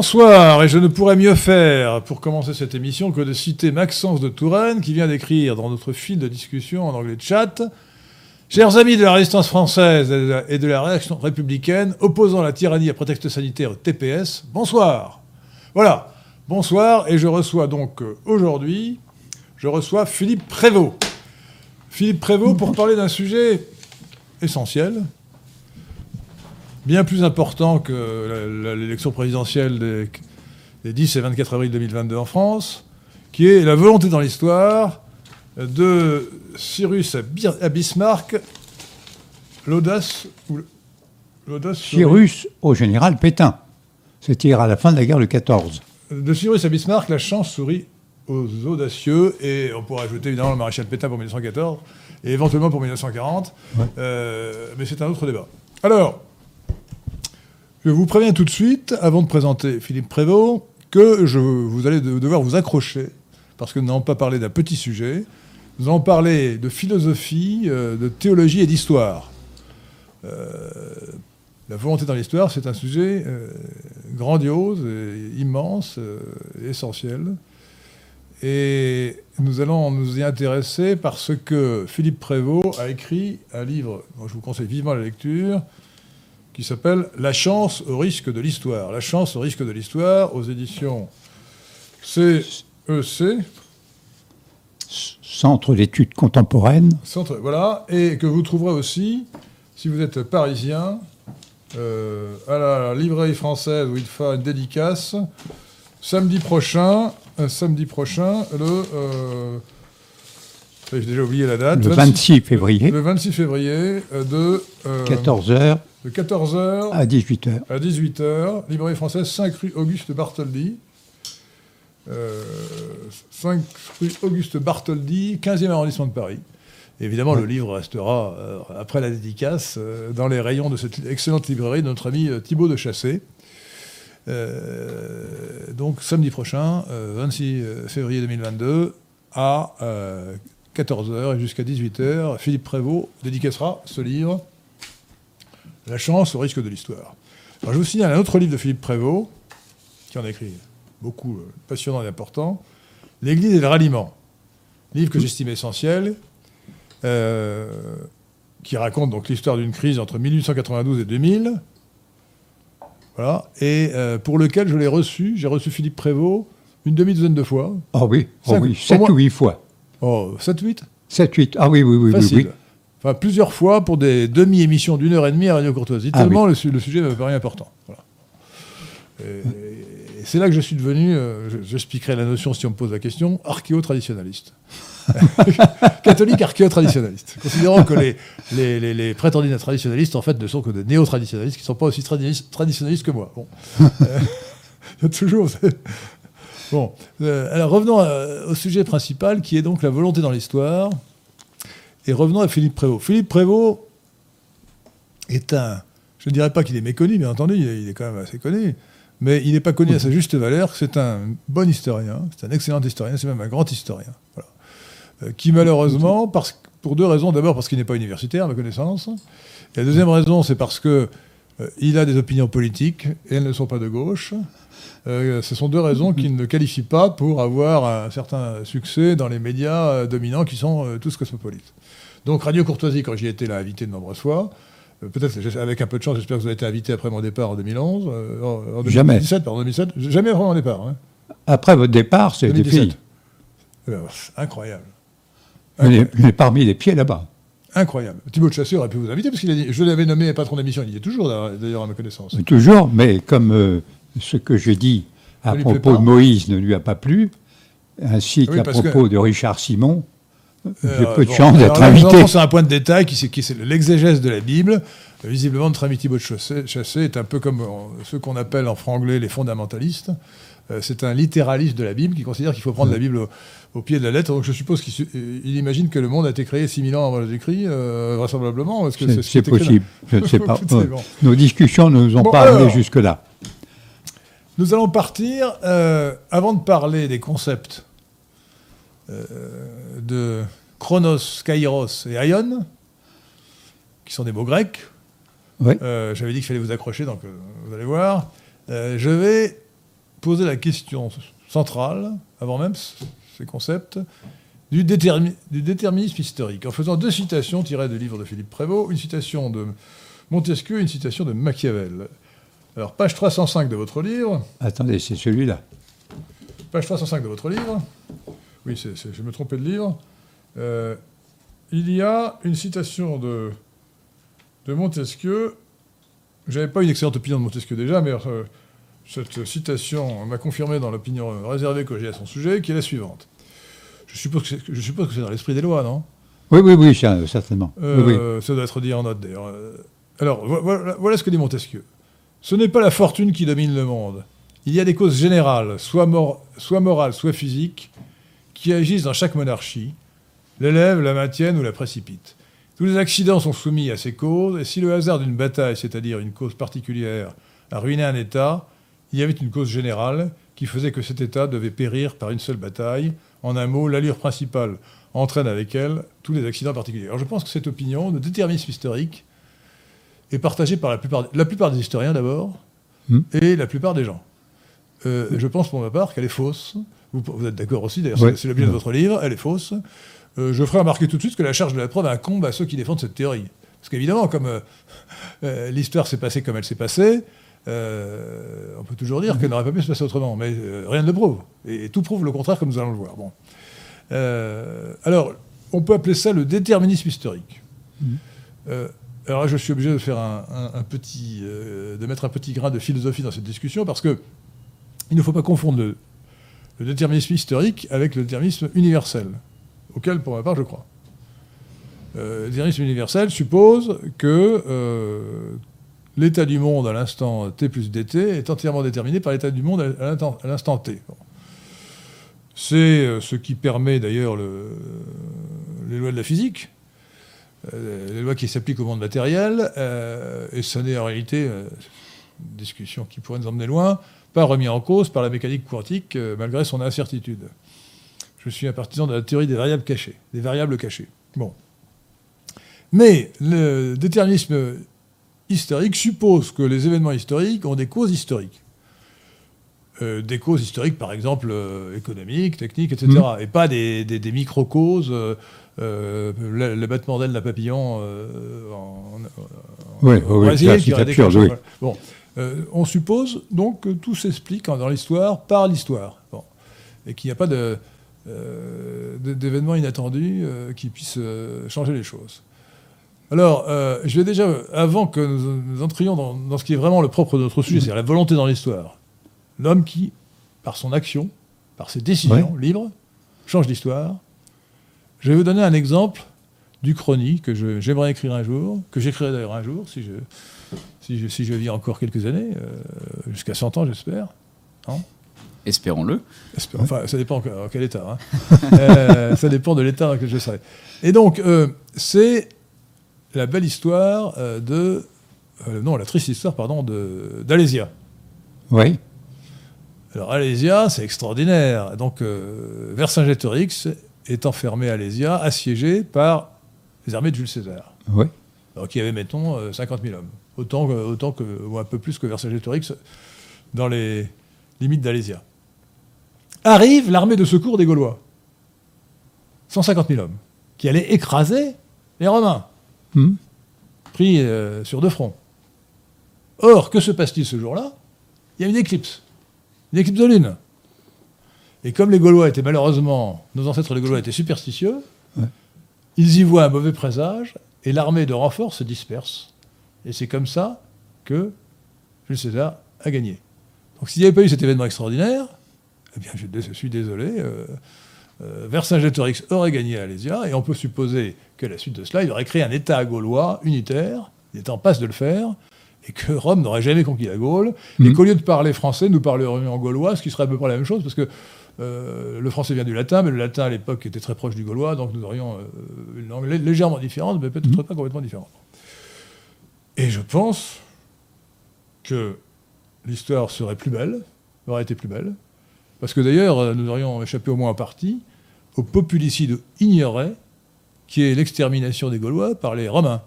Bonsoir, et je ne pourrais mieux faire pour commencer cette émission que de citer Maxence de Touraine qui vient d'écrire dans notre fil de discussion en anglais de chat Chers amis de la résistance française et de la réaction républicaine opposant la tyrannie à prétexte sanitaire TPS, bonsoir. Voilà, bonsoir, et je reçois donc euh, aujourd'hui, je reçois Philippe Prévost. Philippe Prévost pour parler d'un sujet essentiel, bien plus important que l'élection présidentielle des, 10 et 24 avril 2022 en France, qui est la volonté dans l'histoire de Cyrus à, Bismarck, l'audace... Cyrus au général Pétain. C'était à la fin de la guerre de 14. De Cyrus à Bismarck, la chance sourit aux audacieux, et on pourrait ajouter évidemment le maréchal Pétain pour 1914, et éventuellement pour 1940, euh, mais c'est un autre débat. Alors, je vous préviens tout de suite, avant de présenter Philippe Prévost, que vous allez devoir vous accrocher, parce que nous n'allons pas parler d'un petit sujet, nous allons parler de philosophie, euh, de théologie et d'histoire. Euh, la volonté dans l'histoire, c'est un sujet euh, grandiose, immense, essentiel. Et nous allons nous y intéresser parce que Philippe Prévost a écrit un livre, dont je vous conseille vivement la lecture, qui s'appelle La chance au risque de l'histoire. La chance au risque de l'histoire aux éditions CEC. E Centre d'études contemporaines. Centre, voilà, et que vous trouverez aussi, si vous êtes parisien, euh, à la librairie française où il fait une dédicace, samedi prochain, euh, samedi prochain, le... Euh, j'ai déjà oublié la date. Le 26 février. Le 26 février de... 14h de 14h à 18h. À 18h, librairie française 5 rue Auguste Bartholdi. 5 euh, rue Auguste Bartholdi, 15e arrondissement de Paris. évidemment, le livre restera, euh, après la dédicace, euh, dans les rayons de cette excellente librairie de notre ami Thibaut de Chassé. donc, samedi prochain, 26 février 2022, à 14h et jusqu'à 18h, Philippe Prévost dédicacera ce livre la chance au risque de l'histoire. Alors, je vous signale un autre livre de Philippe Prévost, qui en a écrit beaucoup, euh, passionnant et important, L'Église et le ralliement. Livre que j'estime essentiel, euh, qui raconte donc l'histoire d'une crise entre 1892 et 2000. Voilà. Et euh, pour lequel je l'ai reçu, j'ai reçu Philippe Prévost une demi-douzaine de fois. Ah oui, oh oui, 7 ou 8 fois. Oh, 7 8 7 8. Ah oui, oui, oui, oui, oui enfin plusieurs fois pour des demi-émissions d'une heure et demie à Radio Courtoisie, ah tellement le, sujet me paraît important. Et, c'est là que je suis devenu, euh, j'expliquerai la notion si on me pose la question, archéo-traditionnaliste. Catholique archéo-traditionnaliste. Considérant que les, les, les, prétendus traditionnalistes, en fait, ne sont que des néo-traditionnalistes qui ne sont pas aussi traditionnalistes que moi. Bon. Euh, toujours. Bon. Euh, alors revenons au sujet principal qui est donc la volonté dans l'histoire. Et revenons à Philippe Prévost. Philippe Prévost est un. Je ne dirais pas qu'il est méconnu, bien entendu, il est, quand même assez connu. Mais il n'est pas connu à sa juste valeur. C'est un bon historien, c'est un excellent historien, c'est même un grand historien. Euh, qui malheureusement, pour deux raisons. D'abord parce qu'il n'est pas universitaire, à ma connaissance. Et la deuxième raison, c'est parce qu'il euh, a des opinions politiques et elles ne sont pas de gauche. Euh, ce sont deux raisons qui ne le qualifient pas pour avoir un certain succès dans les médias dominants qui sont tous cosmopolites. Donc Radio Courtoisie, quand j'y étais, l'a invité de nombreuses fois. Euh, peut-être avec un peu de chance, j'espère que vous avez été invité après mon départ en 2011. Euh, en, 2017, jamais. Pardon, 2007. Jamais après mon départ. Hein. Après votre départ, c'est fini. Eh ben, incroyable. Mais, parmi les pieds là-bas. Incroyable. Thibaut de Chasseur aurait pu vous inviter, parce qu'il a dit, je l'avais nommé patron d'émission, il y est toujours d'ailleurs à ma connaissance. toujours, mais comme euh, ce que j'ai dit à propos de Moïse ne lui a pas plu, ainsi qu'à propos de Richard Simon, j'ai euh, peu de chance d'être invité. C'est un point de détail qui, c'est l'exégèse de la Bible. Visiblement, notre ami Thibaut de Chassé est un peu comme ceux qu'on appelle en franglais les fondamentalistes. Euh, c'est un littéraliste de la Bible qui considère qu'il faut prendre la Bible au, pied de la lettre. Donc je suppose qu'il imagine que le monde a été créé 6000 ans avant Jésus-Christ, euh, vraisemblablement. C'est possible. Je ne sais pas. Nos discussions nous ont parlé jusque-là. Nous allons partir, avant de parler des concepts de Chronos, Kairos et Aion, qui sont des mots grecs. Euh, j'avais dit qu'il fallait vous accrocher, donc euh, vous allez voir. Euh, je vais poser la question centrale, avant même ces concepts, du, déterminisme historique, en faisant deux citations tirées du livre de Philippe Prévost, une citation de Montesquieu et une citation de Machiavel. Alors, page 305 de votre livre. Attendez, c'est celui-là. Page 305 de votre livre. Oui, je me trompais de livre. Euh, il y a une citation de, de Montesquieu. J'avais pas une excellente opinion de Montesquieu déjà, mais euh, cette citation m'a confirmé dans l'opinion réservée que j'ai à son sujet, qui est la suivante. Je suppose que c'est, dans l'esprit des lois, non? Oui, oui, oui, certainement. Euh, ça doit être dit en note d'ailleurs. Alors, voilà, ce que dit Montesquieu. Ce n'est pas la fortune qui domine le monde. Il y a des causes générales, soit, soit morales, soit physiques, qui agissent dans chaque monarchie, l'élèvent, la maintiennent ou la précipitent. Tous les accidents sont soumis à ces causes, et si le hasard d'une bataille, c'est-à-dire une cause particulière, a ruiné un État, il y avait une cause générale qui faisait que cet État devait périr par une seule bataille. En un mot, l'allure principale entraîne avec elle tous les accidents particuliers. Alors je pense que cette opinion de déterminisme historique est partagée par la plupart, la plupart des historiens d'abord, hmm. et la plupart des gens. Euh, je pense pour ma part qu'elle est fausse. Vous, êtes d'accord aussi, d'ailleurs, c'est l'objet de votre livre, elle est fausse. Euh, je ferai remarquer tout de suite que la charge de la preuve incombe à ceux qui défendent cette théorie. Parce qu'évidemment, comme euh, l'histoire s'est passée comme elle s'est passée, on peut toujours dire qu'elle n'aurait pas pu se passer autrement, mais rien ne le prouve. Et, tout prouve le contraire, comme nous allons le voir. Bon. Alors, on peut appeler ça le déterminisme historique. Mm-hmm. alors là, je suis obligé de faire un, petit, de mettre un petit grain de philosophie dans cette discussion parce que il ne faut pas confondre le, déterminisme historique avec le déterminisme universel, auquel, pour ma part, je crois. le déterminisme universel suppose que l'état du monde à l'instant t plus dt est entièrement déterminé par l'état du monde à l'instant t. C'est euh, ce qui permet d'ailleurs les lois de la physique, euh, les lois qui s'appliquent au monde matériel, euh, et ce n'est en réalité une discussion qui pourrait nous emmener loin, pas remis en cause par la mécanique quantique malgré son incertitude. Je suis un partisan de la théorie des variables cachées, des variables cachées. Bon. Mais le déterminisme historique suppose que les événements historiques ont des causes historiques. Euh, des causes historiques, par exemple, euh, économiques, techniques, etc. Mm. Et pas des, micro-causes, euh, l'abattement d'aile d'un papillon en, oui, Brésil qui oui. Bon, on suppose donc que tout s'explique dans l'histoire par l'histoire. Bon. Et qu'il n'y a pas d'événements inattendus qui puissent changer les choses. Alors, euh, je vais déjà, avant que nous, entrions dans, ce qui est vraiment le propre de notre sujet, c'est-à-dire la volonté dans l'histoire, l'homme qui, par son action, par ses décisions libres, change l'histoire. Je vais vous donner un exemple du chronique que j'aimerais écrire un jour, que j'écrirai d'ailleurs un jour, si je, si je, vis encore quelques années, euh, jusqu'à 100 ans j'espère. Hein. Espérons-le. enfin, ça dépend en quel état. Hein. Euh, ça dépend de l'état dans lequel je serai. Et donc, c'est la belle histoire euh, de. Euh, non, la triste histoire, pardon, d'Alésia. Oui. Alors, Alésia, c'est extraordinaire. Donc, euh, Vercingétorix est enfermé à Alésia, assiégé par les armées de Jules César. Oui. Alors, qui avait, mettons, 50 000 hommes. Autant, autant que, ou un peu plus que Vercingétorix dans les limites d'Alésia. Arrive l'armée de secours des Gaulois. 150 000 hommes, qui allaient écraser les Romains. Hmm. pris euh, sur deux fronts. Or, que se passe-t-il ce jour-là? Il y a une éclipse, une éclipse de lune. Et comme les Gaulois étaient malheureusement, nos ancêtres les Gaulois étaient superstitieux, ils y voient un mauvais présage et l'armée de renfort se disperse. Et c'est comme ça que Jules César a gagné. Donc s'il n'y avait pas eu cet événement extraordinaire, eh bien je, suis désolé, euh, euh, Vercingétorix aurait gagné à Alésia, et on peut supposer qu'à la suite de cela, il aurait créé un État gaulois unitaire, il est en passe de le faire, et que Rome n'aurait jamais conquis la Gaule, et mhm. qu'au lieu de parler français, nous parlerions en gaulois, ce qui serait à peu près la même chose, parce que euh, le français vient du latin, mais le latin à l'époque était très proche du gaulois, donc nous aurions euh, une langue légèrement différente, mais peut-être mhm. pas complètement différente. Et je pense que l'histoire serait plus belle, aurait été plus belle, parce que d'ailleurs, nous aurions échappé au moins en partie au populicide ignoré qui est l'extermination des Gaulois par les Romains.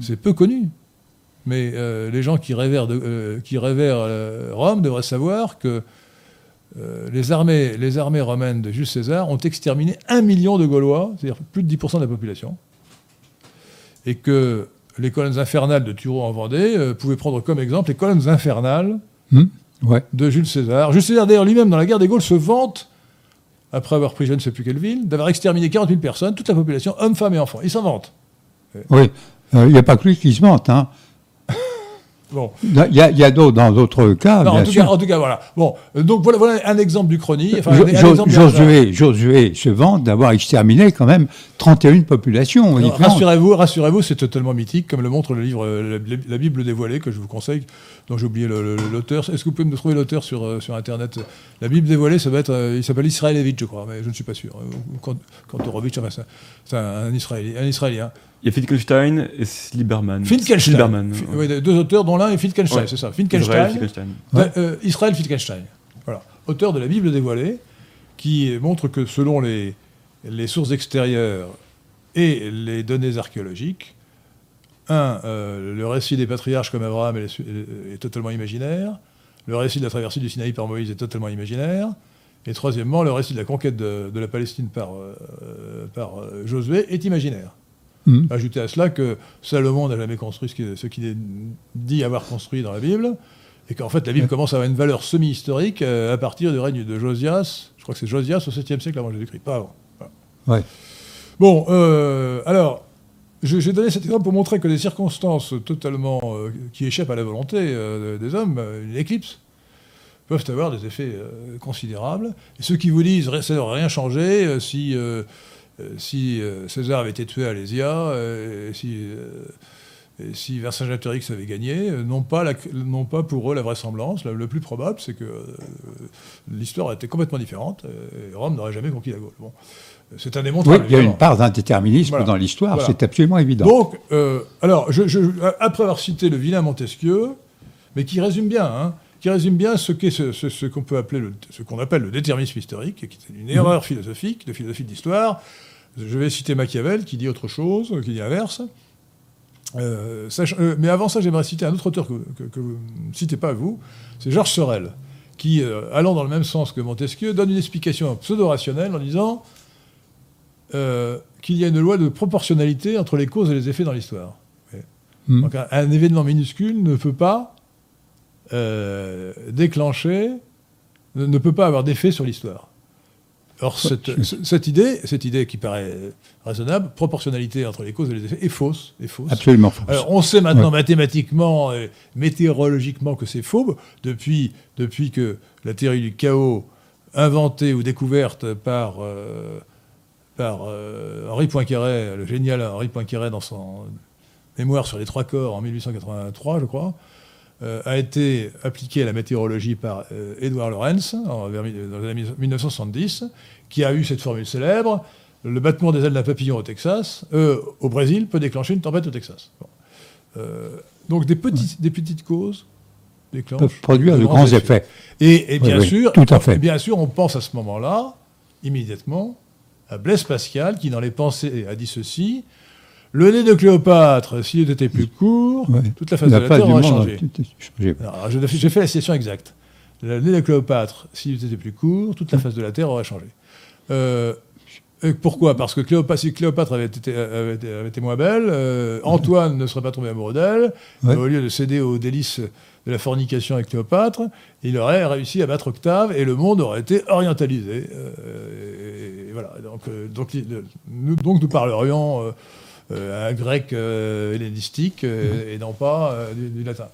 C'est peu connu. mais les gens qui révèrent, qui révèrent Rome devraient savoir que les, armées, les armées romaines de Jules César ont exterminé un million de Gaulois, c'est-à-dire plus de 10% de la population, et que les colonnes infernales de Turon en Vendée pouvaient prendre comme exemple les colonnes infernales hmm de Jules César. Jules César, d'ailleurs, lui-même, dans la guerre des Gaules, se vante, après avoir pris je ne sais plus quelle ville, d'avoir exterminé 40 000 personnes, toute la population, hommes, femmes et enfants. Il s'en vante. Oui, euh, il n'y a pas que lui qui se vante. Hein. Il y a, a d'autres, dans d'autres cas. en, tout Cas, en tout cas, voilà. Bon, euh, donc voilà, voilà un exemple du chronique. Josué, Josué se vante d'avoir exterminé quand même 31 populations. Rassurez-vous, rassurez-vous, c'est totalement mythique, comme le montre le livre euh, La, Bible dévoilée, que je vous conseille, dont j'ai oublié l'auteur. Est-ce que vous pouvez me trouver l'auteur sur, euh, sur Internet? La Bible dévoilée, ça va être, il s'appelle Israélévitch, je crois, mais je ne suis pas sûr. Kantorovitch, enfin, c'est un, Israélien, un Israélien. Il y a Finkelstein et Sliberman. Finkelstein. Oui, deux auteurs, dont l'un est Finkelstein, c'est ça. Finkelstein. Euh, Israël Finkelstein. Voilà. Auteur de la Bible dévoilée, qui montre que selon les, les sources extérieures et les données archéologiques, un, euh, le récit des patriarches comme Abraham est, totalement imaginaire. Le récit de la traversée du Sinaï par Moïse est totalement imaginaire. Et troisièmement, le récit de la conquête de, la Palestine par, euh, par Josué est imaginaire. Mmh. Ajouter à cela que Salomon n'a jamais construit ce qu'il est dit avoir construit dans la Bible, et qu'en fait la Bible commence à avoir une valeur semi-historique euh, à partir du règne de Josias. Je crois que c'est Josias au 7e siècle avant Jésus-Christ, pas avant. Bon, euh, alors, j'ai donné cet exemple pour montrer que des circonstances totalement euh, qui échappent à la volonté des hommes, une éclipse, peuvent avoir des effets considérables. Et ceux qui vous disent ça n'aurait rien changé si si euh, César avait été tué à Alésia, euh, et si, si Vercingétorix avait gagné, non pas, non pas pour eux la vraisemblance. Le, plus probable, c'est que l'histoire était complètement différente, et Rome n'aurait jamais conquis la Gaule. Bon. C'est un. Oui, il y a une part d'indéterminisme dans l'histoire, c'est absolument évident. Donc, alors, je, après avoir cité le vilain Montesquieu, mais qui résume bien, hein, qui résume bien ce qu'est ce, qu'on peut appeler le, ce qu'on appelle le déterminisme historique, qui est une erreur philosophique, de philosophie de l'histoire, je vais citer Machiavel qui dit autre chose, qui dit l'inverse. Euh, euh, mais avant ça, j'aimerais citer un autre auteur que, vous ne citez pas vous, c'est Georges Sorel, qui, euh, allant dans le même sens que Montesquieu, donne une explication pseudo-rationnelle en disant qu'il y a une loi de proportionnalité entre les causes et les effets dans l'histoire. Hmm. Donc un, événement minuscule ne peut pas déclencher, ne peut pas avoir d'effet sur l'histoire. Or, cette, idée, cette idée qui paraît raisonnable, proportionnalité entre les causes et les effets, est fausse. Est fausse. Absolument fausse. Alors, on sait maintenant mathématiquement et météorologiquement que c'est faux, depuis, depuis que la théorie du chaos, inventée ou découverte par, euh, par euh, Henri Poincaré, le génial Henri Poincaré dans son mémoire sur les trois corps en 1883, je crois, a été appliqué à la météorologie par euh, Edward Lorenz en, dans les années 1970, qui a eu cette formule célèbre le battement des ailes d'un papillon au Texas, euh, au Brésil, peut déclencher une tempête au Texas. donc des, petites, des petites causes peuvent produire de grands effets. Et, bien, sûr, bien sûr, on pense à ce moment-là, immédiatement, à Blaise Pascal, qui dans les pensées a dit ceci le nez de Cléopâtre, s'il était plus court, toute la face de la Terre aurait changé. J'ai fait la citation exacte. Le nez de Cléopâtre, s'il était plus court, toute la face de la Terre aurait changé. Euh, pourquoi? Parce que Cléopâtre, si Cléopâtre avait été, avait été, moins belle, euh, Antoine ne serait pas tombé amoureux d'elle. Au lieu de céder aux délices de la fornication avec Cléopâtre, il aurait réussi à battre Octave et le monde aurait été orientalisé. Euh, et, voilà. Donc, donc, nous, donc, nous parlerions euh, un grec euh, hellénistique euh, et non pas du, latin.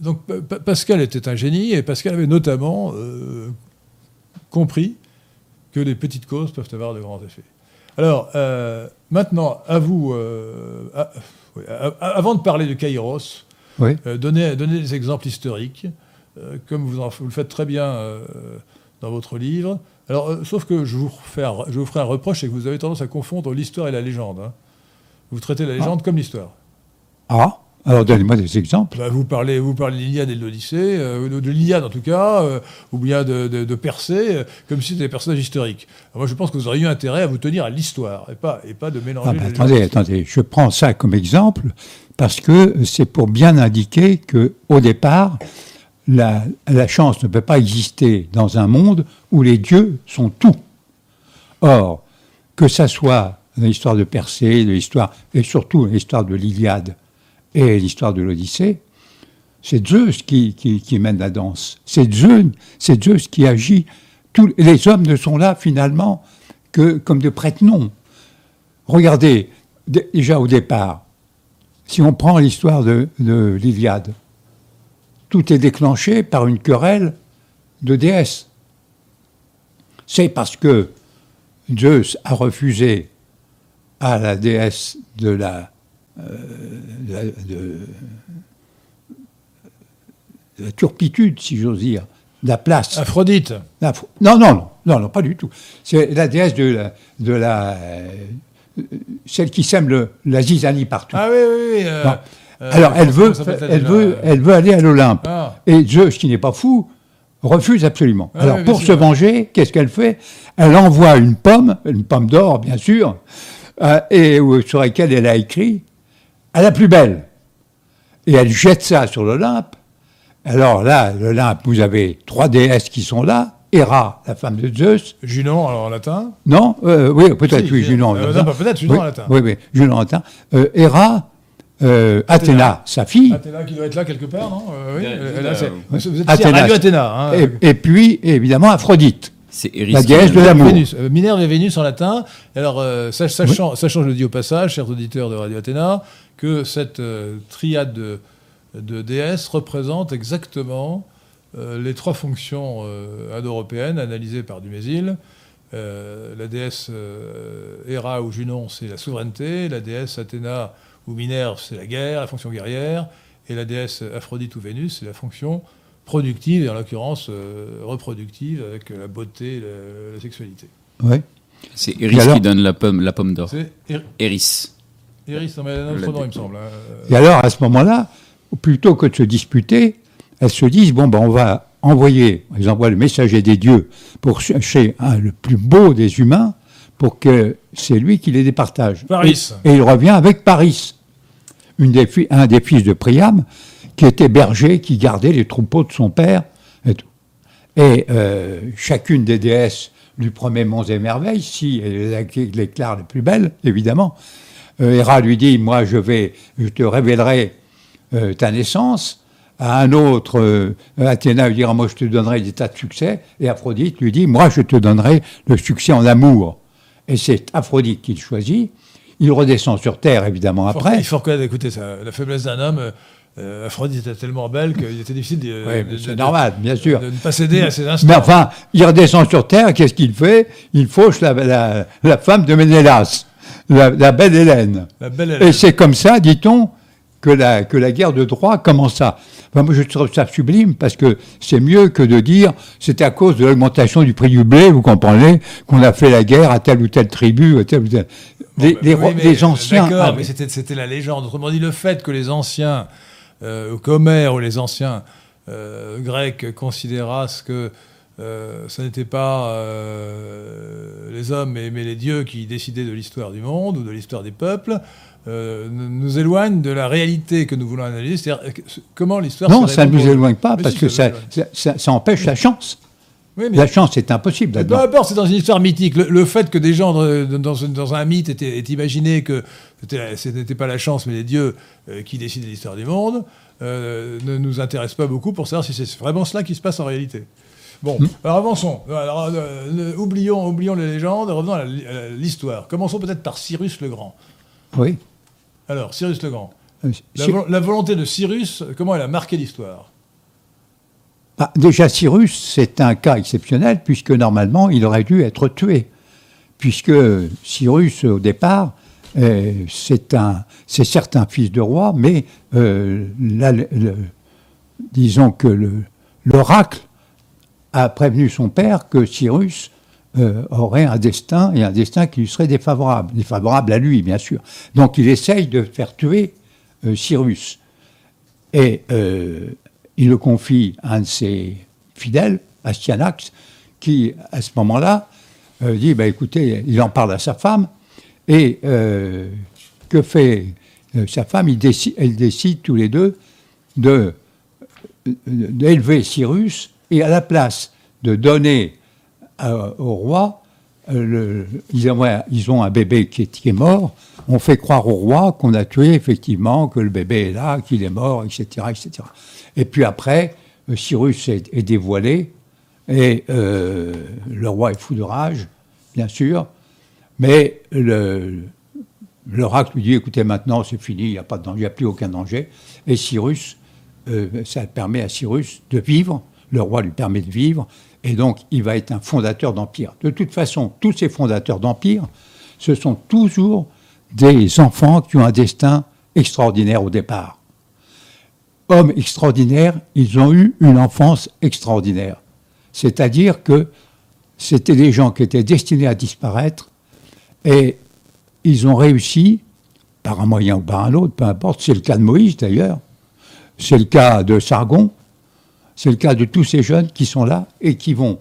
donc Pascal était un génie et Pascal avait notamment compris que les petites causes peuvent avoir de grands effets. Alors, maintenant, à vous, avant de parler de Kairos, donnez, des exemples historiques, comme vous, vous, le faites très bien dans votre livre. Alors, euh, sauf que je vous, je vous ferai un reproche, c'est que vous avez tendance à confondre l'histoire et la légende. Hein. Vous traitez la légende ah. comme l'histoire. Ah Alors donnez-moi des exemples. Bah, vous parlez, vous parlez de l'Iliade et de l'Odyssée, euh, de, l'Iliade en tout cas, euh, ou bien de, de, Persée, comme si c'était des personnages historiques. moi je pense que vous auriez eu intérêt à vous tenir à l'histoire et pas, et pas de mélanger. Ah, bah, attendez, attendez, je prends ça comme exemple parce que c'est pour bien indiquer que au départ, la, chance ne peut pas exister dans un monde où les dieux sont tout. Or, que ça soit l'histoire de Persée, l'histoire, et surtout l'histoire de l'Iliade et l'histoire de l'Odyssée, c'est Zeus qui, qui, mène la danse. C'est Zeus, Zeus qui agit. Tous, les hommes ne sont là finalement que comme de prête-noms. Regardez, déjà au départ, si on prend l'histoire de l'Iliade, tout est déclenché par une querelle de déesses. C'est parce que Zeus a refusé à la déesse de la, euh, de, la turpitude, si j'ose dire, la place. Aphrodite. non, non, non, non, non, pas du tout. C'est la déesse de la, de la euh, celle qui sème la zizanie partout. Ah oui, oui, oui. Euh, Alors elle veut, elle veut, elle veut aller à l'Olympe. Ah. Et Zeus, qui n'est pas fou, refuse absolument. Ah Alors pour se venger, qu'est-ce qu'elle fait? Elle envoie une pomme, une pomme d'or bien sûr, euh, et sur laquelle elle a écrit à la plus belle. Et elle jette ça sur l'Olympe. Alors là, l'Olympe, vous avez trois déesses qui sont là. Héra, la femme de Zeus. Junon, alors en latin? Non, euh, oui, peut-être, oui, Junon. Euh, bah, peut-être Junon en latin. Oui, oui, Junon en latin. Héra, Athéna, sa fille. Athéna qui doit être là quelque part, non oui, Vous êtes Athéna, Athéna. Hein, et, puis, évidemment, Aphrodite. C'est. La déesse de l'amour. Euh, Minerve et Vénus en latin. Alors, euh, sachant, je le dis au passage, chers auditeurs de Radio Athéna, que cette euh, triade de, de, déesses représente exactement les trois fonctions indo-européennes analysées par Dumézil. la déesse Héra ou Junon, c'est la souveraineté. La déesse Athéna ou Minerve, c'est la guerre, la fonction guerrière. Et la déesse Aphrodite ou Vénus, c'est la fonction productive, et en l'occurrence euh, reproductive, avec la beauté et la, sexualité. Ouais. C'est Eris qui donne la pomme, la pomme d'or. C'est Eris. Eris, non, mais un autre nom, il me semble. Hein. Et alors, à ce moment-là, plutôt que de se disputer, elles se disent bon, ben, on va envoyer, elles envoient le messager des dieux pour chercher le plus beau des humains pour que c'est lui qui les départage. Paris. Et, il revient avec Paris, une des, un des fils de Priam, qui était berger, qui gardait les troupeaux de son père. Et, tout. et euh, chacune des déesses lui promet monts et merveilles, si elle déclare les plus belles, évidemment. Euh, Héra lui dit, moi je vais, je te révélerai euh, ta naissance. À un autre, Athéna lui dira, moi je te donnerai des tas de succès. Et Aphrodite lui dit, moi je te donnerai le succès en amour. Et c'est Aphrodite qu'il choisit. Il redescend sur Terre, évidemment, après. Il faut reconnaître, écoutez, ça, la faiblesse d'un homme, euh, Aphrodite était tellement belle qu'il était difficile de, oui, normal, bien sûr. de, ne pas céder à ces instants. Mais enfin, il redescend sur Terre, qu'est-ce qu'il fait? Il fauche la, la, femme de Ménélas, la, belle Hélène. La belle Hélène. Et c'est comme ça, dit-on, que la, que la guerre de droit commença. Enfin, moi, je trouve ça sublime parce que c'est mieux que de dire c'est à cause de l'augmentation du prix du blé, vous comprenez, qu'on a fait la guerre à telle ou telle tribu, à telle ou telle. Les, les, anciens. D'accord, mais c'était la légende. Autrement dit, le fait que les anciens euh, qu'Homère ou les anciens euh, grecs considérassent que euh, ce n'était pas les hommes mais, les dieux qui décidaient de l'histoire du monde ou de l'histoire des peuples, nous éloigne de la réalité que nous voulons analyser, c'est-à-dire comment l'histoire... Non, ça ne nous éloigne pas, parce que ça, ça, empêche la chance. La chance est impossible Peu importe, c'est dans une histoire mythique. Le, fait que des gens dans, un mythe aient, imaginé que ce n'était pas la chance, mais les dieux euh, qui décident de l'histoire du monde, euh, ne nous intéresse pas beaucoup pour savoir si c'est vraiment cela qui se passe en réalité. Bon, hmm. alors avançons. Alors, euh, oublions, oublions les légendes, revenons à l'histoire. Commençons peut-être par Cyrus le Grand. Oui. Alors, Cyrus le Grand. la volonté de Cyrus, comment elle a marqué l'histoire bah, déjà, Cyrus, c'est un cas exceptionnel, puisque normalement, il aurait dû être tué. Puisque Cyrus, au départ, euh, c'est certes un fils de roi, mais euh, disons que l'oracle a prévenu son père que Cyrus euh, aurait un destin, et un destin qui lui serait défavorable, défavorable à lui, bien sûr. Donc il essaye de faire tuer Cyrus. Et euh, il le confie à un de ses fidèles, Astyanax, qui, à ce moment-là, euh, dit bah, écoutez, il en parle à sa femme, et euh, que fait sa femme? Il décide, Elle décide tous les deux de, d'élever Cyrus, et à la place de donner au roi, le, ils, ont, un bébé qui est, mort, on fait croire au roi qu'on a tué effectivement, que le bébé est là, qu'il est mort, etc., etc. Et puis après, Cyrus est, dévoilé, et euh, le roi est fou de rage, bien sûr, mais l'oracle lui dit écoutez, maintenant c'est fini, il n'y a pas de danger, n'y a plus aucun danger. Et Cyrus, euh, ça permet à Cyrus de vivre, le roi lui permet de vivre, et donc il va être un fondateur d'empire. De toute façon, tous ces fondateurs d'empire, ce sont toujours des enfants qui ont un destin extraordinaire au départ. Hommes extraordinaires, ils ont eu une enfance extraordinaire. C'est-à-dire que c'était des gens qui étaient destinés à disparaître et ils ont réussi, par un moyen ou par un autre, peu importe, c'est le cas de Moïse d'ailleurs, c'est le cas de Sargon, c'est le cas de tous ces jeunes qui sont là et qui vont,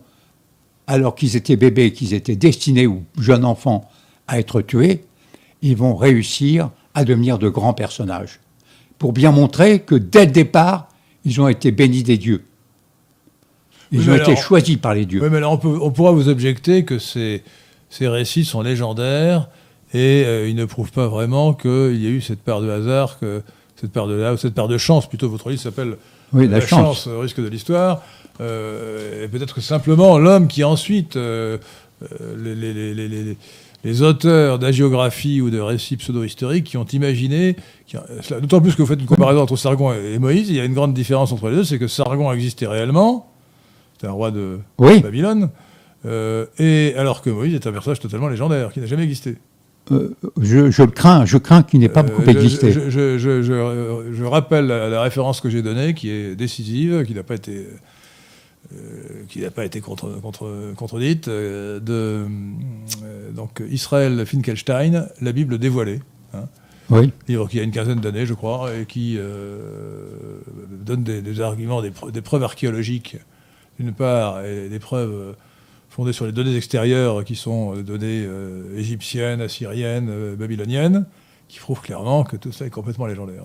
alors qu'ils étaient bébés, qu'ils étaient destinés ou jeunes enfants à être tués, ils vont réussir à devenir de grands personnages. Pour bien montrer que dès le départ, ils ont été bénis des dieux. Ils ont été choisis par les dieux. Oui, mais alors on, pourra vous objecter que ces, ces récits sont légendaires et euh, ils ne prouvent pas vraiment qu'il y a eu cette part de hasard, que, cette part de, ou cette part de chance, plutôt votre livre s'appelle oui, la, chance. au risque de l'histoire. Euh, et peut-être que simplement l'homme qui ensuite, euh, les, les, les, auteurs d'agiographie ou de récits pseudo-historiques qui ont imaginé, d'autant plus que vous faites une comparaison entre Sargon et Moïse, il y a une grande différence entre les deux, c'est que Sargon existait réellement, c'est un roi de Babylone. Euh, et alors que Moïse est un personnage totalement légendaire, qui n'a jamais existé. Euh, je, je, le crains, je crains qu'il n'ait pas beaucoup euh, existé. Je, je, rappelle la, référence que j'ai donnée, qui est décisive, qui n'a pas été, qui n'a pas été contre, contre, contredite, de donc Israël Finkelstein, la Bible dévoilée. Hein, oui. Livre qui a une quinzaine d'années, je crois, et qui donne des, arguments, des, des preuves archéologiques d'une part, et des preuves euh, fondées sur les données extérieures qui sont euh, données euh, égyptiennes, assyriennes, babyloniennes, qui prouvent clairement que tout ça est complètement légendaire.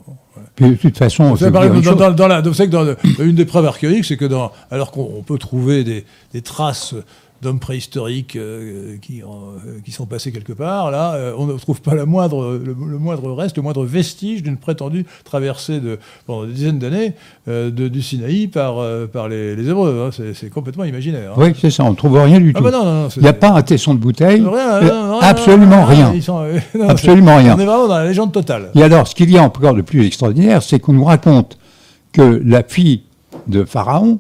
de toute façon, c'est dans, dans, la, vous savez que dans une des preuves archéologiques, c'est que dans, alors qu'on peut trouver des, des traces d'hommes préhistoriques euh, qui, euh, qui, sont passés quelque part. Là, euh, on ne trouve pas la moindre, le, moindre reste, le moindre vestige d'une prétendue traversée de, pendant des dizaines d'années du Sinaï par, par les, Hébreux. Hein. C'est complètement imaginaire. Hein. Oui, c'est ça, on ne trouve rien du ah tout. Bah Il n'y a pas un tesson de bouteille. absolument rien. absolument rien. On est vraiment dans la légende totale. Et alors, ce qu'il y a encore de plus extraordinaire, c'est qu'on nous raconte que la fille de Pharaon,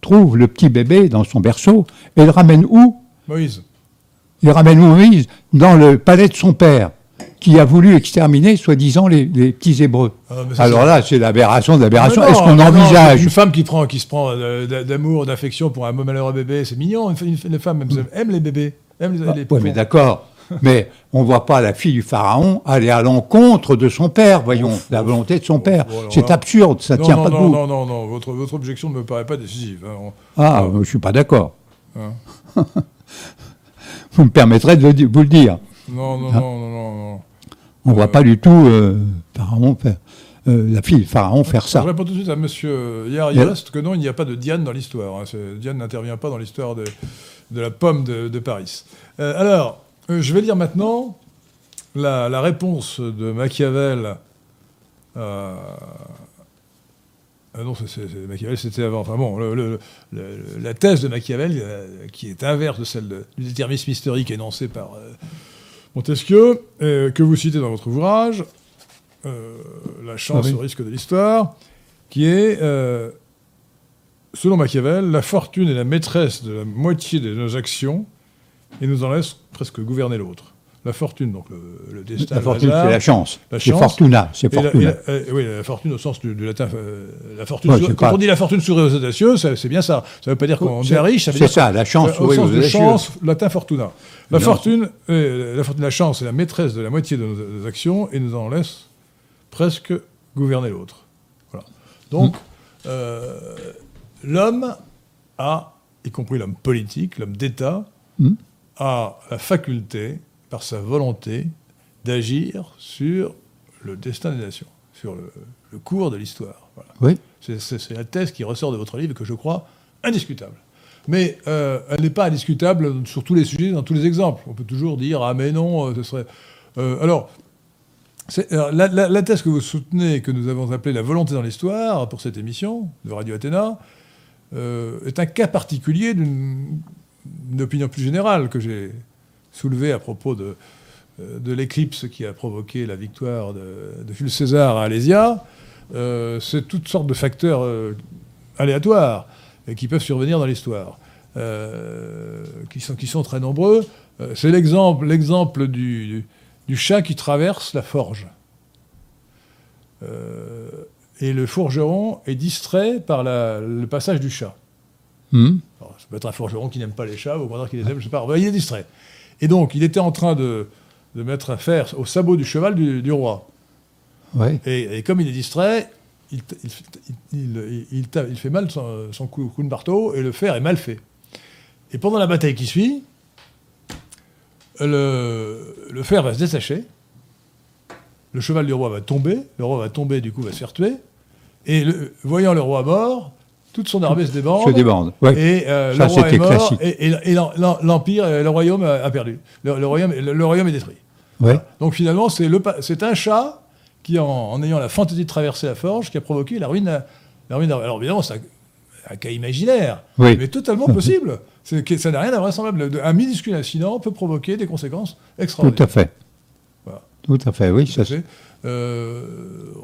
trouve le petit bébé dans son berceau et le ramène où? Moïse. Il ramène Moïse dans le palais de son père, qui a voulu exterminer, soi-disant, les, petits Hébreux. Ah, Alors là, c'est l'aberration de l'aberration. Est-ce qu'on envisage Une femme qui, prend, qui se prend euh, d'amour, d'affection pour un malheureux bébé, c'est mignon. Une, femme aime, les bébés. Aime les, ah, oui, mais d'accord. Mais on ne voit pas la fille du pharaon aller à l'encontre de son père, voyons, la volonté de son père. c'est absurde, ça ne tient pas non, debout. Non, non, non, votre, votre objection ne me paraît pas décisive. Hein. Ah, je ne suis pas d'accord. Hein. vous me permettrez de vous le dire. Non, non, non, non, non, On ne voit euh, pas du tout euh, pharaon faire. Euh, la fille pharaon faire ça. Je réponds tout de suite à M. Yariast que non, il n'y a pas de Diane dans l'histoire. Hein. Diane n'intervient pas dans l'histoire de, de, la pomme de, de Paris. alors, je vais lire maintenant la, réponse de Machiavel. Euh, ah non, c'est Machiavel, c'était avant. Enfin bon, la thèse de Machiavel, euh, qui est inverse de celle du déterminisme historique énoncé par Montesquieu, que vous citez dans votre ouvrage, La chance ah au risque de l'histoire, qui est, selon Machiavel, la fortune est la maîtresse de la moitié de nos actions et nous en laisse presque gouverner l'autre. La fortune, donc le, destin. La fortune, c'est la chance. C'est fortuna. C'est fortuna. Oui, la fortune au sens du, latin. Euh, la fortune. quand on dit la fortune sourit aux audacieux, c'est bien ça. Ça ne veut pas dire qu'on est riche. C'est ça, la chance sourit aux audacieux. chance, latin fortuna. La fortune, la fortune, la chance est la maîtresse de la moitié de nos actions et nous en laisse presque gouverner l'autre. Voilà. Donc, euh, l'homme a, y compris l'homme politique, l'homme d'État, Hmm. A la faculté, par sa volonté, d'agir sur le destin des nations, sur le, le cours de l'histoire. Voilà. Oui. C'est- la thèse qui ressort de votre livre que je crois indiscutable. Mais euh, elle n'est pas indiscutable sur tous les sujets, dans tous les exemples. On peut toujours dire Ah, mais non, euh, ce serait. Euh, alors, la, la- la thèse que vous soutenez, que nous avons appelée la volonté dans l'histoire pour cette émission de Radio Athéna, euh, est un cas particulier d'une d'une opinion plus générale que j'ai soulevée à propos de, euh, de l'éclipse qui a provoqué la victoire de, de Jules César à Alésia. Euh, c'est toutes sortes de facteurs euh, aléatoires qui peuvent survenir dans l'histoire, qui, sont, très nombreux. C'est l'exemple, du, chat qui traverse la forge. Et le forgeron est distrait par le passage du chat. Hmm. Alors, ça peut être un forgeron qui n'aime pas les chats, ou au contraire qui les aime, je sais pas. Il est distrait. Et donc, il était en train de, de mettre un fer au sabot du cheval du, du roi. Ouais. Et, et comme il est distrait, il, fait mal son, son coup, coup de marteau, et le fer est mal fait. Et pendant la bataille qui suit, le, le fer va se détacher, le cheval du roi va tomber, le roi va tomber, du coup va se faire tuer, et le- voyant le roi mort, toute son armée se débande. Se débande. Ouais. Et euh, Ça, le roi est mort, classique. et, et- et l'em- l'em- l'empire, euh, le royaume a a perdu. Le, le royaume, le, le royaume est détruit. Ouais. Donc finalement, c'est un chat qui, en, en ayant la fantaisie de traverser la forge, qui a provoqué la ruine. La ruine alors évidemment, c'est un, un cas imaginaire, Oui. mais totalement possible. Ça n'a rien d'invraisemblable. Un minuscule incident peut provoquer des conséquences Tout extraordinaires. à fait. Voilà. Tout à fait, oui. Tout Ça, fait. Euh,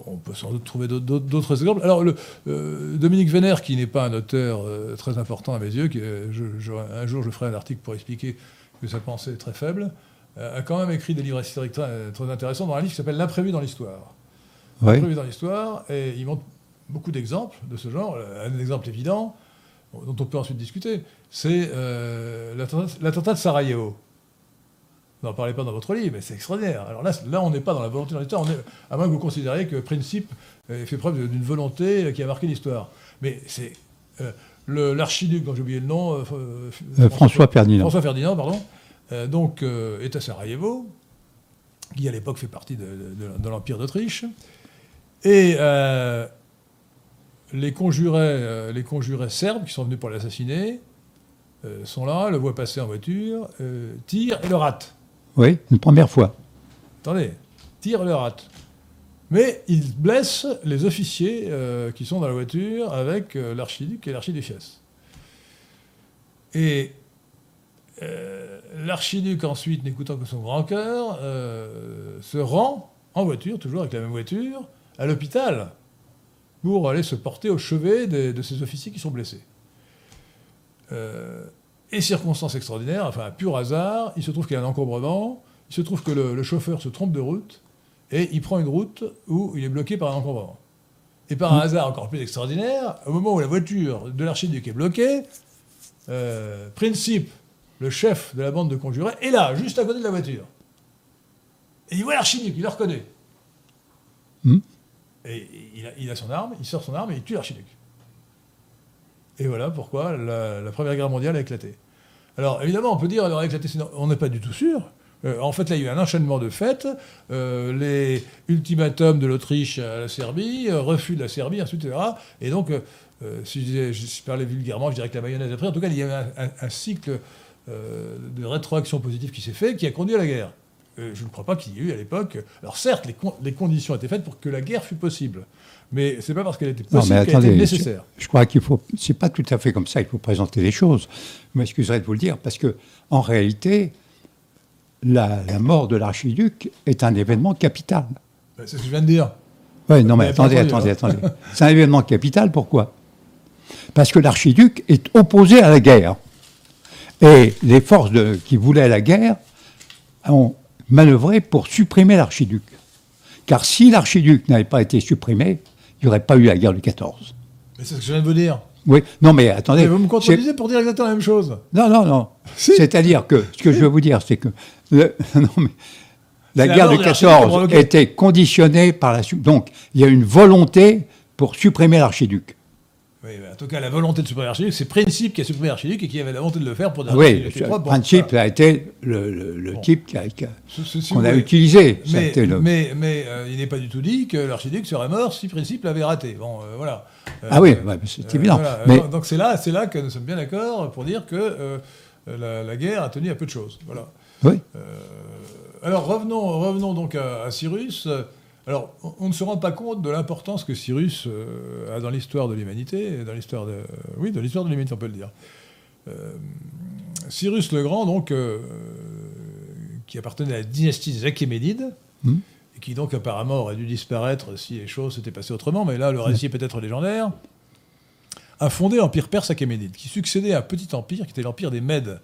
on peut sans doute trouver d'autres- exemples. Alors, le, euh, Dominique Vénère, qui n'est pas un auteur euh, très important à mes yeux, qui, je- je- un jour je ferai un article pour expliquer que sa pensée est très faible, a quand même écrit des livres historiques très, très intéressants dans un livre qui s'appelle L'imprévu dans l'histoire. L'imprévu dans l'histoire, et il montre beaucoup d'exemples de ce genre. Un exemple évident, dont on peut ensuite discuter, c'est l'attentat de Sarajevo. N'en parlez pas dans votre livre, mais c'est extraordinaire. Alors là, là on n'est pas dans la volonté dans l'histoire, on est- à moins que vous considériez que Principe euh, fait preuve d'une volonté qui a marqué l'histoire. Mais c'est euh, l'archiduc, dont j'ai oublié le nom, euh, euh, Euh, François Ferdinand. François Ferdinand, pardon, euh, donc euh, est à Sarajevo, qui à l'époque fait partie de, de- de l'Empire d'Autriche. Et euh, les, conjurés, euh, les conjurés serbes qui sont venus pour l'assassiner euh, sont là, le voient passer en voiture, euh, tirent et le ratent. Oui, une première fois. Attendez, tirent et le ratent. Mais ils blessent les officiers euh, qui sont dans la voiture avec euh, l'archiduc et l'archiduchesse. Et euh, l'archiduc, ensuite, n'écoutant que son grand cœur, se rend en voiture, toujours avec la même voiture, à l'hôpital pour aller se porter au chevet de ces officiers qui sont blessés. Euh, et circonstance extraordinaire, enfin un pur hasard, il se trouve qu'il y a un encombrement, il se trouve que le, le chauffeur se trompe de route, et il prend une route où il est bloqué par un encombrement. Et par un hasard encore plus extraordinaire, au moment où la voiture de l'archiduc est bloquée, euh, Principe, le chef de la bande de conjurés, est là, juste à côté de la voiture. Et il voit l'archiduc, il le reconnaît. Hmm. Et il a, il a son arme, il sort son arme et il tue l'archiduc. Et voilà pourquoi la, Première Guerre mondiale a éclaté. Alors évidemment, on peut dire elle aurait éclaté, sinon on n'est pas du tout sûr. Euh, en fait, là, il y a eu un enchaînement de faits. Euh, les ultimatums de l'Autriche à la Serbie, euh, refus de la Serbie, etc. Et donc, si je, parlais vulgairement, je dirais que la mayonnaise après. En tout cas, il y avait un, un- cycle de rétroaction positive qui s'est fait, qui a conduit à la guerre. Euh, je ne crois pas qu'il y ait eu à l'époque. Alors certes, les, con- les conditions étaient faites pour que la guerre fût possible, mais c'est pas parce qu'elle était possible qu'elle était nécessaire. je, je crois qu'il faut. C'est pas tout à fait comme ça qu'il faut présenter les choses. Je m'excuserai de vous le dire, parce que en réalité, la, la mort de l'archiduc est un événement capital. Ben, C'est ce que je viens de dire. Oui, non, mais attendez, attendez, entendu, attendez. C'est un événement capital, pourquoi? Parce que l'archiduc est opposé à la guerre. Et les forces de- qui voulaient la guerre ont manœuvré pour supprimer l'archiduc. Car si l'archiduc n'avait pas été supprimé, il n'y aurait pas eu la guerre du 14. Mais c'est ce que je viens de vous dire. Oui, non, mais attendez. Mais vous me contredisez pour dire exactement la même chose. Non, non, non. Si. C'est-à-dire que ce que je veux vous dire, c'est que le- non, mais la guerre de l'archiduc qui a 14 provoqué. était conditionnée par la. Donc, il y a une volonté pour supprimer l'archiduc. Oui, en tout cas, la volonté de supprimer l'archiduc, c'est Principe qui a supprimé l'archiduc et qui avait la volonté de le faire pour des Oui, Principe a été le, type qu'on a, utilisé. Mais, mais, mais euh, il n'est pas du tout dit que l'archiduc serait mort si Principe l'avait raté. Bon, euh, voilà. Euh, ah oui, c'est évident. Mais... Donc c'est là, là que nous sommes bien d'accord pour dire que la, guerre a tenu à peu de choses. Voilà. Oui. alors revenons, revenons donc à Cyrus. Alors, on ne se rend pas compte de l'importance que Cyrus euh, a dans l'histoire de l'humanité, dans l'histoire de, oui, de l'histoire de l'humanité, on peut le dire. Euh, Cyrus le Grand, donc, euh, qui appartenait à la dynastie des Achéménides, hmm. et qui donc apparemment aurait dû disparaître si les choses s'étaient passées autrement, mais là, le récit est peut-être légendaire, a fondé l'empire perse achéménide, qui succédait à un petit empire qui était l'empire des Mèdes.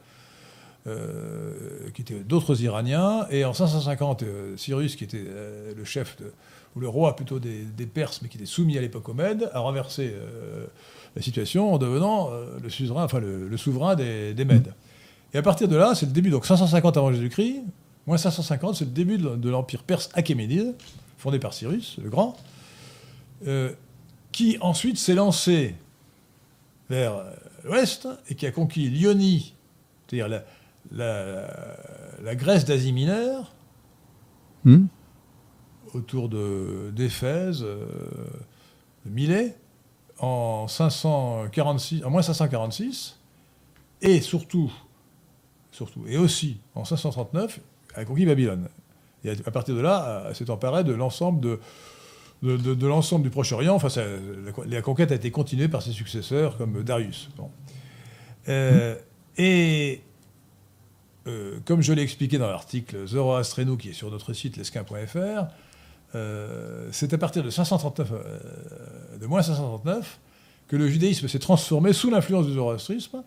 Euh, qui étaient d'autres Iraniens. Et en 550, euh, Cyrus, qui était euh, le chef, ou le roi plutôt des, Perses, mais qui était soumis à l'époque aux Mèdes, a renversé la situation en devenant le, suzerain, enfin, le, souverain des, Mèdes. Et à partir de là, c'est le début, donc 550 avant Jésus-Christ, moins 550, c'est le début de, l'empire perse achéménide, fondé par Cyrus le Grand, qui ensuite s'est lancé vers l'ouest et qui a conquis l'Ionie, c'est-à-dire la, la, Grèce d'Asie mineure, hmm? autour d'Éphèse, euh, de, Milet, en, 546, en moins 546, et surtout, surtout, et aussi en 539, a conquis Babylone. Et à partir de là, s'est emparé de l'ensemble de, de, l'ensemble du Proche-Orient. Enfin, la, conquête a été continuée par ses successeurs comme Darius. Euh, et euh, comme je l'ai expliqué dans l'article Zoroastreno qui est sur notre site lesquin.fr, euh, c'est à partir de, 539, euh, de moins 539 que le judaïsme s'est transformé sous l'influence du zoroastrisme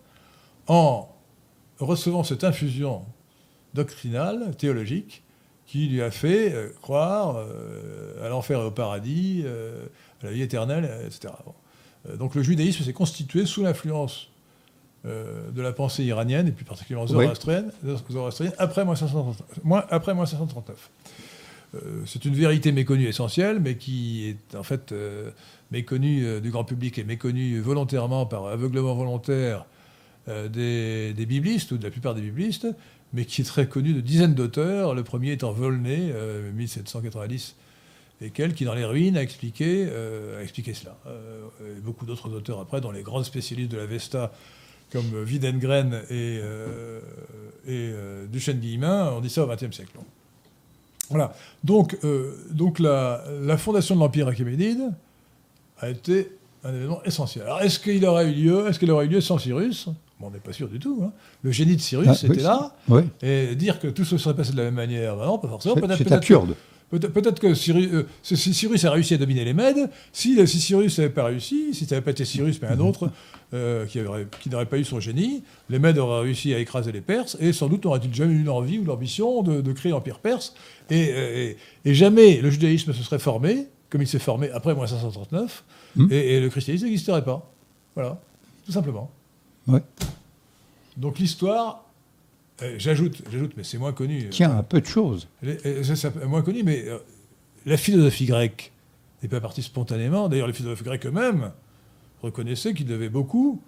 en recevant cette infusion doctrinale, théologique, qui lui a fait croire à l'enfer et au paradis, à la vie éternelle, etc. Donc le judaïsme s'est constitué sous l'influence euh, de la pensée iranienne, et plus particulièrement zoroastrienne, après moins 539. Euh, c'est une vérité méconnue essentielle, mais qui est en fait euh, méconnue du grand public et méconnue volontairement par aveuglement volontaire des, biblistes, ou de la plupart des biblistes, mais qui est très connue de dizaines d'auteurs, le premier étant Volney, 1790 et quel, qui dans les ruines a expliqué, a expliqué cela. beaucoup d'autres auteurs après, dont les grands spécialistes de la Vesta, comme Widengren et, euh, et euh, Duchesne-Guillemin, on dit ça au XXe siècle. Voilà. Donc, euh, donc la, fondation de l'Empire achéménide a été un événement essentiel. Alors, est-ce qu'il aurait eu lieu Est-ce qu'il aurait eu lieu sans Cyrus? Bon, On n'est pas sûr du tout. Hein. Le génie de Cyrus ah, était là. Et dire que tout se serait passé de la même manière, ben non, pas forcément. C'est absurde. Peut-être que euh, Cyrus, a réussi à dominer les Mèdes. Si, Cyrus n'avait pas réussi, si ça n'avait pas été Cyrus, mais un autre euh, qui, n'aurait pas eu son génie, les Mèdes auraient réussi à écraser les Perses, et sans doute n'aurait-il jamais eu l'envie ou l'ambition de, créer l'Empire perse. Et, jamais le judaïsme se serait formé, comme il s'est formé après 539, hmm. et, le christianisme n'existerait pas. Voilà, tout simplement. Donc l'histoire euh, j'ajoute, j'ajoute, mais c'est moins connu. Tiens, un peu de choses. C'est moins connu, mais euh, la philosophie grecque n'est pas partie spontanément. D'ailleurs, les philosophes grecs eux-mêmes reconnaissaient qu'ils devaient beaucoup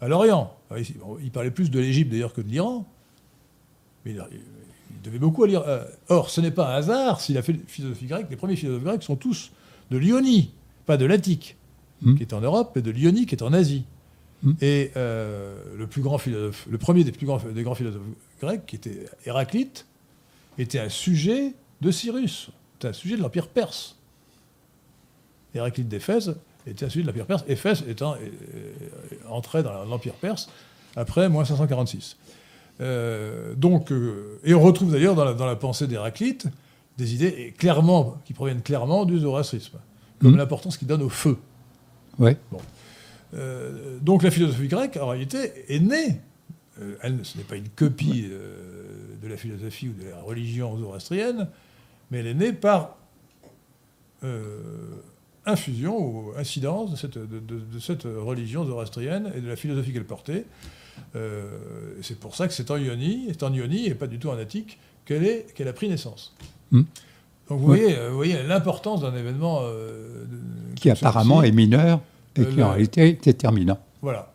à l'Orient. Ils parlaient plus de l'Égypte d'ailleurs que de l'Iran. Mais ils devaient beaucoup à l'Iran. Euh, or, ce n'est pas un hasard si la philosophie grecque, les premiers philosophes grecs sont tous de l'Ionie, pas de l'Attique, hmm. qui est en Europe, mais de l'Ionie, qui est en Asie. Hmm. Et le plus grand philosophe, le premier des plus grands, des grands philosophes grec, qui était Héraclite, était un sujet de Cyrus, était un sujet de l'Empire perse. Héraclite d'Éphèse était un sujet de l'Empire perse, Éphèse étant euh, entré dans l'Empire perse après moins 546. Euh, donc, euh, et on retrouve d'ailleurs dans la, pensée d'Héraclite des idées clairement, qui proviennent clairement du zoroastrisme, comme mmh. l'importance qu'il donne au feu. Ouais. Donc la philosophie grecque, en réalité, est née euh, elle, ce n'est pas une copie euh, de la philosophie ou de la religion zoroastrienne, mais elle est née par euh, infusion ou incidence de cette, de, cette, religion zoroastrienne et de la philosophie qu'elle portait. c'est pour ça que c'est en Ionie, c'est en Ionie et pas du tout en Attique, qu'elle, qu'elle a pris naissance. Hmm. Donc vous, voyez, voyez l'importance d'un événement qui apparemment est mineur et qui en réalité est déterminant. Voilà.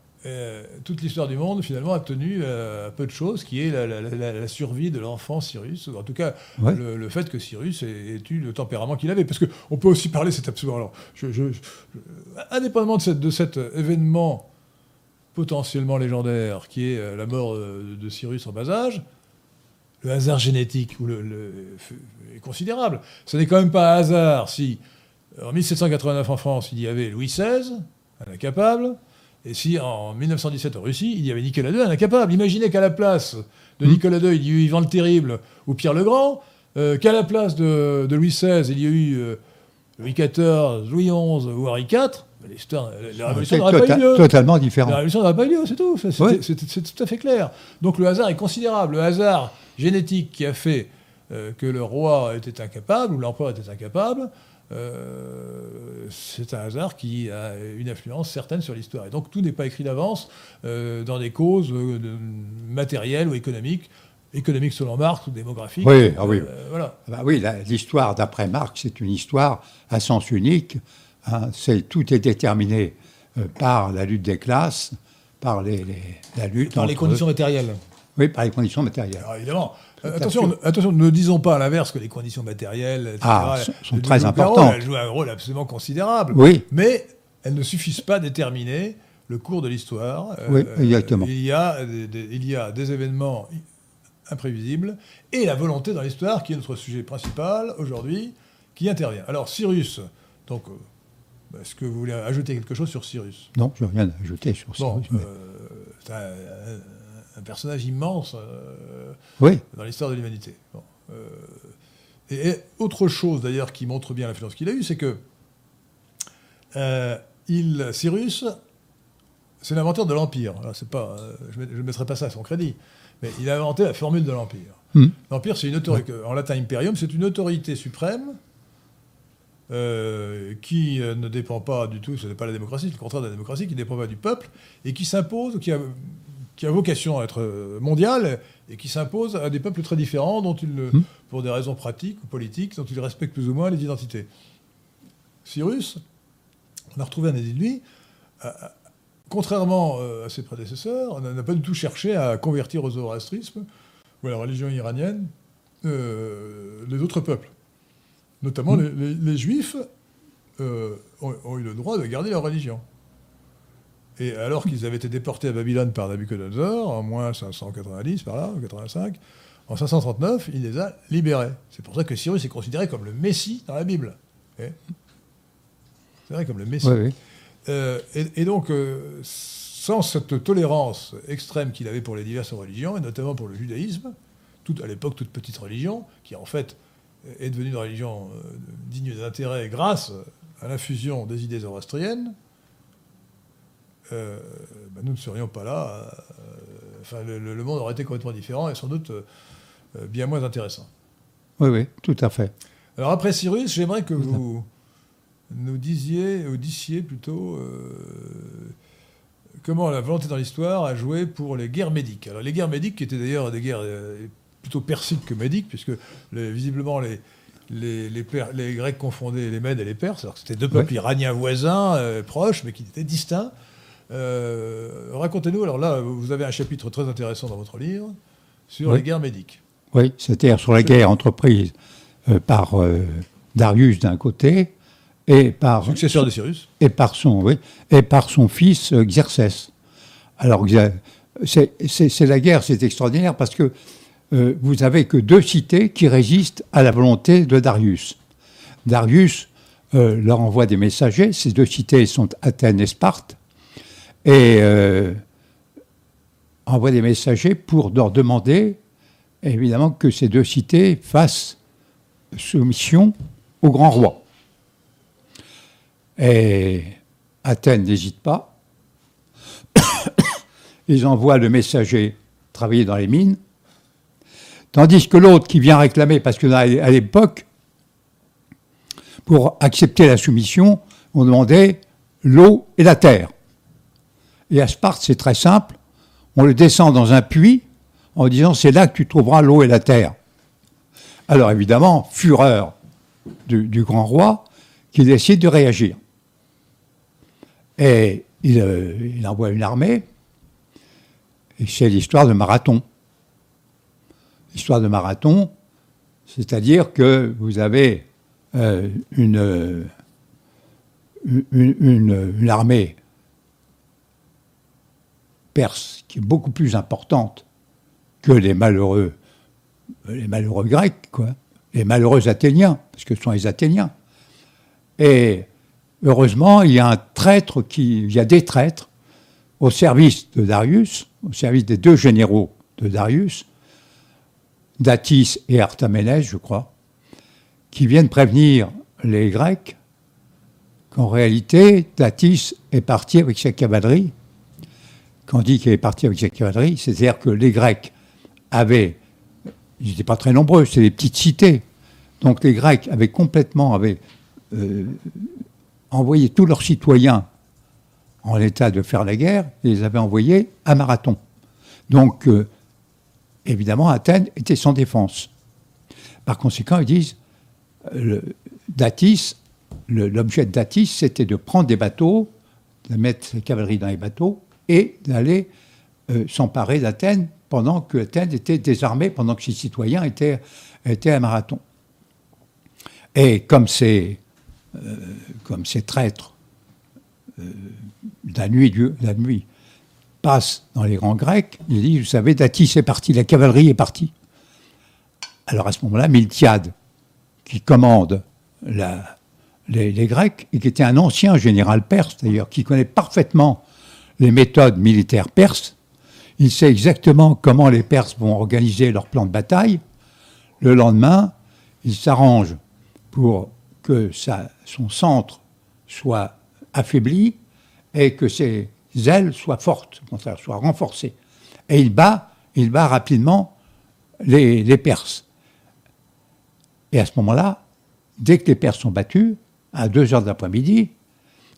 toute l'histoire du monde, finalement, a tenu à peu de choses, qui est la, survie de l'enfant Cyrus, ou en tout cas le, fait que Cyrus ait, eu le tempérament qu'il avait. Parce qu'on peut aussi parler, c'est absolument... Alors, indépendamment de, cette, de cet événement potentiellement légendaire, qui est la mort de Cyrus en bas âge, le hasard génétique ou le, est considérable. Ce n'est quand même pas un hasard si, en 1789 en France, il y avait Louis XVI, un incapable, et si en 1917 en Russie, il y avait Nicolas II, un incapable. Imaginez qu'à la place de hmm. Nicolas II, il y a eu Ivan le Terrible ou Pierre le Grand, euh, qu'à la place de, Louis XVI, il y a eu euh, Louis XIV, Louis XI ou Henri IV. L'histoire, la révolution n'aurait pas eu lieu. Totalement différent. La révolution n'aurait pas eu lieu, c'est tout. C'est tout à fait clair. Donc le hasard est considérable. Le hasard génétique qui a fait euh, que le roi était incapable, ou l'empereur était incapable, euh, c'est un hasard qui a une influence certaine sur l'histoire. Et donc tout n'est pas écrit d'avance euh, dans des causes matérielles ou économiques, économiques selon Marx ou démographiques. Oui, ah oui. voilà. Ah bah oui, l'histoire d'après Marx, c'est une histoire à sens unique. Hein. tout est déterminé par la lutte des classes, par les, la lutte. Par les conditions matérielles. Oui, par les conditions matérielles. Alors, évidemment. Euh, attention, attention, ne disons pas à l'inverse que les conditions matérielles etc., ah, sont, très importantes. elles jouent un rôle absolument considérable. Oui. Mais elles ne suffisent pas à déterminer le cours de l'histoire. Euh, oui, exactement. il, y a des, il y a des événements imprévisibles et la volonté dans l'histoire, qui est notre sujet principal aujourd'hui, qui intervient. Alors, Cyrus, donc, euh, est-ce que vous voulez ajouter quelque chose sur Cyrus Non, je n'ai rien à ajouter sur Cyrus. Bon, c'est un, un personnage immense euh, dans l'histoire de l'humanité. Euh, et, autre chose d'ailleurs qui montre bien l'influence qu'il a eue, c'est que euh, il, Cyrus, c'est l'inventeur de l'Empire. C'est pas, je ne mettrai pas ça à son crédit, mais il a inventé la formule de l'Empire. Hmm. L'Empire, c'est une autorité, en latin imperium, c'est une autorité suprême qui ne dépend pas du tout, ce n'est pas la démocratie, c'est le contraire de la démocratie, qui ne dépend pas du peuple, et qui s'impose, qui a qui a vocation à être euh, mondiale et qui s'impose à des peuples très différents, dont hmm. pour des raisons pratiques ou politiques, dont il respecte plus ou moins les identités. Cyrus, on a retrouvé un édit de lui, contrairement euh, à ses prédécesseurs, n'a pas du tout cherché à convertir au zoroastrisme ou à la religion iranienne euh, les autres peuples. Notamment hmm. les, juifs ont eu le droit de garder leur religion. Et alors qu'ils avaient été déportés à Babylone par Nabucodonosor, en moins 590, par là, 85, en 539, il les a libérés. C'est pour ça que Cyrus est considéré comme le Messie dans la Bible. C'est vrai, comme le Messie. Euh, et, donc, euh, sans cette tolérance extrême qu'il avait pour les diverses religions, et notamment pour le judaïsme, tout, à l'époque toute petite religion, qui en fait est devenue une religion euh, digne d'intérêt grâce à l'infusion des idées zoroastriennes, euh, ben, nous ne serions pas là. Euh, enfin, le, monde aurait été complètement différent et sans doute euh, bien moins intéressant. Oui, oui, tout à fait. Alors après Cyrus, j'aimerais que vous nous disiez, ou disiez plutôt, comment la volonté dans l'histoire a joué pour les guerres médiques. Alors les guerres médiques, qui étaient d'ailleurs des guerres plutôt persiques que médiques, puisque visiblement les, les, les, Grecs confondaient les Mèdes et les Perses, alors que c'était deux peuples iraniens voisins, proches, mais qui étaient distincts. Euh, racontez-nous, alors là, vous avez un chapitre très intéressant dans votre livre sur les guerres médiques. Oui, c'est-à-dire sur la guerre entreprise euh, par euh, Darius d'un côté et par successeur de Cyrus et par son oui, et par son fils Xerxès. Alors c'est la guerre, c'est extraordinaire parce que vous n'avez que deux cités qui résistent à la volonté de Darius. Darius leur envoie des messagers. Ces deux cités sont Athènes et Sparte et euh, envoie des messagers pour leur demander, évidemment, que ces deux cités fassent soumission au grand roi. Et Athènes n'hésite pas. Ils envoient le messager travailler dans les mines, tandis que l'autre qui vient réclamer, parce qu'à l'époque, pour accepter la soumission, on demandait l'eau et la terre. Et à Sparte, c'est très simple. On le descend dans un puits en disant c'est là que tu trouveras l'eau et la terre. Alors évidemment, fureur du, grand roi qui décide de réagir. Et il, il envoie une armée, et c'est l'histoire de Marathon. L'histoire de Marathon, c'est-à-dire que vous avez euh, une, une, armée qui est beaucoup plus importante que les malheureux, les malheureux grecs, les malheureux athéniens, parce que ce sont les athéniens. Et heureusement, il y a un traître qui, il y a des traîtres au service de Darius, au service des deux généraux de Darius, Datis et Artaménès, je crois, qui viennent prévenir les Grecs qu'en réalité, Datis est parti avec sa cavalerie. Quand on dit qu'il est parti avec sa cavalerie, c'est-à-dire que les Grecs avaient, ils n'étaient pas très nombreux, c'est des petites cités. Donc les Grecs avaient complètement euh, envoyé tous leurs citoyens en état de faire la guerre et les avaient envoyés à Marathon. Donc, euh, évidemment, Athènes était sans défense. Par conséquent, ils disent, l'objet de Datis, c'était de prendre des bateaux, de mettre sa cavalerie dans les bateaux et d'aller euh, s'emparer d'Athènes pendant que Athènes était désarmée, pendant que ses citoyens étaient, à Marathon. Et comme ces, euh, traîtres euh, la nuit, la nuit passe dans les grands grecs, il dit, vous savez, Datis est parti, la cavalerie est partie. Alors à ce moment-là, Miltiade, qui commande les, Grecs, et qui était un ancien général perse d'ailleurs, qui connaît parfaitement les méthodes militaires perses, il sait exactement comment les Perses vont organiser leur plan de bataille. Le lendemain, il s'arrange pour que son centre soit affaibli et que ses ailes soient fortes, soient renforcées. Et il bat, il bat rapidement les, Perses. Et à ce moment-là, dès que les Perses sont battus, à 2 heures d'après-midi,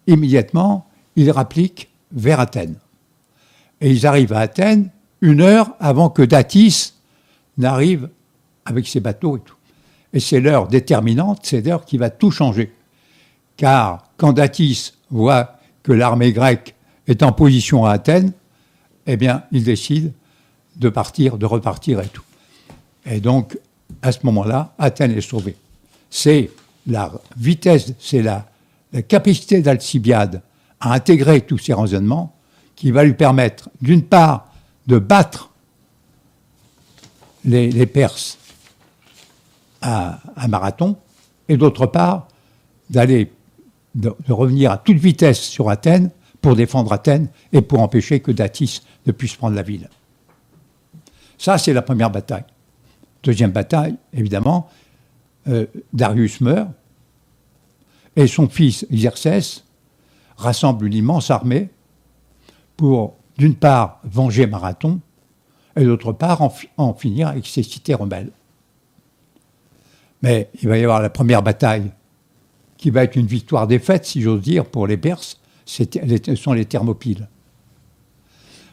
immédiatement, ils rappliquent vers Athènes. Et ils arrivent à Athènes une heure avant que Datis n'arrive avec ses bateaux et tout. Et c'est l'heure déterminante, c'est l'heure qui va tout changer. Car quand Datis voit que l'armée grecque est en position à Athènes, eh bien, il décide de partir, de repartir et tout. Et donc, à ce moment-là, Athènes est sauvée. C'est la vitesse, c'est la, capacité d'Alcibiade à intégrer tous ces renseignements qui va lui permettre, d'une part, de battre les, Perses à, Marathon, et d'autre part, d'aller de, revenir à toute vitesse sur Athènes pour défendre Athènes et pour empêcher que Datis ne puisse prendre la ville. Ça, c'est la première bataille. Deuxième bataille, évidemment, euh, Darius meurt et son fils Xerxès rassemble une immense armée pour, d'une part, venger Marathon et d'autre part, en, finir avec ses cités rebelles. Mais il va y avoir la première bataille qui va être une victoire défaite, si j'ose dire, pour les Perses, ce sont les Thermopyles.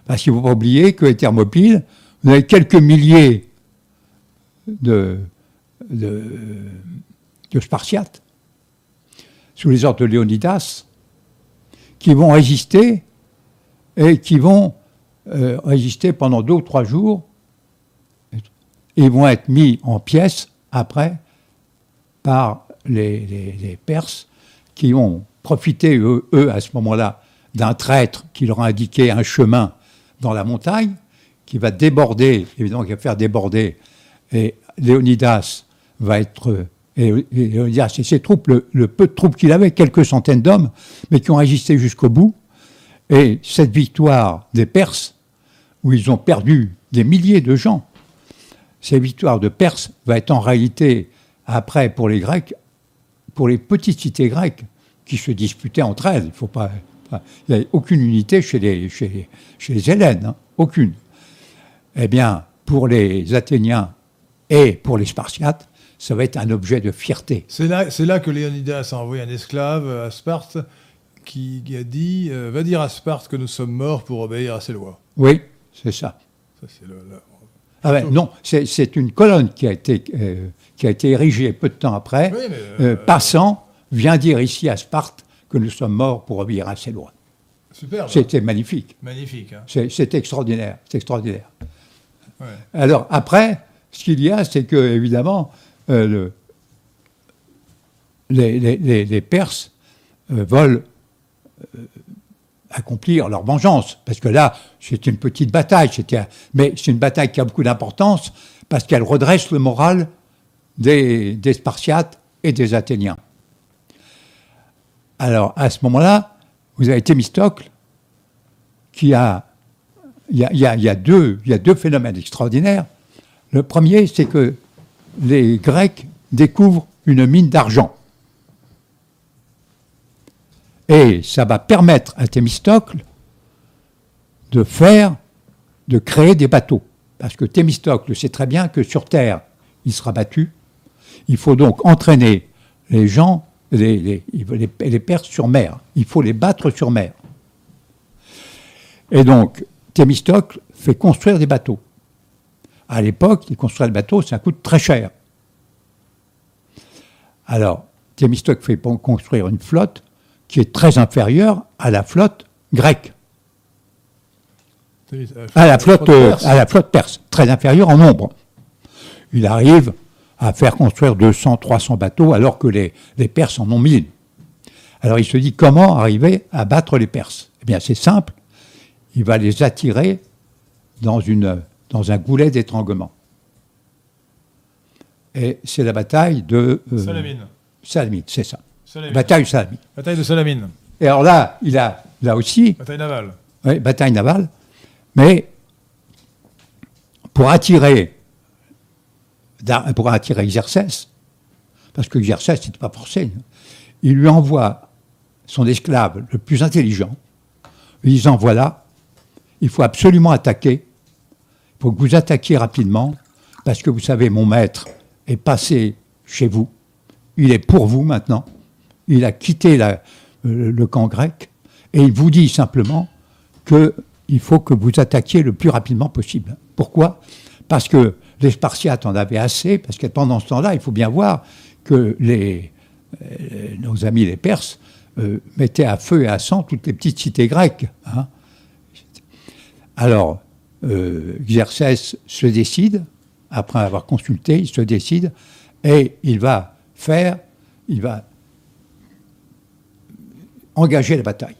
Parce qu'il ne faut pas oublier que les Thermopyles, vous avez quelques milliers de, de, Spartiates, sous les ordres de Léonidas, qui vont résister et qui vont euh, résister pendant deux ou trois jours et vont être mis en pièces après par les, Perses qui ont profité, eux, à ce moment-là, d'un traître qui leur a indiqué un chemin dans la montagne, qui va déborder, évidemment, qui va faire déborder, et Léonidas va être. Et Léonidas et ses troupes, le, peu de troupes qu'il avait, quelques centaines d'hommes, mais qui ont résisté jusqu'au bout. Et cette victoire des Perses, où ils ont perdu des milliers de gens, cette victoire de Perses va être en réalité, après, pour les Grecs, pour les petites cités grecques qui se disputaient entre elles. Il faut pas, n'y avait aucune unité chez les, chez, chez les Hélènes, hein, aucune. Eh bien, pour les Athéniens et pour les Spartiates, ça va être un objet de fierté. C'est là, que Léonidas a envoyé un esclave à Sparte qui, a dit euh, Va dire à Sparte que nous sommes morts pour obéir à ses lois. Oui, c'est ça. ça c'est le, ah ben, non, c'est une colonne qui a, été, euh, qui a été érigée peu de temps après. Euh, euh, passant vient dire ici à Sparte que nous sommes morts pour obéir à ses lois. C'était magnifique. Magnifique. Hein. C'est extraordinaire. C'est extraordinaire. Alors, après, ce qu'il y a, c'est que, évidemment, euh, les, Perses euh, veulent euh, accomplir leur vengeance. Parce que là, c'est une petite bataille, mais c'est une bataille qui a beaucoup d'importance parce qu'elle redresse le moral des, Spartiates et des Athéniens. Alors, à ce moment-là, vous avez Thémistocle qui a. Il y a, deux, il y a deux phénomènes extraordinaires. Le premier, c'est que les Grecs découvrent une mine d'argent. Et ça va permettre à Thémistocle de faire, de créer des bateaux. Parce que Thémistocle sait très bien que sur Terre, il sera battu. Il faut donc entraîner les gens, les, les, les, Perses sur mer. Il faut les battre sur mer. Et donc, Thémistocle fait construire des bateaux. À l'époque, construire des bateaux, ça coûte très cher. Alors, Thémistocle fait construire une flotte qui est très inférieure à la flotte grecque. À la flotte, euh, à la flotte perse, très inférieure en nombre. Il arrive à faire construire 200, 300 bateaux alors que les, les Perses en ont 1000. Alors il se dit comment arriver à battre les Perses? Eh bien c'est simple, il va les attirer dans, une, dans un goulet d'étranglement. Et c'est la bataille de... Euh, Salamine. Salamine, c'est ça. Bataille de Salamine. Bataille de Salamine. Et alors là, il a là aussi. Bataille navale. Oui, bataille navale. Mais pour attirer, pour attirer Xerxès, parce que Xerxès n'était pas forcé, il lui envoie son esclave le plus intelligent, lui disant voilà, il faut absolument attaquer, faut que vous attaquiez rapidement, parce que vous savez, mon maître est passé chez vous, il est pour vous maintenant, il a quitté euh, le camp grec et il vous dit simplement qu'il faut que vous attaquiez le plus rapidement possible. Pourquoi? Parce que les Spartiates en avaient assez, parce que pendant ce temps-là, il faut bien voir que les, euh, nos amis les Perses euh, mettaient à feu et à sang toutes les petites cités grecques. Hein. Alors, Xerxès se décide, après avoir consulté, il se décide, et il va faire, il va engager la bataille.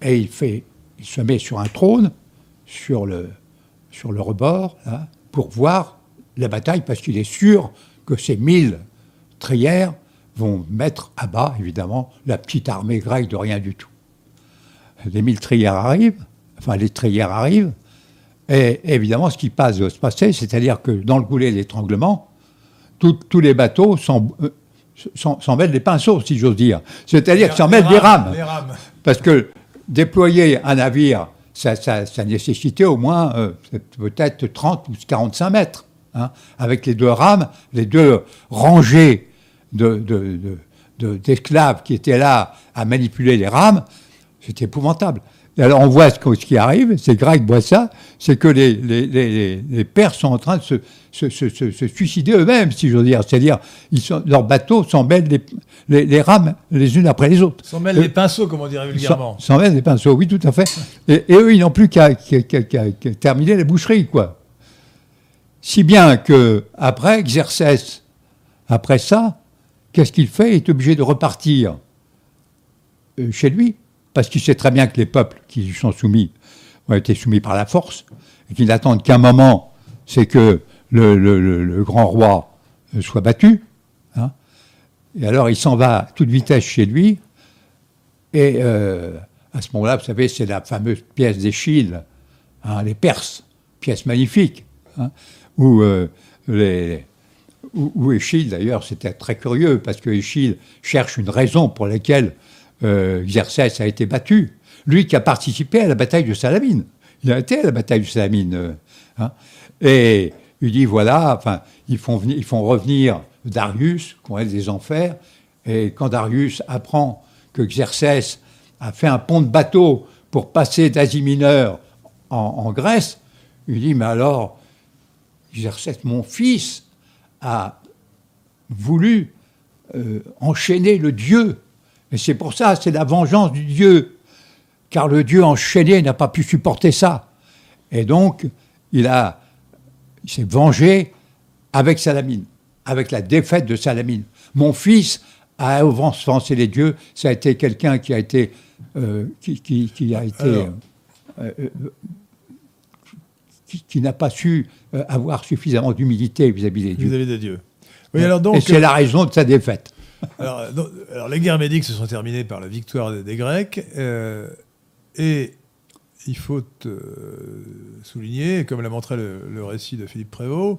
Et il, fait, il se met sur un trône, sur le, sur le rebord, pour voir la bataille, parce qu'il est sûr que ces mille trières vont mettre à bas, évidemment, la petite armée grecque de rien du tout. Les mille trières arrivent, enfin les trières arrivent, et évidemment, ce qui passe doit se passer, c'est-à-dire que dans le goulet d'étranglement, tous les bateaux euh, s'en mêlent des pinceaux, si j'ose dire. C'est-à-dire qu'ils s'en mêlent des rames. Parce que déployer un navire, ça, nécessitait au moins euh, peut-être 30 ou 45 mètres. Hein, avec les deux rames, les deux rangées d'esclaves qui étaient là à manipuler les rames, c'était épouvantable alors on voit ce, qui arrive, ces Grecs voient ça, c'est que les, les, Perses sont en train de se, suicider eux-mêmes, si j'ose dire. C'est-à-dire, leurs bateaux s'en mêlent les, rames les unes après les autres. S'en mêlent les pinceaux, comme on dirait vulgairement. S'en mêlent les pinceaux, oui, tout à fait. Et, eux, ils n'ont plus qu'à terminer les boucheries, quoi. Si bien que après Xerxès, après ça, qu'est-ce qu'il fait? Il est obligé de repartir euh, chez lui parce qu'il sait très bien que les peuples qui sont soumis ont été soumis par la force, et qu'ils n'attendent qu'un moment, c'est que le, grand roi euh, soit battu. Hein. Et alors il s'en va à toute vitesse chez lui, et euh, à ce moment-là, vous savez, c'est la fameuse pièce d'Échille, hein, les Perses, pièce magnifique, hein, où, euh, d'ailleurs, c'était très curieux, parce que Échille cherche une raison pour laquelle euh, Xerxès a été battu. Lui qui a participé à la bataille de Salamine. Il a été à la bataille de Salamine. Euh, hein. Et il dit voilà, enfin, ils font, ils font revenir Darius, qu'on est des enfers. Et quand Darius apprend que Xerxès a fait un pont de bateau pour passer d'Asie mineure en, Grèce, il dit Mais alors, Xerxès, mon fils, a voulu euh, enchaîner le dieu et c'est pour ça, c'est la vengeance du Dieu car le dieu enchaîné n'a pas pu supporter ça. Et donc, il a, il s'est vengé avec Salamine, avec la défaite de Salamine. Mon fils a offensé les dieux. Ça a été quelqu'un qui a été, euh, qui, qui- qui a été, Alors. euh, euh, qui, qui n'a pas su euh, avoir suffisamment d'humilité vis-à-vis des dieux. vis-à-vis des dieux. Oui, alors donc, Et c'est la raison de sa défaite. Alors, les guerres médiques se sont terminées par la victoire des, des Grecs. euh, et il faut euh, souligner, comme l'a montré le, le récit de Philippe Prévost,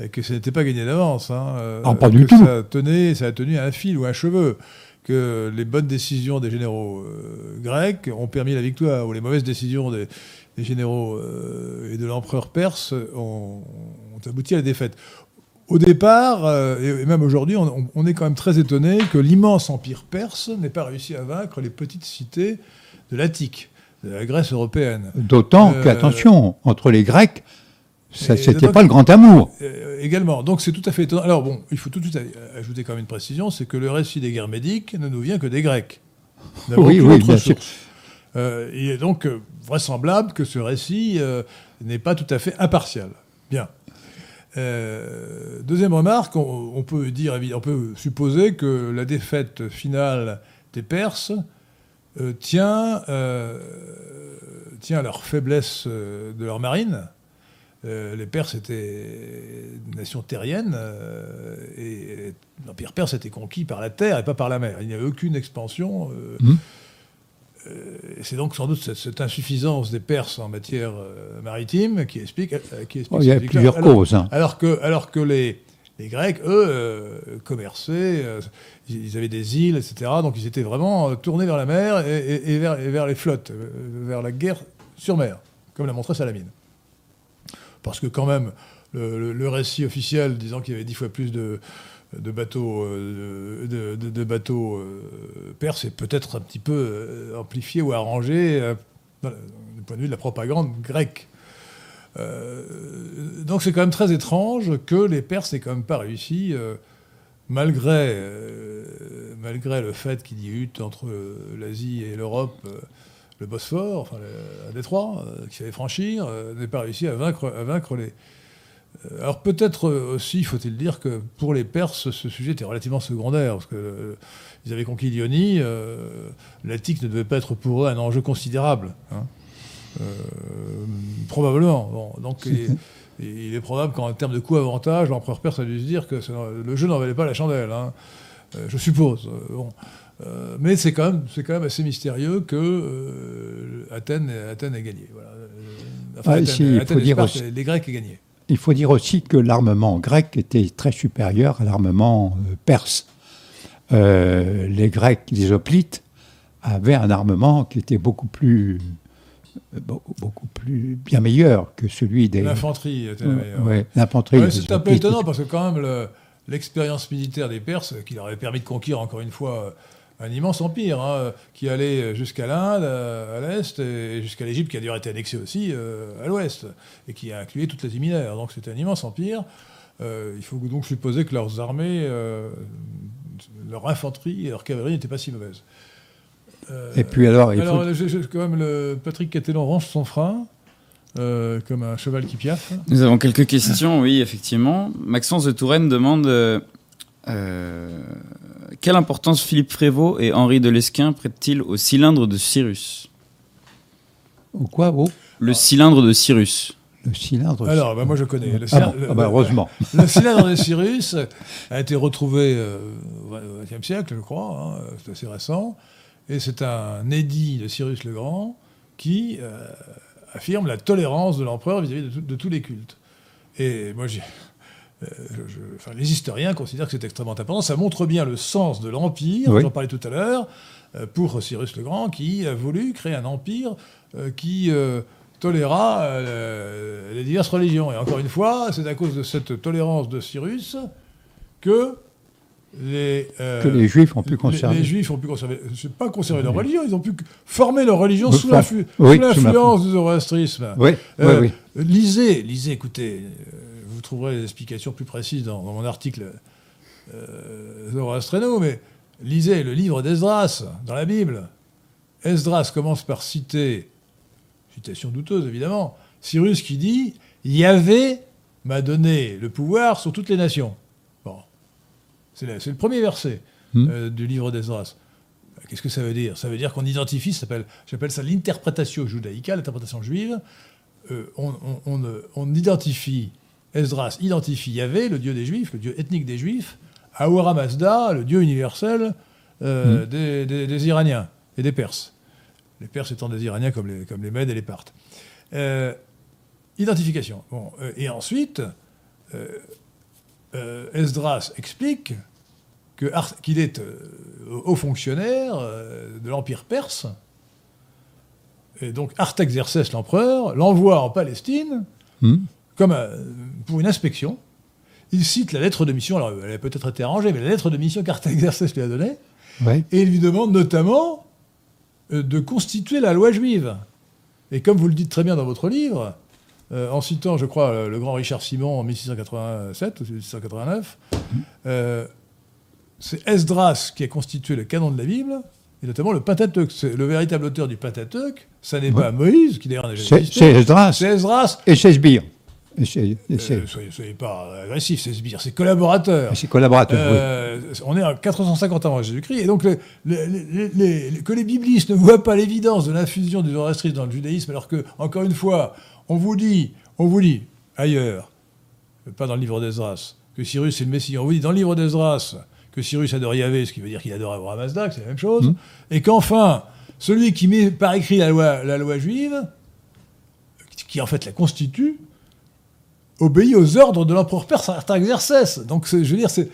euh, que ce n'était pas gagné d'avance. hein, euh, Ah, pas que du tout. Ça, tenait, ça a tenu à un fil ou un cheveu. Que les bonnes décisions des généraux grecs ont permis la victoire, ou les mauvaises décisions des, des généraux et de l'empereur perse ont, ont abouti à la défaite. Au départ, euh, et même aujourd'hui, on, on est quand même très étonné que l'immense empire perse n'ait pas réussi à vaincre les petites cités de l'Attique, de la Grèce européenne. D'autant Euh, qu'attention, entre les Grecs, ça d'autant pas le grand amour. Euh, également. Donc c'est tout à fait étonnant. Alors bon, il faut tout de suite ajouter quand même une précision, c'est que le récit des guerres médiques ne nous vient que des Grecs. Oui, oui, bien. Euh, il est donc vraisemblable que ce récit euh, n'est pas tout à fait impartial. Bien. Euh, deuxième remarque, on, peut dire, on peut supposer que la défaite finale des Perses euh, tient, euh, tient à leur faiblesse de leur marine. Les Perses étaient une nation terrienne et l'Empire perse était conquis par la terre et pas par la mer. Il n'y avait aucune expansion. et c'est donc sans doute cette, cette insuffisance des Perses en matière euh, maritime qui explique, euh, qui explique Oh, il y a plusieurs Alors- causes. hein. alors que, alors que les, les Grecs, eux, euh, commerçaient, euh, ils avaient des îles, etc. Donc ils étaient vraiment euh, tournés vers la mer et, et- et vers, et vers les flottes, euh, vers la guerre sur mer, comme l'a montré Salamine. Parce que quand même, le, le- le récit officiel disant qu'il y avait dix fois plus de, de bateaux, euh, de, bateaux euh, perses est peut-être un petit peu euh, amplifié ou arrangé du point de vue de la propagande grecque. Donc c'est quand même très étrange que les Perses n'aient quand même pas réussi, malgré, malgré le fait qu'il y eut entre euh, l'Asie et l'Europe le Bosphore, enfin un détroit qu'il fallait franchir, n'aient pas réussi à vaincre, à vaincre les. Euh, Alors peut-être euh, aussi, faut-il dire que pour les Perses, ce sujet était relativement secondaire, parce que euh, ils avaient conquis l'Ionie, euh, l'Attique ne devait pas être pour eux un enjeu considérable. hein. Euh, probablement. Bon, donc il, il est probable qu'en termes de coût-avantage, l'empereur perse a dû se dire que le jeu n'en valait pas la chandelle. hein. Je suppose. Bon. Mais c'est quand, même- quand même assez mystérieux que Athènes, Athènes ait gagné. Voilà. Enfin, Ah, Athènes, si, dire les Grecs aient gagné. Il faut dire aussi que l'armement grec était très supérieur à l'armement euh, perse. Euh, les Grecs, les hoplites, avaient un armement qui était beaucoup plus, euh, beaucoup, plus bien meilleur que celui des. L'infanterie était la meilleure. ouais, l'infanterie. Ouais, c'est un peu étonnant parce que quand même le- l'expérience militaire des Perses, qui leur avait permis de conquérir encore une fois un immense empire, hein, qui allait jusqu'à l'Inde à, à l'est et jusqu'à l'Égypte qui a d'ailleurs été annexée aussi euh, à l'ouest et qui a inclué toute l'Asie mineure. Donc c'était un immense empire. Euh, il faut donc supposer que leurs armées, euh, leur infanterie et leur cavalerie n'étaient pas si mauvaises. Euh, Et puis alors, il alors, faut. je- je- quand même, le Patrick Catelon range son frein, euh, comme un cheval qui piaffe. Nous avons quelques questions, oui, effectivement. Maxence de Touraine demande euh, euh, quelle importance Philippe Prévost et Henri de Lesquin prêtent-ils au cylindre de Cyrus? Ou quoi oh, Le cylindre de Cyrus. Le cylindre. Alors, bah, moi je connais. Le, Ah cylindre- bon, le- ah bah, heureusement. le cylindre de Cyrus a été retrouvé euh, au XXe siècle, je crois, hein, c'est assez récent, et c'est un édit de Cyrus le Grand qui euh, affirme la tolérance de l'empereur vis-à-vis de, de tous les cultes. Et moi, j'ai- je- je- enfin, les historiens considèrent que c'est extrêmement important. Ça montre bien le sens de l'empire, Oui. j'en parlais tout à l'heure, euh, pour Cyrus le Grand, qui a voulu créer un empire euh, qui euh, toléra euh, les diverses religions. Et encore une fois, c'est à cause de cette tolérance de Cyrus que les, euh, Que les Juifs ont pu les- conserver. Les, Juifs ont pu conserver. C'est pas conserver leur religion, ils ont pu former leur religion Oui, sous oui, sous l'influence du zoroastrisme. Oui, Euh. Lisez, lisez, écoutez, euh, vous trouverez les explications plus précises dans, dans mon article euh, Zoroastreno, mais lisez le livre d'Esdras dans la Bible. Esdras commence par citer, citation douteuse évidemment, Cyrus qui dit Yahvé m'a donné le pouvoir sur toutes les nations. Bon. C'est le, premier verset Hmm. euh, du livre d'Esdras. Qu'est-ce que ça veut dire? Ça veut dire qu'on identifie, j'appelle ça l'interprétatio judaïca, l'interprétation juive. Euh, on, on- on, euh, on identifie, Esdras identifie Yahvé, le dieu des Juifs, le dieu ethnique des Juifs, Ahura Mazda, le dieu universel euh, des, des- des Iraniens et des Perses. Les Perses étant des Iraniens comme les, comme les Mèdes et les Parthes. Euh, identification. Bon, euh, et ensuite, Esdras explique qu'il est haut fonctionnaire de l'Empire perse. Et donc Artaxerxès, l'empereur, l'envoie en Palestine Hmm. Comme euh, pour une inspection. Il cite la lettre de mission, alors elle a peut-être été arrangée, mais la lettre de mission qu'Artaxerxès lui a donnée, et il lui demande notamment euh, de constituer la loi juive. Et comme vous le dites très bien dans votre livre, euh, en citant, je crois, le, le grand Richard Simon en 1687 ou 1689, euh, c'est Esdras qui a constitué le canon de la Bible, et notamment le Pentateuque. C'est le véritable auteur du Pentateuque, ça n'est Ouais. pas Moïse, qui d'ailleurs n'a jamais C'est existé. c'est Esdras C'est Esdras. et c'est Sbire. C'est c'est- Euh, soyez, soyez pas agressif, c'est Sbire, c'est collaborateur. collaborateurs. oui. Euh, On est en 450 avant Jésus-Christ, et donc le- le- le- les- les- que les biblistes ne voient pas l'évidence de l'infusion du zoroastrisme dans le judaïsme, alors que, encore une fois, on vous dit, on vous dit ailleurs, pas dans le livre d'Esdras, que Cyrus est le Messie. On vous dit dans le livre d'Esdras que Cyrus adore Yahvé, ce qui veut dire qu'il adore Abraham Mazda, que c'est la même chose, Mhm. et qu'enfin, celui qui met par écrit la loi, la loi juive, qui en fait la constitue, obéit aux ordres de l'empereur perse Artaxerxès. Donc, je veux dire, c'est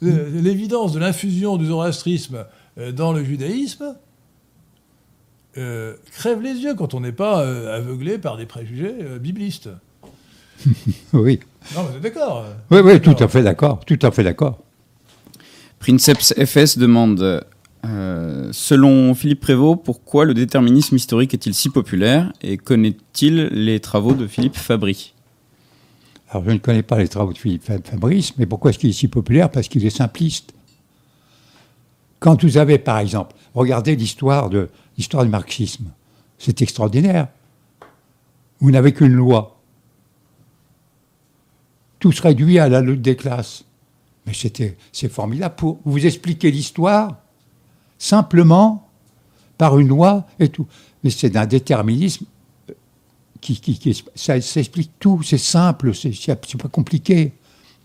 l'évidence de l'infusion du zoroastrisme euh, dans le judaïsme euh, crève les yeux quand on n'est pas euh, aveuglé par des préjugés euh, biblistes. Oui. Non, mais vous êtes d'accord oui, oui, tout à fait d'accord. Tout à fait d'accord. Princeps FS demande euh, Selon Philippe Prévost, pourquoi le déterminisme historique est-il si populaire et connaît-il les travaux de Philippe Fabry? Alors, je ne connais pas les travaux de Philippe Fab- Fabrice, mais pourquoi est-ce qu'il est si populaire? Parce qu'il est simpliste. Quand vous avez, par exemple, regardez l'histoire de l'histoire du marxisme, c'est extraordinaire. Vous n'avez qu'une loi. Tout se réduit à la lutte des classes. Mais c'était, c'est formidable pour vous expliquer l'histoire simplement par une loi et tout. Mais c'est d'un déterminisme ça, ça explique tout, c'est simple, c'est pas compliqué.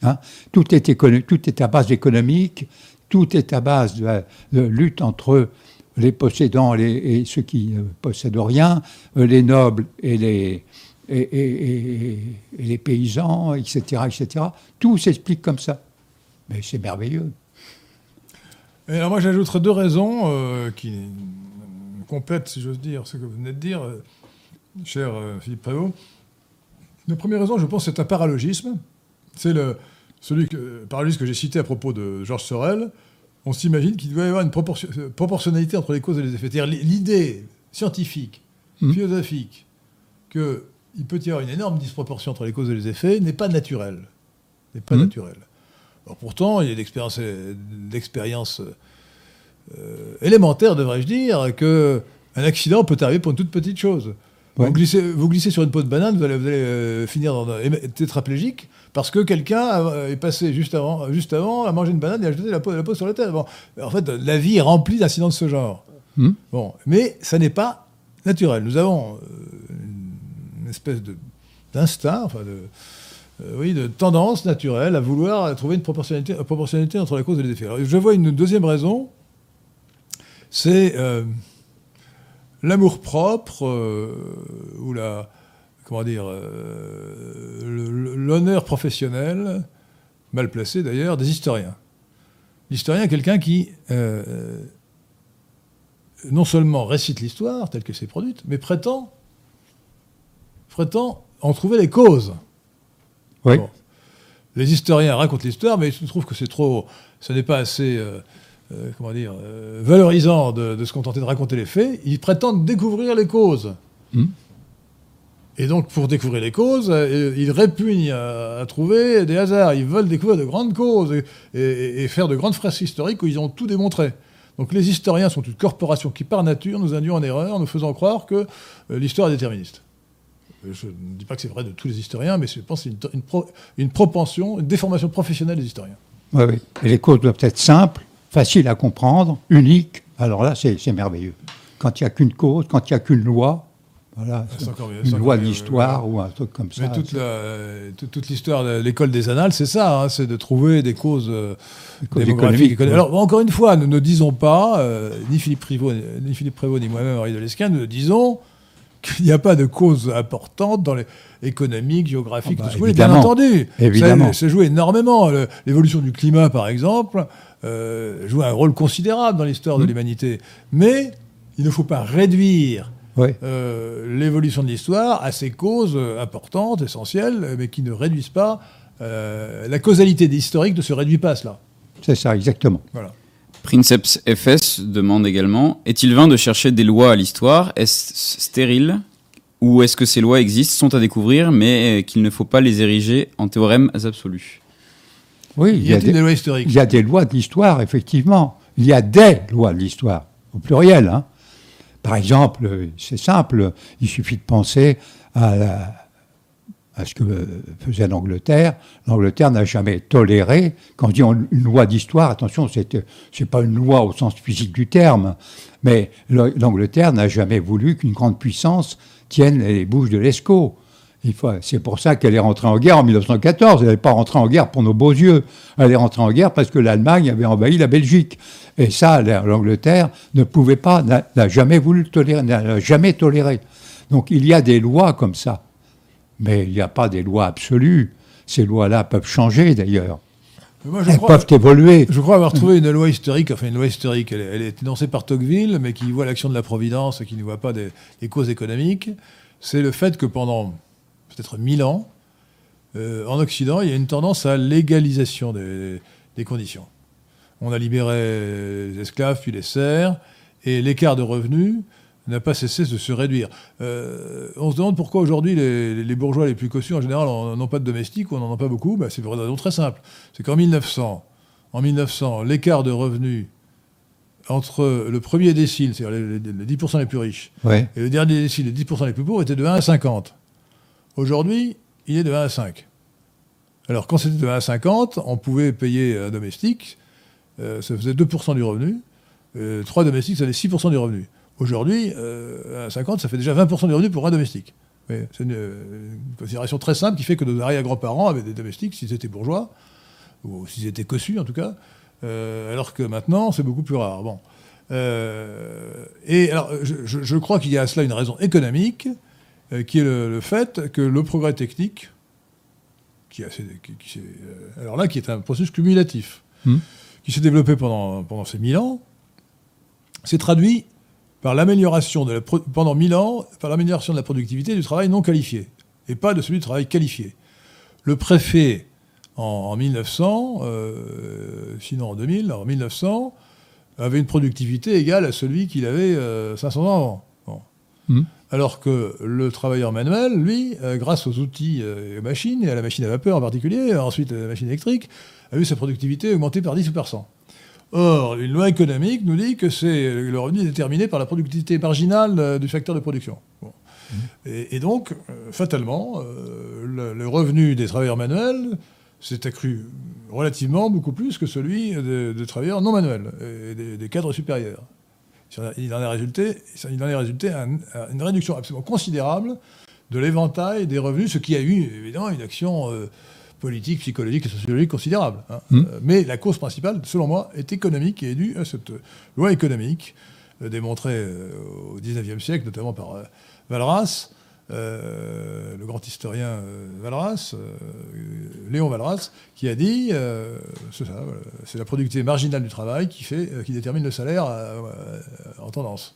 hein. Tout, est écono- tout est à base économique, tout est à base de, de lutte entre les possédants et ceux qui ne possèdent rien, les nobles et les, paysans, etc., etc. Tout s'explique comme ça. Mais c'est merveilleux. Alors moi j'ajouterai deux raisons euh, qui complètent, si j'ose dire, ce que vous venez de dire, cher euh, Philippe Prévost. La première raison, je pense, c'est un paralogisme. C'est le, celui que, paralogisme que j'ai cité à propos de Georges Sorel. On s'imagine qu'il doit y avoir une proportion- euh, proportionnalité entre les causes et les effets. C'est-à-dire l'idée scientifique, Mhm. philosophique, qu'il peut y avoir une énorme disproportion entre les causes et les effets n'est pas naturelle. N'est pas naturelle. Alors pourtant, il y a d'expérience, d'expérience euh, élémentaire, devrais-je dire, que un accident peut arriver pour une toute petite chose. Ouais. Vous, glissez, vous glissez sur une peau de banane, vous allez, vous allez, euh, finir dans tétraplégique parce que quelqu'un a- est passé juste avant, juste avant à manger une banane et a jeté la peau, la peau sur la tête. Bon, en fait, la vie est remplie d'incidents de ce genre. Hmm. Bon, mais ça n'est pas naturel. Nous avons euh, une espèce d'instinct, enfin de, euh, oui, de tendance naturelle à vouloir trouver une proportionnalité, une proportionnalité entre la cause et les effets. Alors, je vois une deuxième raison, c'est euh, l'amour propre euh, ou la comment dire euh, l'honneur professionnel mal placé d'ailleurs des historiens. L'historien est quelqu'un qui euh, non seulement récite l'histoire telle que c'est produite, mais prétend prétend en trouver les causes. Oui. Bon. Les historiens racontent l'histoire, mais je trouve que c'est trop, ce n'est pas assez, euh, comment dire, euh, valorisant de, de se contenter de raconter les faits. Ils prétendent découvrir les causes. Hmm. Et donc, pour découvrir les causes, euh, ils répugnent à, à trouver des hasards. Ils veulent découvrir de grandes causes et, et- et faire de grandes fresques historiques où ils ont tout démontré. Donc les historiens sont une corporation qui, par nature, nous induit en erreur en nous faisant croire que euh, l'histoire est déterministe. Je ne dis pas que c'est vrai de tous les historiens, mais je pense que c'est une, une, pro- une propension, une déformation professionnelle des historiens. Oui, oui. Et les causes doivent être simples, faciles à comprendre, uniques. Alors là, c'est merveilleux. Quand il n'y a qu'une cause, quand il n'y a qu'une loi, voilà, mieux, une loi de l'histoire ou un truc comme ça. Mais toute, euh, toute, toute l'histoire de l'école des annales, c'est ça, hein, c'est de trouver des causes euh, démographiques. économiques, Alors, encore une fois, nous ne disons pas, euh, ni Philippe Prévost, ni Philippe Prévost, ni moi-même, Henri de Lesquin, nous ne disons qu'il n'y a pas de cause importante dans les économiques, géographiques, Ah bah, tout ce que vous voulez, bien entendu. Évidemment. Ça, ça joue énormément. L'évolution du climat, par exemple, euh, joue un rôle considérable dans l'histoire de Mmh. l'humanité. Mais il ne faut pas réduire Oui. euh, l'évolution de l'histoire à ces causes euh, importantes, essentielles, mais qui ne réduisent pas. euh, la causalité des historiques ne se réduit pas à cela. C'est ça, exactement. Voilà. Princeps FS demande également Est-il vain de chercher des lois à l'histoire? Est-ce stérile? Ou est-ce que ces lois existent, sont à découvrir, mais qu'il ne faut pas les ériger en théorèmes absolus Oui, il y, a des des, lois historiques il y a des lois de l'histoire, effectivement. Il y a des lois de l'histoire, au pluriel. hein. Par exemple, c'est simple, il suffit de penser à, la- à ce que euh, faisait l'Angleterre. L'Angleterre n'a jamais toléré, quand on- une loi d'histoire, attention, c'est n'est pas une loi au sens physique du terme, mais le- l'Angleterre n'a jamais voulu qu'une grande puissance tienne les bouches de l'Escaut. C'est pour ça qu'elle est rentrée en guerre en 1914. Elle n'est pas rentrée en guerre pour nos beaux yeux. Elle est rentrée en guerre parce que l'Allemagne avait envahi la Belgique. Et ça, la- l'Angleterre ne pouvait pas, n'a jamais voulu tolérer, n'a jamais toléré. Donc il y a des lois comme ça. Mais il n'y a pas des lois absolues. Ces lois-là peuvent changer d'ailleurs. Moi, je Elles crois, peuvent évoluer. je crois avoir trouvé une loi historique, enfin une loi historique, elle, est- elle est énoncée par Tocqueville, mais qui voit l'action de la Providence et qui ne voit pas des, des causes économiques. C'est le fait que pendant peut-être mille ans, euh, en Occident, il y a une tendance à légalisation des, des conditions. On a libéré les esclaves, puis les serfs, et l'écart de revenus n'a pas cessé de se réduire. Euh, on se demande pourquoi aujourd'hui les, les bourgeois les plus cossus, en général, n'ont pas de domestiques ou n'en ont pas beaucoup. Ben, c'est pour une raison très simple. C'est qu'en 1900, en 1900, l'écart de revenus entre le premier décile, c'est-à-dire les, les- les 10% les plus riches, Ouais. et le dernier décile, les 10% les plus pauvres, était de 1 à 50. Aujourd'hui, il est de 1 à 5. Alors, quand c'était de 1 à 50, on pouvait payer un domestique, euh, ça faisait 2% du revenu. Euh, trois domestiques, ça faisait 6% du revenu. Aujourd'hui, euh, à 50, ça fait déjà 20% du revenu pour un domestique. C'est une, une considération très simple qui fait que nos arrière-grands-parents avaient des domestiques, s'ils étaient bourgeois, ou s'ils étaient cossus en tout cas, euh, alors que maintenant, c'est beaucoup plus rare. Bon. Euh, et alors, je, je- je crois qu'il y a à cela une raison économique, qui est le, le fait que le progrès technique, qui, euh, alors là, qui est un processus cumulatif, Hmm. qui s'est développé pendant, pendant ces 1000 ans, s'est traduit par l'amélioration de la pro- pendant 1000 ans par l'amélioration de la productivité du travail non qualifié et pas de celui du travail qualifié. Le préfet en, en 1900, euh, sinon en 2000, en 1900, avait une productivité égale à celui qu'il avait euh, 500 ans avant. Bon. Hmm. Alors que le travailleur manuel, lui, euh, grâce aux outils euh, et aux machines, et à la machine à vapeur en particulier, ensuite à la machine électrique, a vu sa productivité augmenter par 10 ou par 100. Or, une loi économique nous dit que c'est le revenu est déterminé par la productivité marginale euh, du facteur de production. Bon. Et, et donc, euh, fatalement, euh, le, le revenu des travailleurs manuels s'est accru relativement beaucoup plus que celui des des travailleurs non manuels et des, des cadres supérieurs. Il en est résulté, il en est résulté un- un- une réduction absolument considérable de l'éventail des revenus, ce qui a eu évidemment une action euh, politique, psychologique et sociologique considérable. hein. Mm. Euh, mais la cause principale, selon moi, est économique et est due à cette loi économique euh, démontrée euh, au XIXe siècle, notamment par Valras, euh, le grand historien Valras, euh, Léon Valras, qui a dit euh, c'est ça, voilà, c'est la productivité marginale du travail qui, fait, qui détermine le salaire en tendance.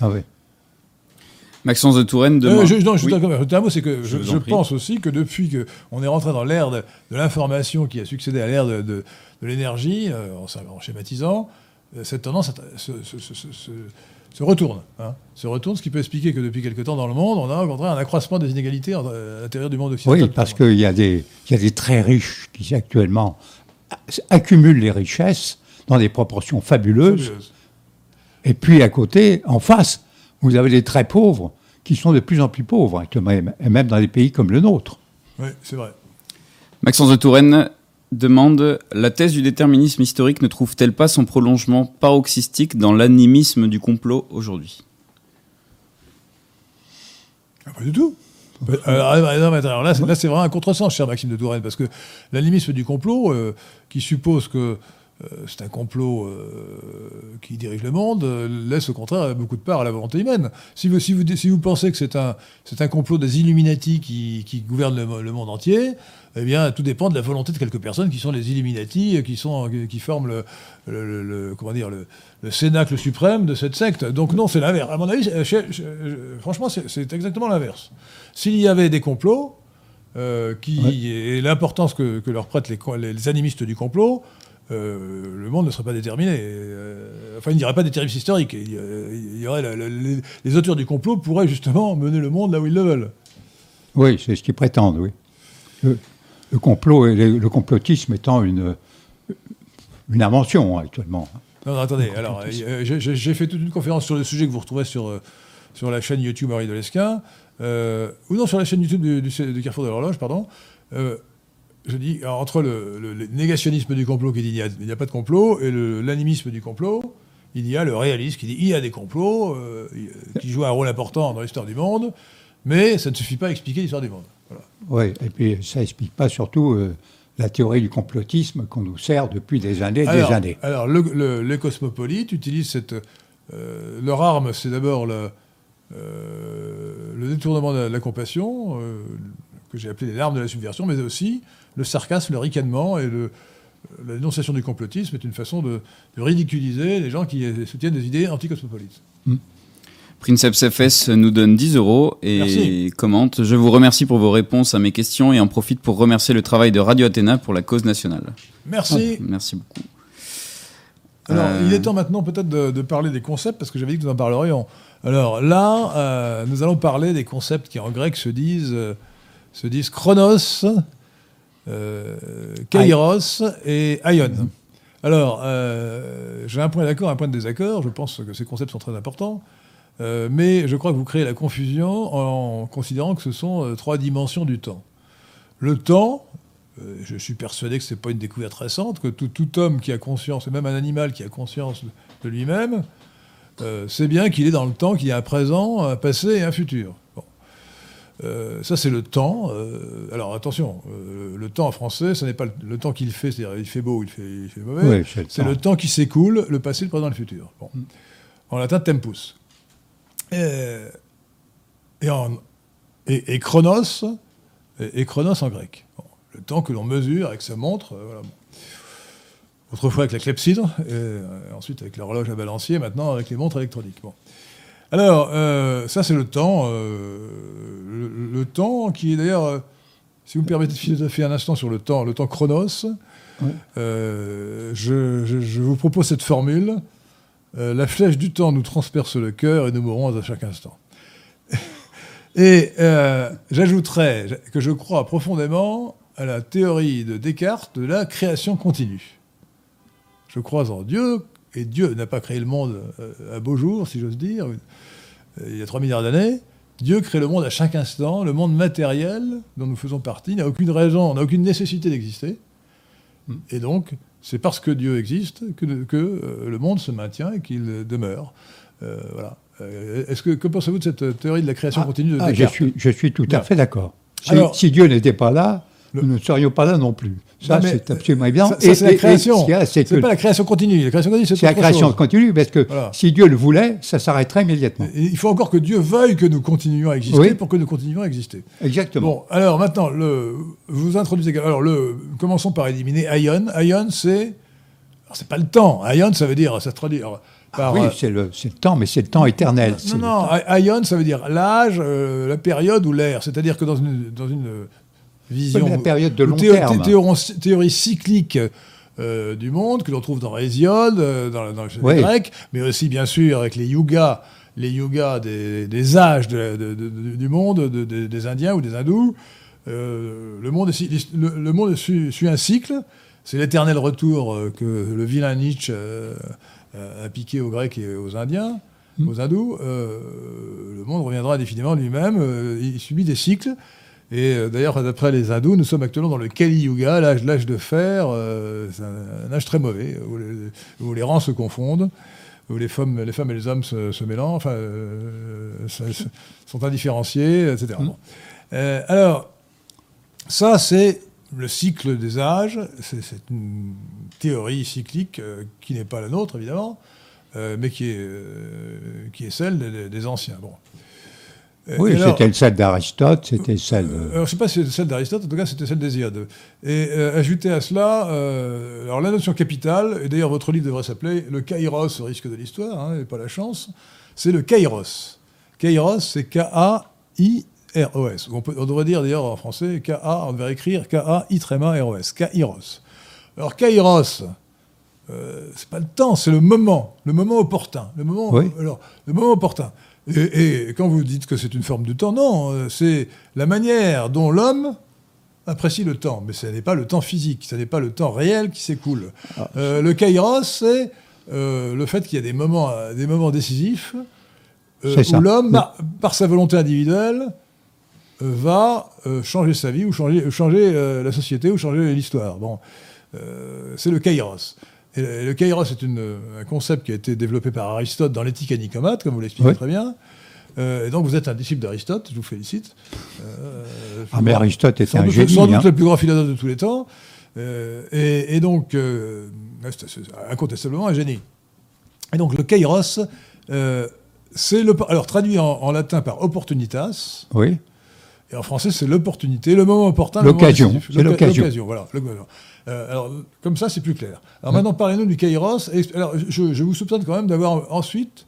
Ah oui. Maxence de Touraine Euh, demande. je, non, juste Oui. un, un mot, c'est que je, Je je pense aussi que depuis qu'on est rentré dans l'ère de, de l'information qui a succédé à l'ère de, de- de l'énergie, euh, en, en schématisant, euh, cette tendance se, se- se- se- se- se retourne. hein. se retourne, ce qui peut expliquer que depuis quelque temps dans le monde, on a au contraire un accroissement des inégalités entre- à l'intérieur du monde occidental. Oui, parce qu'il y a des très riches qui actuellement accumulent les richesses dans des proportions fabuleuses. Et puis à côté, en face, vous avez les très pauvres qui sont de plus en plus pauvres, et même dans des pays comme le nôtre. Oui, c'est vrai. Maxence de Touraine demande La thèse du déterminisme historique ne trouve-t-elle pas son prolongement paroxystique dans l'animisme du complot aujourd'hui? Ah, Pas du tout. Alors, là, c'est vraiment un contresens, cher Maxime de Touraine, parce que l'animisme du complot, euh, qui suppose que euh, c'est un complot euh, qui dirige le monde, laisse au contraire beaucoup de part à la volonté humaine. Si vous, si vous, si vous pensez que c'est un, un complot des Illuminati qui, qui gouverne le, monde entier, eh bien, tout dépend de la volonté de quelques personnes qui sont les Illuminati, qui, sont, qui forment le, le, comment dire, le, cénacle suprême de cette secte. Donc non, c'est l'inverse. À mon avis, franchement, c'est exactement l'inverse. S'il y avait des complots, euh, qui, et l'importance que, leur prêtent les, les, animistes du complot, euh, le monde ne serait pas déterminé. Euh, enfin, il n'y aurait pas d'éternisme historique. Il, y aurait les, auteurs du complot pourraient justement mener le monde là où ils le veulent. Oui, c'est ce qu'ils prétendent, oui. Le, complot et le, complotisme étant une, une invention actuellement. Non, attendez, alors, j'ai fait toute une conférence sur le sujet que vous retrouvez sur, sur la chaîne YouTube Marie de Lesquin. Euh, ou non, sur la chaîne YouTube du, Carrefour de l'Horloge, pardon, euh, je dis, entre le, négationnisme du complot qui dit il n'y a, pas de complot, et l'animisme du complot, il y a le réalisme qui dit il y a des complots, euh, qui jouent un rôle important dans l'histoire du monde, mais ça ne suffit pas à expliquer l'histoire du monde. Oui, et puis ça n'explique pas surtout la théorie du complotisme qu'on nous sert depuis des années et des années. Alors, les cosmopolites utilisent cette. leur arme, c'est d'abord le, euh, détournement de la, compassion, euh, que j'ai appelé les larmes de la subversion, mais aussi le sarcasme, le ricanement et le, la dénonciation du complotisme est une façon de, ridiculiser les gens qui soutiennent des idées anticosmopolites. Mmh. Princeps FS nous donne 10 euros et commente Je vous remercie pour vos réponses à mes questions et en profite pour remercier le travail de Radio Athéna pour la cause nationale. Merci. Ah, merci beaucoup. Alors, il est temps maintenant peut-être de, de, parler des concepts parce que j'avais dit que nous en parlerions. Alors là, euh, nous allons parler des concepts qui en grec se disent, euh, se disent chronos, euh, kairos et aion. Alors, j'ai un point d'accord, un point de désaccord. Je pense que ces concepts sont très importants. mais je crois que vous créez la confusion en considérant que ce sont trois dimensions du temps. Le temps, je suis persuadé que ce n'est pas une découverte récente, que tout, homme qui a conscience, et même un animal qui a conscience de lui-même, euh, c'est bien qu'il est dans le temps, qu'il y a un présent, un passé et un futur. Euh, ça, c'est le temps. Euh, alors attention, le temps en français, ce n'est pas le, temps qu'il fait, c'est-à-dire il fait beau, il fait, il fait mauvais. c'est le, temps qui s'écoule, le passé, le présent et le futur. Mm. En latin, tempus. Et, et, chronos, et, chronos en grec. le temps que l'on mesure avec sa montre. Voilà autrefois avec la clepsydre, et euh, ensuite avec l'horloge à balancier, maintenant avec les montres électroniques. Bon. Alors, euh, ça c'est le temps, euh, le, temps qui est d'ailleurs, si vous me permettez de philosopher un instant sur le temps, le temps chronos, je, vous propose cette formule, la flèche du temps nous transperce le cœur et nous mourrons à chaque instant. et j'ajouterais que je crois profondément à la théorie de Descartes de la création continue je crois en Dieu, et Dieu n'a pas créé le monde euh, à beau jour, si j'ose dire, euh, il y a 3 milliards d'années. Dieu crée le monde à chaque instant, le monde matériel dont nous faisons partie n'a aucune raison, n'a aucune nécessité d'exister. Et donc, c'est parce que Dieu existe que, que euh, le monde se maintient et qu'il demeure. voilà. Est-ce que, que pensez-vous de cette théorie de la création ah, continue de ah, je, suis, je suis tout à fait d'accord. si Dieu n'était pas là, nous ne serions pas là non plus. Ça, c'est absolument évident. c'est la création. C'est pas la création continue. La création continue, c'est la création continue, parce que si Dieu le voulait, ça s'arrêterait immédiatement. il faut encore que Dieu veuille que nous continuions à exister pour que nous continuions à exister. Exactement. Bon, alors maintenant, le, vous introduisez. Alors, le, commençons par éliminer Aion. Aion, c'est. C'est pas le temps. Aion, ça veut dire. Ça se traduit. Ah oui, c'est le, le, temps, mais c'est le temps éternel. Non, non, ça veut dire l'âge, euh, la période ou l'ère. C'est-à-dire que dans une, dans une vision, la période de long terme. Théorie, cyclique euh, du monde que l'on trouve dans Hésiode, euh, dans, dans le grec, mais aussi bien sûr avec les yugas, les yugas des, âges du monde, des Indiens ou des Hindous. Euh, le monde, est, le, monde suit, un cycle c'est l'éternel retour que le vilain Nietzsche a piqué aux Grecs et aux Indiens, mm. aux Hindous. le monde reviendra définitivement lui-même. il subit des cycles. Et d'ailleurs, d'après les hindous, nous sommes actuellement dans le Kali Yuga, l'âge de fer. c'est un, âge très mauvais, où les, où les rangs se confondent où les femmes, les femmes et les hommes se, mélangent, enfin, euh, sont indifférenciés, etc. Mm. Euh, alors, ça, c'est le cycle des âges. C'est une théorie cyclique euh, qui n'est pas la nôtre, évidemment, mais qui est, qui est celle des, des anciens. Bon. Euh, oui, c'était celle d'Aristote, c'était celle. Euh, alors, je ne sais pas si c'était celle d'Aristote, en tout cas, c'était celle d'Hésiode. Et euh, ajouter à cela, alors la notion capitale, et d'ailleurs votre livre devrait s'appeler Le Kairos au risque de l'histoire, hein, et pas la chance, c'est le Kairos. Kairos, c'est K-A-I-R-O-S. On, on, devrait dire d'ailleurs en français, K-A, on devrait écrire K-A-I-R-O-S, Kairos. Alors, Kairos, c'est pas le temps, c'est le moment, le moment opportun. Le moment, alors, le moment opportun. Et, quand vous dites que c'est une forme de temps, non, euh, c'est la manière dont l'homme apprécie le temps. Mais ce n'est pas le temps physique, ce n'est pas le temps réel qui s'écoule. Ah. Euh, le kairos, c'est euh, le fait qu'il y a des moments, des moments décisifs où l'homme, par sa volonté individuelle, va changer sa vie ou changer, changer la société ou changer l'histoire. Bon, c'est le kairos. Et le kairos est un concept qui a été développé par Aristote dans l'éthique à Nicomate, comme vous l'expliquez très bien. Euh, et donc vous êtes un disciple d'Aristote, je vous félicite. Euh, ah mais Aristote était un génie. Sans doute hein. le plus grand philosophe de tous les temps. Euh, et, donc, incontestablement un génie. Et donc le kairos, c'est le... Alors traduit en, latin par opportunitas. Oui. Et en français, c'est l'opportunité, le moment opportun. L'occasion. C'est l'occasion. Voilà. Euh, alors, comme ça, c'est plus clair. Alors maintenant, parlez-nous du Kairos. alors, je, vous soupçonne quand même d'avoir ensuite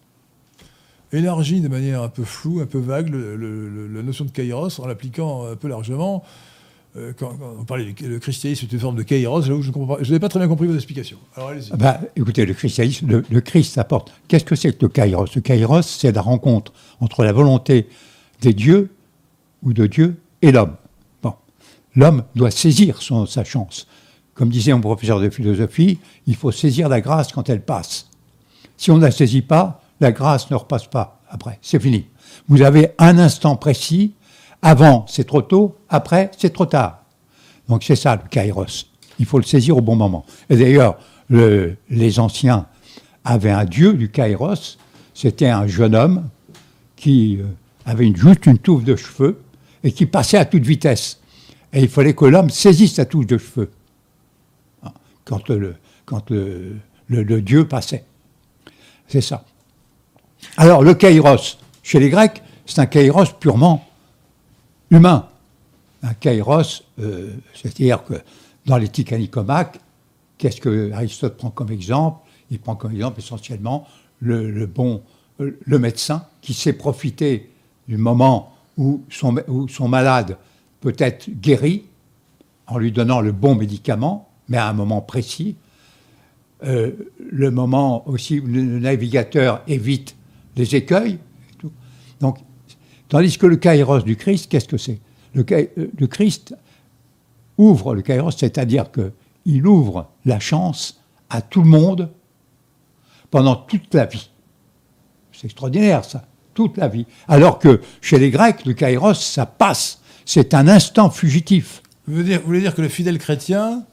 élargi de manière un peu floue, un peu vague, la notion de Kairos en l'appliquant un peu largement. Euh, quand, on parlait du christianisme, c'est une forme de Kairos, je n'ai pas très bien compris vos explications. Alors allez-y. Ah bah, écoutez, le christianisme, le, Christ apporte. Qu'est-ce que c'est que le Kairos? Le Kairos, c'est la rencontre entre la volonté des dieux ou de Dieu et l'homme. Bon. L'homme doit saisir son, sa chance. Comme disait mon professeur de philosophie, il faut saisir la grâce quand elle passe. Si on ne la saisit pas, la grâce ne repasse pas après. C'est fini. Vous avez un instant précis. Avant, c'est trop tôt. Après, c'est trop tard. Donc c'est ça le kairos. Il faut le saisir au bon moment. Et d'ailleurs, les anciens avaient un dieu du kairos. C'était un jeune homme qui euh, avait une, juste une touffe de cheveux et qui passait à toute vitesse. Et il fallait que l'homme saisisse sa touffe de cheveux quand le, quand le, dieu passait. C'est ça. Alors le kairos, chez les Grecs, c'est un kairos purement humain. Un kairos, euh, c'est-à-dire que dans l'éthique anicomaque, qu'est-ce que Aristote prend comme exemple? Il prend comme exemple essentiellement le, bon, le médecin qui sait profiter du moment où son, où son malade peut être guéri en lui donnant le bon médicament mais à un moment précis. Euh, le moment aussi où le navigateur évite les écueils. Donc, tandis que le kairos du Christ, qu'est-ce que c'est? Le, euh, le, Christ ouvre le kairos, c'est-à-dire qu'il ouvre la chance à tout le monde pendant toute la vie. C'est extraordinaire ça, toute la vie. Alors que chez les Grecs, le kairos, ça passe, c'est un instant fugitif. Vous voulez dire, vous voulez dire que le fidèle chrétien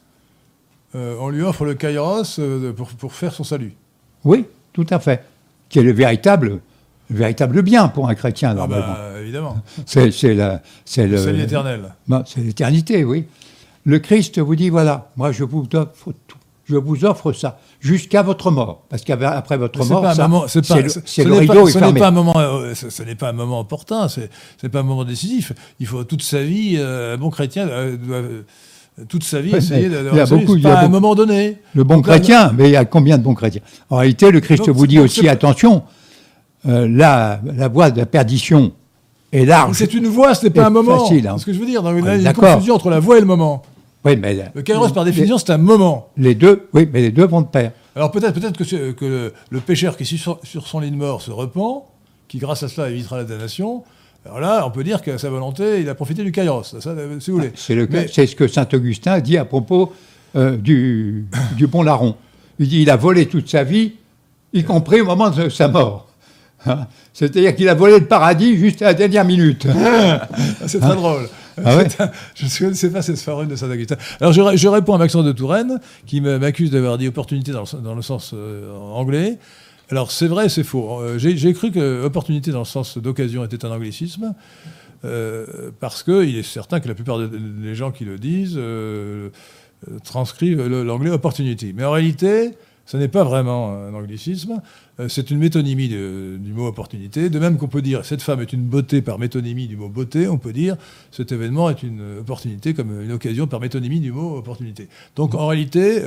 euh, on lui offre le kairos euh, pour, faire son salut. Oui, tout à fait. Qui est le véritable, véritable bien pour un chrétien, ah bah, évidemment. C'est l'éternel. C'est l'éternité, oui. Le Christ vous dit voilà, moi je vous offre tout. Je vous offre ça jusqu'à votre mort, parce qu'après votre mort, c'est le, rideau ce n'est pas un moment, euh, ce, n'est pas un moment opportun, c'est n'est pas un moment décisif. Il faut toute sa vie, un bon chrétien doit toute sa vie essayer de, il beaucoup, à un moment donné. Le bon chrétien, mais il y a combien de bons chrétiens? En réalité, le Christ vous dit aussi attention, euh, la, la voie de la perdition est large. C'est une voie, ce n'est pas un moment. Facile, hein. C'est ce que je veux dire. il y a une confusion entre la voie et le moment. Oui, mais le kairos, par définition, c'est un moment. Les deux, oui, mais les deux vont de pair. Alors peut-être peut que, que le, pécheur qui est sur, sur son lit de mort se repent, qui grâce à cela évitera la damnation, alors là, on peut dire qu'à sa volonté, il a profité du kairos, ça, si vous voulez. C'est, ce que saint Augustin dit à propos euh, du, du bon larron. Il dit il a volé toute sa vie, y compris au moment de sa mort. Hein? C'est-à-dire qu'il a volé le paradis juste à la dernière minute. c'est très drôle. Ah ouais? Je ne sais pas cette farine de Saint-Augustin. Alors je, je, réponds à Maxence de Touraine, qui m'accuse d'avoir dit opportunité dans le, dans le sens euh, anglais. Alors c'est vrai, c'est faux. Euh, J'ai cru que opportunité dans le sens d'occasion était un anglicisme. Euh, parce qu'il est certain que la plupart des gens qui le disent euh, transcrivent l'anglais opportunity. Mais en réalité, ce n'est pas vraiment un anglicisme, euh, c'est une métonymie du mot opportunité. De même qu'on peut dire cette femme est une beauté par métonymie du mot beauté, on peut dire cet événement est une opportunité comme une occasion par métonymie du mot opportunité. Donc en réalité,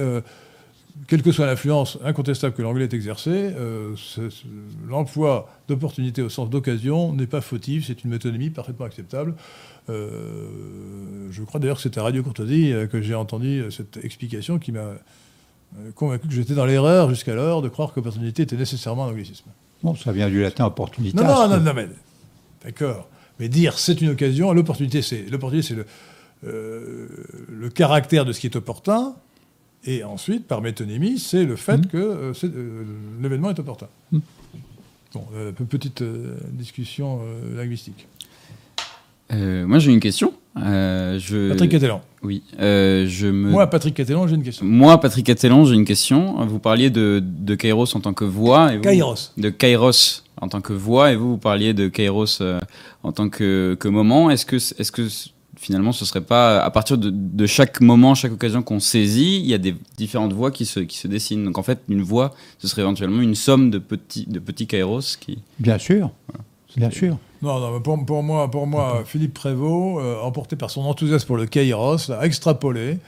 quelle que soit l'influence incontestable que l'anglais est exercé, euh, l'emploi d'opportunité au sens d'occasion n'est pas fautif, c'est une métonymie parfaitement acceptable. Euh, je crois d'ailleurs que c'était à Radio Courtoisie euh, que j'ai entendu cette explication qui m'a convaincu que j'étais dans l'erreur jusqu'alors de croire qu'opportunité était nécessairement un anglicisme. Bon, ça vient du latin opportunité. Non, non, non, non, mais d'accord. Mais dire c'est une occasion, l'opportunité c'est l'opportunité c'est le, le caractère de ce qui est opportun. Et ensuite, par métonymie, c'est le fait mmh. que euh, euh, l'événement est opportun. Mmh. Bon, euh, petite discussion linguistique. moi, j'ai une question. je... Patrick Catalan. Oui. je me... Moi, Patrick Catalan, j'ai une question. Moi, Patrick Catalan, j'ai une question. Vous parliez de, de Kairos en tant que voix. Et Kairos. De Kairos en tant que voix, et vous, vous parliez de Kairos en tant que, que moment. Est-ce que, est-ce que finalement, ce serait pas à partir de, chaque moment, chaque occasion qu'on saisit, il y a des différentes voies qui se, qui se dessinent. Donc en fait, une voie, ce serait éventuellement une somme de petits, de petits kairos qui. Bien sûr. Bien sûr. Non, non pour, pour, moi, pour moi Philippe Prévost, euh, emporté par son enthousiasme pour le kairos, a extrapolé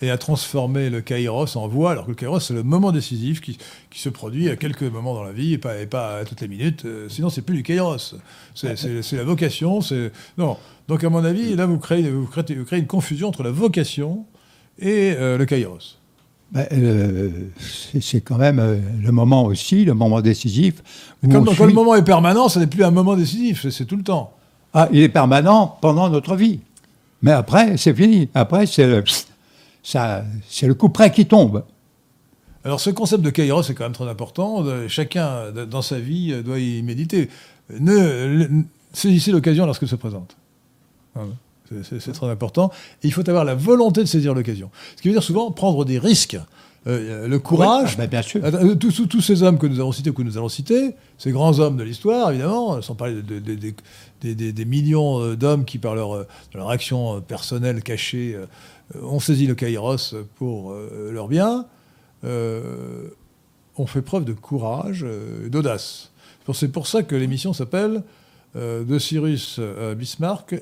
et a transformé le kairos en voie, alors que le kairos, c'est le moment décisif qui, qui, se produit à quelques moments dans la vie et pas, et pas à toutes les minutes. Euh, sinon, c'est plus du kairos. C'est la vocation. Non. Donc, à mon avis, là, vous créez, vous créez, vous créez une confusion entre la vocation et euh, le kairos. Ben, euh, c'est quand même le moment aussi, le moment décisif. Comme quand le moment est permanent, ce n'est plus un moment décisif, c'est tout le temps. Ah, il est permanent pendant notre vie. Mais après, c'est fini. Après, c'est le c'est le coup près qui tombe. Alors ce concept de kairos est quand même très important. Chacun dans sa vie doit y méditer. Ne, saisissez l'occasion lorsqu'elle se présente. C'est très important. il faut avoir la volonté de saisir l'occasion. Ce qui veut dire souvent prendre des risques. Euh, le courage. Ah, bah, bien sûr. Euh, tous, tous, ces hommes que nous avons cités, que nous allons citer, ces grands hommes de l'histoire, évidemment, sans parler des millions d'hommes qui, par leur, leur action personnelle cachée, euh, ont saisi le Kairos pour euh, leur bien, euh, ont fait preuve de courage et d'audace. C'est pour ça que l'émission s'appelle De Cyrus à Bismarck,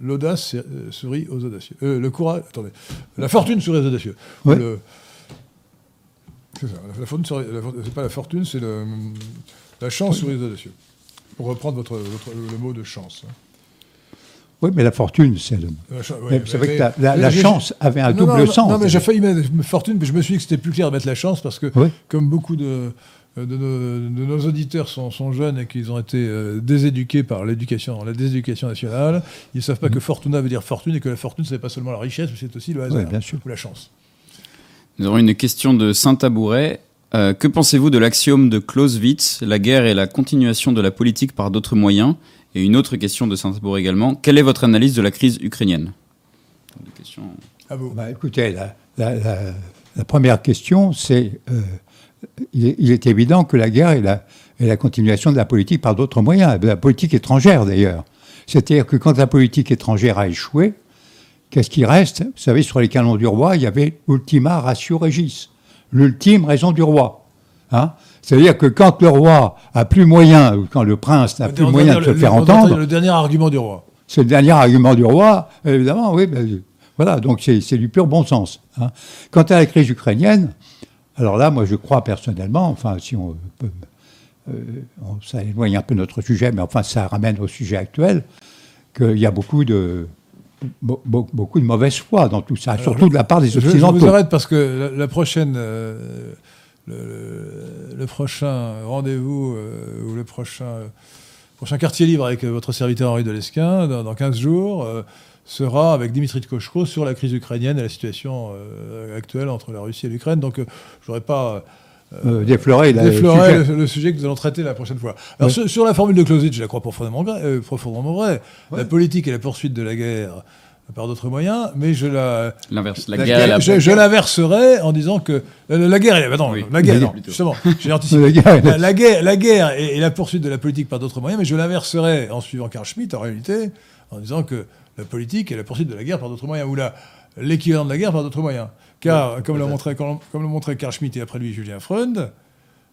l'audace sourit aux audacieux. le courage, attendez, la fortune sourit aux audacieux. c'est ça, la fortune, c'est pas la fortune, c'est la chance sourit aux audacieux. Pour reprendre votre, le mot de chance. Hein. Oui, mais la fortune, c'est le. vous savez que la, chance avait un double sens. Non, mais j'ai failli mettre fortune, mais je me suis dit que c'était plus clair de mettre la chance parce que, comme beaucoup de, de, nos, auditeurs sont, sont jeunes et qu'ils ont été euh, déséduqués par l'éducation, la déséducation nationale, ils ne savent pas que fortuna veut dire fortune et que la fortune, ce n'est pas seulement la richesse, mais c'est aussi le hasard bien sûr. ou la chance. Nous avons une question de Saint-Tabouret. Euh, que pensez-vous de l'axiome de Clausewitz La guerre est la continuation de la politique par d'autres moyens? Et une autre question de Saint-Bourg également. Quelle est votre analyse de la crise ukrainienne? À vous. Bah, écoutez, la, première question, c'est euh, il, est évident que la guerre est la, est la continuation de la politique par d'autres moyens, de la politique étrangère d'ailleurs. C'est-à-dire que quand la politique étrangère a échoué, qu'est-ce qui reste? Vous savez, sur les canons du roi, il y avait ultima ratio regis, l'ultime raison du roi. Hein c'est-à-dire que quand le roi a plus moyen, ou quand le prince n'a plus moyen de se faire entendre. Le dernier argument du roi. C'est le dernier argument du roi, évidemment, oui. Ben, voilà, donc c'est du pur bon sens. Hein. Quant à la crise ukrainienne, alors là, moi je crois personnellement, enfin, si on peut. Euh, ça éloigne un peu notre sujet, mais enfin, ça ramène au sujet actuel, qu'il y a beaucoup de, beaucoup de mauvaise foi dans tout ça, surtout de la part des Occidentaux. Je, vous arrête parce que la, prochaine, euh, le, prochain rendez-vous euh, ou le prochain prochain quartier libre avec votre serviteur Henri Delesquin, dans, dans 15 jours, sera avec Dimitri Tkochko sur la crise ukrainienne et la situation actuelle entre la Russie et l'Ukraine. Donc, je n'aurais pas euh, déflorer, le, sujet que nous allons traiter la prochaine fois. Alors sur, la formule de Clausewitz, je la crois profondément, euh, profondément vraie. La politique est la poursuite de la guerre par d'autres moyens, mais je la l'inverse, la, guerre, je, l'inverserai en disant que la, guerre, est, non, la guerre, non, justement, j'ai anticipé. la, guerre, la guerre est, la poursuite de la politique par d'autres moyens, mais je l'inverserai en suivant Carl Schmitt en réalité, en disant que la politique est la poursuite de la guerre par d'autres moyens, ou l'équivalent de la guerre par d'autres moyens. Car, comme l'a montré, comme, montré Carl Schmitt et après lui Julien Freund,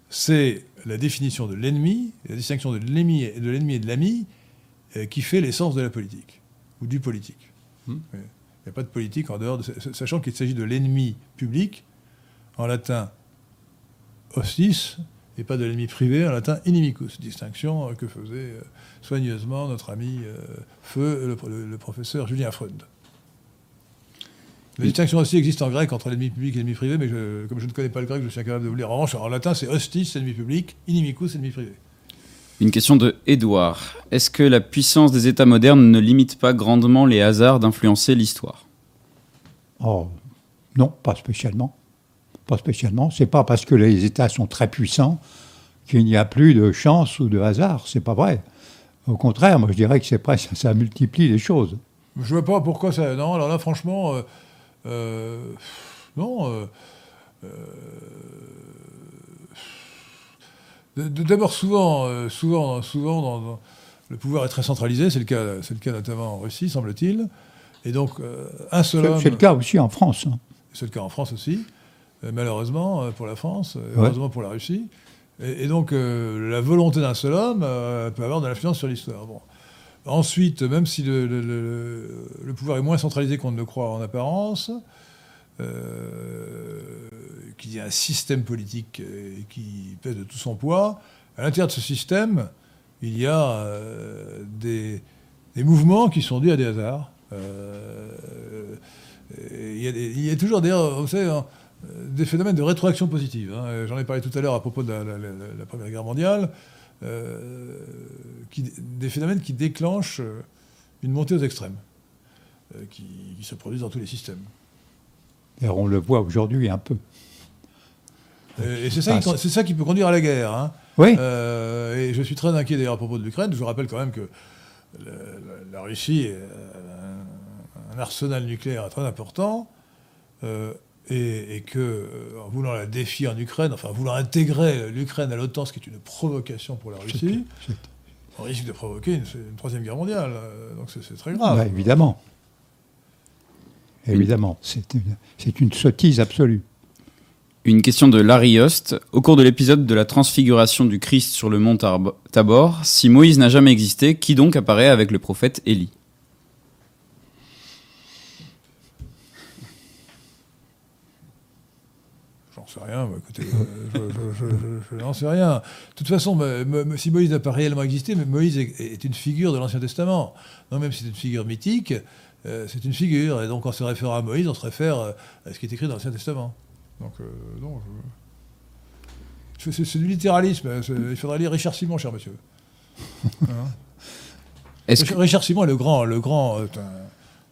c'est la définition de l'ennemi, la distinction de l'ennemi et de l'ennemi et de l'ami euh, qui fait l'essence de la politique, ou du politique. Hmm. Il n'y a pas de politique en dehors de... Sachant qu'il s'agit de l'ennemi public, en latin hostis, et pas de l'ennemi privé, en latin inimicus, distinction que faisait euh, soigneusement notre ami euh, Feu, le professeur Julien Freund. La distinction aussi existe en grec entre l'ennemi public et l'ennemi privé, mais comme je ne connais pas le grec, je suis incapable de vous lire. En revanche, en latin, c'est hostis, ennemi public, inimicus, ennemi privé. Une question de Édouard. Est-ce que la puissance des États modernes ne limite pas grandement les hasards d'influencer l'histoire? Oh, non, pas spécialement. Pas spécialement. C'est pas parce que les États sont très puissants qu'il n'y a plus de chance ou de hasard. C'est pas vrai. Au contraire, moi je dirais que c'est presque ça multiplie les choses. Je vois pas pourquoi ça. Non, alors là, franchement. Euh, euh, non. Euh, d'abord, souvent, souvent, souvent dans, le pouvoir est très centralisé. C'est le cas, c'est le cas notamment en Russie, semble-t-il. Et donc, un seul homme. C'est le cas aussi en France. Hein. C'est le cas en France aussi, malheureusement pour la France, heureusement pour la Russie. Et, donc, la volonté d'un seul homme peut avoir de l'influence sur l'histoire. Bon. Ensuite, même si le, pouvoir est moins centralisé qu'on ne le croit en apparence, euh, qu'il y a un système politique euh, qui pèse de tout son poids, à l'intérieur de ce système, il y a euh, des, mouvements qui sont dus à des hasards. il, y a toujours, d'ailleurs, vous savez, des phénomènes de rétroaction positive. Hein. J'en ai parlé tout à l'heure à propos de la Première Guerre mondiale. Euh, des phénomènes qui déclenchent euh, une montée aux extrêmes, euh, qui, se produisent dans tous les systèmes. Et on le voit aujourd'hui un peu. Et c'est ça, qui, ça qui peut conduire à la guerre. Hein. Oui. et je suis très inquiet d'ailleurs à propos de l'Ukraine. Je vous rappelle quand même que la, Russie a un, arsenal nucléaire très important et, que, euh, en voulant la défier en Ukraine, enfin, en voulant intégrer l'Ukraine à l'OTAN, ce qui est une provocation pour la Russie, on risque de provoquer une, troisième guerre mondiale. Euh, donc c'est très grave. Bah, évidemment. Évidemment. C'est une, une sottise absolue. Une question de Larry Yost. Au cours de l'épisode de la transfiguration du Christ sur le mont Tabor, si Moïse n'a jamais existé, qui donc apparaît avec le prophète Élie? Sais rien. Écoutez, je, n'en sais rien. De toute façon, si Moïse n'a pas réellement existé, mais Moïse est, une figure de l'Ancien Testament. Non, même si c'est une figure mythique, euh, c'est une figure. Et donc, on se réfère à Moïse, on se réfère euh, à ce qui est écrit dans l'Ancien Testament. Donc, euh, non, c'est du littéralisme. Il faudrait lire Richard Simon, cher monsieur. Hein Richard Simon est le grand, le grand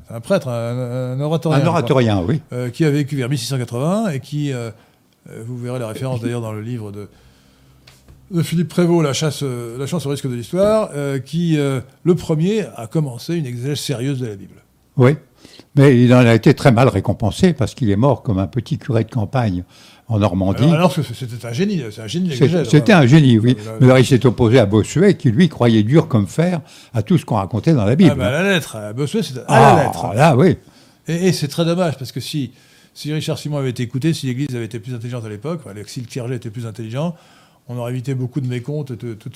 un, prêtre, un, oratorien. Un oratorien, oui. qui a vécu vers 1680 et qui euh, vous verrez la référence d'ailleurs dans le livre de, Philippe Prévost, La chasse, euh, la chance au risque de l'histoire, euh, qui, le premier, a commencé une exégèse sérieuse de la Bible. Oui, mais il en a été très mal récompensé parce qu'il est mort comme un petit curé de campagne en Normandie. Alors, c'était un génie, c'est un génie C'était un génie, oui. Mais alors il s'est opposé à Bossuet qui, lui, croyait dur comme fer à tout ce qu'on racontait dans la Bible. Ah, ben, à la lettre, Bossuet, c'était à la ah, lettre. Là, oui. Et, et c'est très dommage parce que si si Richard Simon avait été écouté, si l'Église avait été plus intelligente à l'époque, si le clergé était plus intelligent, on aurait évité beaucoup de mécomptes.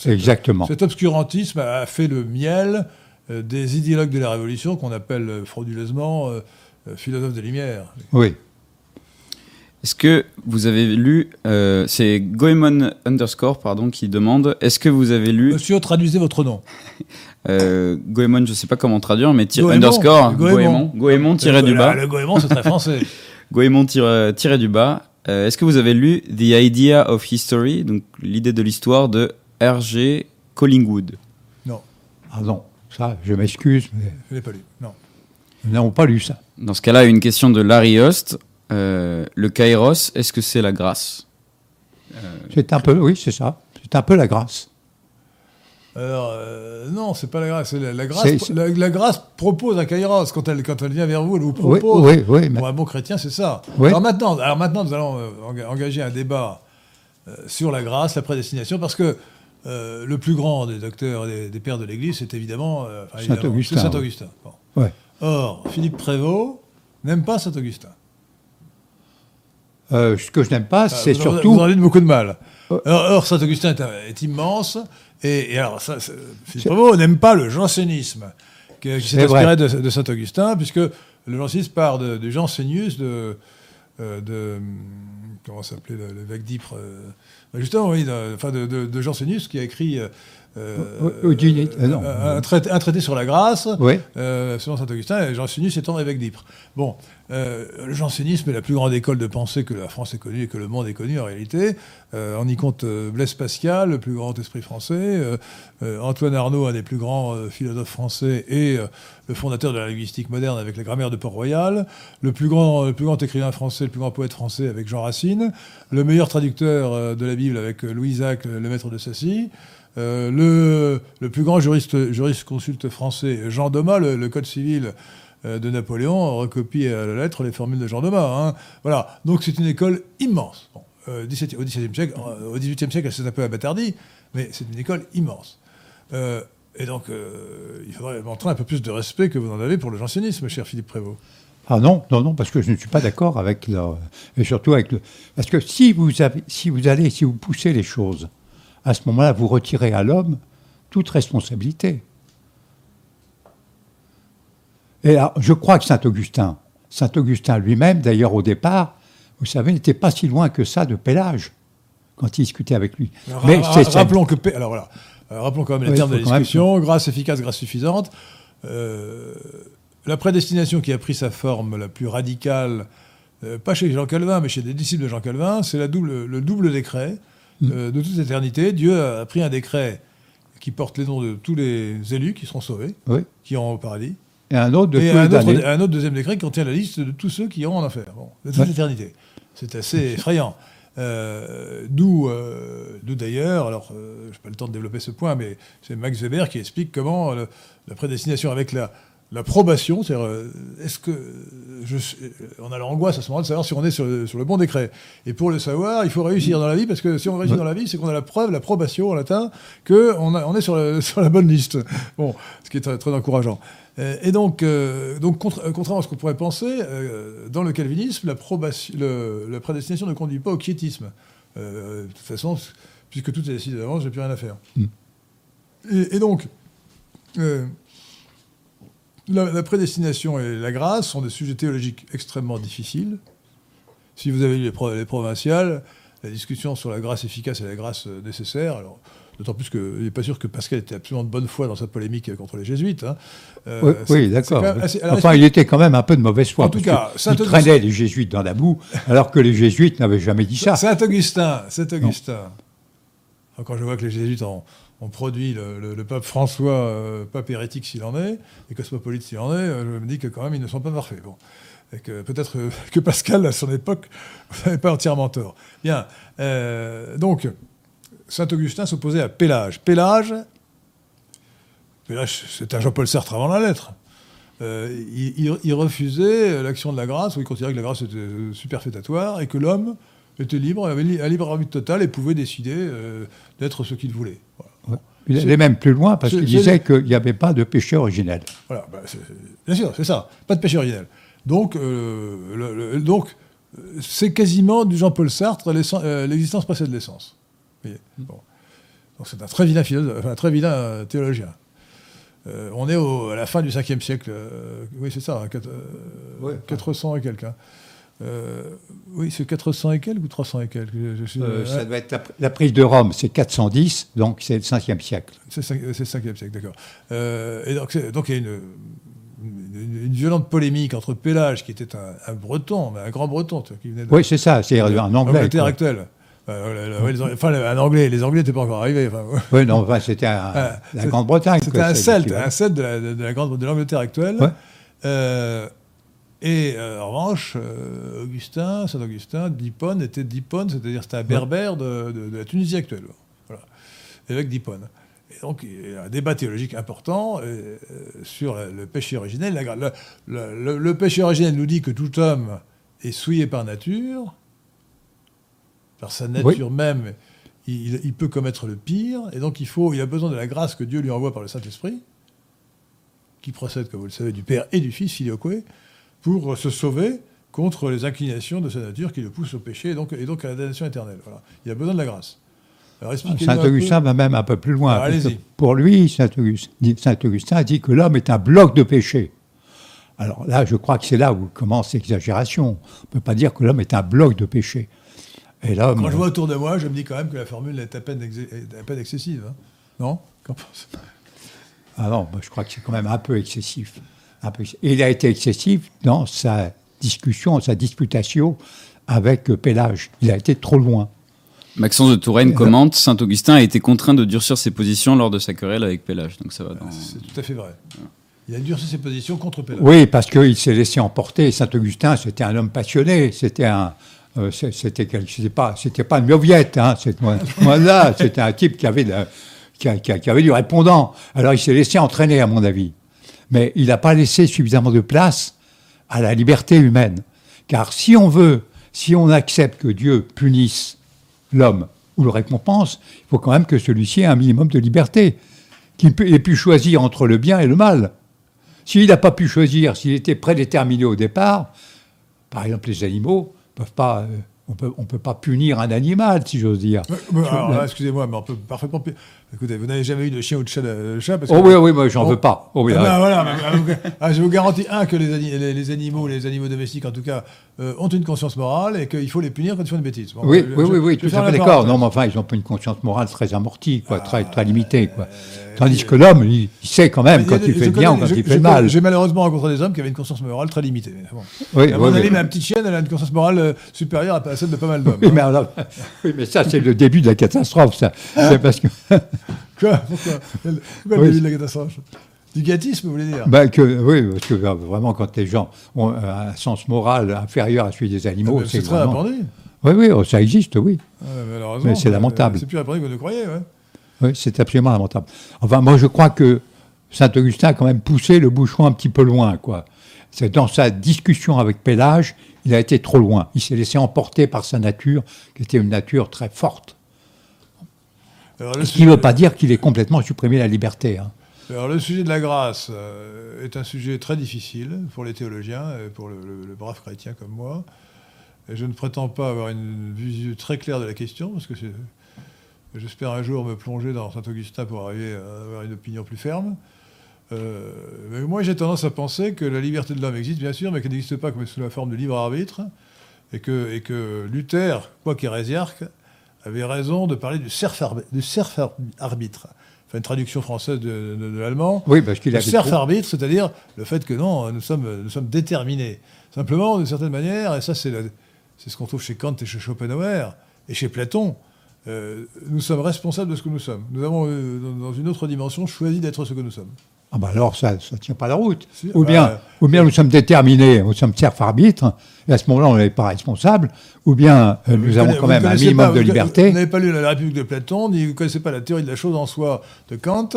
Exactement. Cet obscurantisme a fait le miel euh, des idéologues de la Révolution qu'on appelle euh, frauduleusement euh, philosophes des Lumières. Oui. Est-ce que vous avez lu, c'est Goemon underscore pardon qui demande, est-ce que vous avez lu Monsieur, traduisez votre nom. Goemon, je ne sais pas comment traduire, mais underscore Goemon, Goemon, tiré du bas. Le Goemon, c'est très français. Goemon tiré du bas. Euh, est-ce que vous avez lu The Idea of History, donc l'idée de l'histoire de R.G. Collingwood? Non. Ah non, ça, je m'excuse, mais Je l'ai pas lu. Non. nous n'avons pas lu ça. Dans ce cas-là, une question de Larry Host. Euh, le kairos, est-ce que c'est la grâce? C'est un peu, oui, c'est ça. C'est un peu la grâce. Alors, euh, non, c'est pas la grâce. c'est La, la grâce C'est- c'est- la, la grâce propose un kairos. Quand elle, quand elle vient vers vous, elle vous propose. oui, oui. mais- Pour un bon chrétien, c'est ça. Alors, maintenant, alors maintenant, nous allons euh, enga- engager un débat euh, sur la grâce, la prédestination, parce que euh, le plus grand des docteurs, des, des pères de l'Église, c'est évidemment, euh, enfin, évidemment, Saint-Augustin, c'est oui. Saint-Augustin. Bon. Ouais. Or, Philippe Prévost n'aime pas Saint-Augustin. Euh, ce que je n'aime pas, c'est Ah, en- surtout. Vous en dites beaucoup de mal. Or, est, un- est immense, et, et alors, ça, Philippe Prévost n'aime pas le jansénisme, qui, qui s'est inspiré de, de Saint-Augustin, puisque le jansénisme part de, de, euh, de. Comment s'appelait l'évêque d'Ypres euh, Justement, oui, de, enfin, de, de, de qui a écrit. Euh, euh, Euh, euh, non. un, traité, un traité sur la grâce, Oui. euh, selon saint Augustin, et Jansénius étant évêque d'Ypres. Bon, euh, le jansénisme est la plus grande école de pensée que la France ait connue et que le monde ait connue en réalité. Euh, on y compte euh, Blaise Pascal, le plus grand esprit français, euh, euh, Antoine Arnaud, un des plus grands euh, philosophes français et euh, le fondateur de la linguistique moderne avec la grammaire de Port-Royal, le plus grand, le plus grand écrivain français, le plus grand poète français avec Jean Racine, le meilleur traducteur euh, de la Bible avec euh, Louis Isaac, le maître de Sassy. Euh, le, le plus grand juriste, juriste consulte français, Jean Domas, le, le code civil euh, de Napoléon, recopie à la lettre les formules de Jean Domas. hein. Voilà, donc c'est une école immense. Euh, 17 au siècle, au XVIIIe siècle, elle s'est un peu abattardie, mais c'est une école immense. Et donc, il faudrait montrer un peu plus de respect que vous en avez pour le jansénisme, cher Philippe Prévost. Ah non, non, non, parce que je ne suis pas d'accord avec leur, et surtout avec le, parce que si vous avez, si vous allez, si vous poussez les choses, à ce moment-là, vous retirez à l'homme toute responsabilité. Et alors, je crois que Saint Augustin, Saint Augustin lui-même, d'ailleurs au départ, vous savez, n'était pas si loin que ça de Pélage quand il discutait avec lui. Alors, Mais ra- rappelons que, alors voilà, Euh, rappelons quand même les Oui, termes de la même- discussion grâce efficace, grâce suffisante. Euh, la prédestination qui a pris sa forme la plus radicale, euh, pas chez Jean Calvin, mais chez des disciples de Jean Calvin, c'est double, le double décret De toute éternité. Dieu a pris un décret qui porte les noms de tous les élus qui seront sauvés, oui. qui iront au paradis, Et un autre de et tous un autre, damnés. un autre deuxième décret qui contient la liste de tous ceux qui iront en enfer, bon, de toute Ouais. l'éternité. C'est assez effrayant. Euh, D'où, euh, d'où d'ailleurs, alors euh, je n'ai pas le temps de développer ce point, mais c'est Max Weber qui explique comment le- la prédestination avec la l'approbation, c'est-à-dire euh, est-ce que je, suis- on a l'angoisse à ce moment-là de savoir si on est sur le, sur le bon décret. Et pour le savoir, il faut réussir dans la vie parce que si on réussit dans la vie, c'est qu'on a la preuve, l'approbation en latin, que on, est sur, le- sur la bonne liste. Bon, ce qui est très, très encourageant. Euh, Et donc, euh, donc contra- euh, contrairement à ce qu'on pourrait penser, euh, dans le calvinisme, la, probation- le- la prédestination ne conduit pas au quiétisme. Euh, de toute façon, puisque tout est décidé d'avance, j'ai plus rien à faire. Mm. Et, et donc, euh, la, la prédestination et la grâce sont des sujets théologiques extrêmement difficiles. Si vous avez lu les, pro- les provinciales, la discussion sur la grâce efficace et la grâce euh, nécessaire, alors d'autant plus qu'il n'est pas sûr que Pascal était absolument de bonne foi dans sa polémique contre les jésuites. hein. Euh, Oui, d'accord. assez- Enfin, il était quand même un peu de mauvaise foi. En tout cas, Saint il Augustin- traînait les jésuites dans la boue, alors que les jésuites n'avaient jamais dit ça. Saint-Augustin, Saint-Augustin. Quand je vois que les jésuites ont, ont produit le, pape François, euh, pape hérétique s'il en est, et cosmopolite s'il en est, euh, je me dis que quand même ils ne sont pas parfaits. Bon. Et que peut-être euh, que Pascal, à son époque, n'avait pas entièrement tort. Bien. donc, Saint-Augustin s'opposait à Pélage. Pélage, Pélage c'était un Jean-Paul Sartre avant la lettre. Il, refusait l'action de la grâce, où il considérait que la grâce était superfétatoire et que l'homme était libre, avait un libre arbitre total et pouvait décider d'être ce qu'il voulait. Il allait même plus loin parce qu'il disait qu'il n'y avait pas de péché originel. Voilà, bah, bien sûr, c'est ça. Pas de péché originel. Donc, euh, le- le- donc c'est quasiment du Jean-Paul Sartre, l'essence- euh, l'existence précède l'essence. Vous voyez Bon. Donc c'est un très vilain philosophe, un très vilain euh, théologien. Euh, on est au- à la fin du 5e siècle. euh, oui, c'est ça, hein, quatre- euh, Ouais. 400 et quelques. hein. Euh, oui, c'est 400 et quelques ou 300 et quelques je- je suis- Euh, ça ouais, doit être la, la prise de Rome, c'est 410, donc c'est le 5e siècle. C'est le 5e siècle, d'accord. Euh, et donc, donc il y a une, une- une violente polémique entre Pélage, qui était un, un breton, mais un grand breton, tu vois, qui venait de Oui, c'est ça, c'est un anglais. Euh, les, enfin, un anglais, les Anglais n'étaient pas encore arrivés. oui, non, enfin, c'était la Grande-Bretagne. C'était un celte, un celte de, la, de, de l'Angleterre actuelle. Et en revanche, Augustin, Saint-Augustin, Dipone était Dipone, c'est-à-dire c'était un berbère de, la Tunisie actuelle. Voilà. Évêque Dipone. Et donc, il y a un débat théologique important sur le péché originel. Le, le, péché originel nous dit que tout homme est souillé par nature, par sa nature même, il, peut commettre le pire, et donc il, faut, il a besoin de la grâce que Dieu lui envoie par le Saint-Esprit, qui procède, comme vous le savez, du Père et du Fils, filioque, pour se sauver contre les inclinations de sa nature qui le poussent au péché et donc, et donc à la damnation éternelle. Voilà. Il a besoin de la grâce. Saint-Augustin va même un peu plus loin. pour lui, Saint-Augustin dit que l'homme est un bloc de péché. Alors là, je crois que c'est là où commence l'exagération. On ne peut pas dire que l'homme est un bloc de péché. Et là, quand je vois autour de moi, je me dis quand même que la formule est à peine, excessive. Hein. non? Qu'en pense Ah non, je crois que c'est quand même un peu excessif. Et il a été excessif dans sa discussion, sa disputation avec Pélage. Il a été trop loin. Maxence de Touraine commente Saint-Augustin a été contraint de durcir ses positions lors de sa querelle avec Pélage. Donc ça va C'est tout à fait vrai. Il a durci ses positions contre Pélage. Oui, parce qu'il s'est laissé emporter. Saint-Augustin, c'était un homme passionné. C'était un, euh, c'était pas, c'était pas une mauviette, hein, là c'était un type qui avait, qui, avait du répondant. Alors il s'est laissé entraîner, à mon avis. Mais il n'a pas laissé suffisamment de place à la liberté humaine. Car si on veut, si on accepte que Dieu punisse l'homme ou le récompense, il faut quand même que celui-ci ait un minimum de liberté, qu'il ait pu choisir entre le bien et le mal. S'il n'a pas pu choisir, s'il était prédéterminé au départ, par exemple les animaux, peuvent pas. Euh, on peut, on peut pas punir un animal, si j'ose dire. excusez-moi, mais on peut parfaitement. Écoutez, vous n'avez jamais eu de chien ou de chat, de chat parce Oh oui, oui, moi j'en veux pas. Oh, oui, ah, bah, voilà, ah, je vous garantis un que les, les, animaux, les animaux domestiques en tout cas, euh, ont une conscience morale et qu'il faut les punir quand ils font une bêtise. oui, oui, oui, oui, tout à fait d'accord. Non, mais enfin, ils ont pas une conscience morale très amortie, quoi, très, très limitée, quoi. Tandis que l'homme, il, sait quand même quand il fait bien ou quand il fait mal. J'ai malheureusement rencontré des hommes qui avaient une conscience morale très limitée. Oui, à mon avis, ma petite chienne, elle a une conscience morale euh, supérieure à celle de pas mal d'hommes. Oui, hein. oui, mais ça, c'est le début de la catastrophe, ça. C'est parce que. Quoi Pourquoi Pourquoi le début de la catastrophe du gâtisme, vous voulez dire ben que, Oui, parce que euh, vraiment, quand les gens ont un sens moral inférieur à celui des animaux, ah, c'est très répandu. Oui, oui, oh, ça existe, oui. Ah, mais, c'est lamentable. C'est plus répandu que vous ne croyez, ouais. Oui, c'est absolument lamentable. Enfin, moi, je crois que Saint-Augustin a quand même poussé le bouchon un petit peu loin, quoi. C'est dans sa discussion avec Pélage, il a été trop loin. Il s'est laissé emporter par sa nature, qui était une nature très forte. Ce qui ne veut pas dire qu'il ait complètement supprimé la liberté. Hein. Alors le sujet de la grâce euh, est un sujet très difficile pour les théologiens et pour le, brave chrétien comme moi. Et je ne prétends pas avoir une vue très claire de la question, parce que J'espère un jour me plonger dans Saint-Augustin pour arriver à avoir une opinion plus ferme. Euh, mais moi, j'ai tendance à penser que la liberté de l'homme existe, bien sûr, mais qu'elle n'existe pas comme sous la forme de libre arbitre, et que, et que Luther, quoi qu'hérésiarque, avait raison de parler du serf arbitre. Enfin, une traduction française de, l'allemand. Oui, parce qu'il a. Le serf arbitre, c'est-à-dire le fait que non, nous sommes, nous sommes déterminés. Simplement, d'une certaine manière, et ça, c'est ce qu'on trouve chez Kant et chez Schopenhauer et chez Platon. Euh, nous sommes responsables de ce que nous sommes. Nous avons, euh, dans une autre dimension, choisi d'être ce que nous sommes. Ah ben alors, ça ne tient pas la route. ou, bien, bah, ou bien nous sommes déterminés, nous sommes serf arbitre, et à ce moment-là, on n'est pas responsable, ou bien euh, nous avons quand même un minimum de liberté. Vous n'avez pas lu la République de Platon, ni vous ne connaissez pas la théorie de la chose en soi de Kant,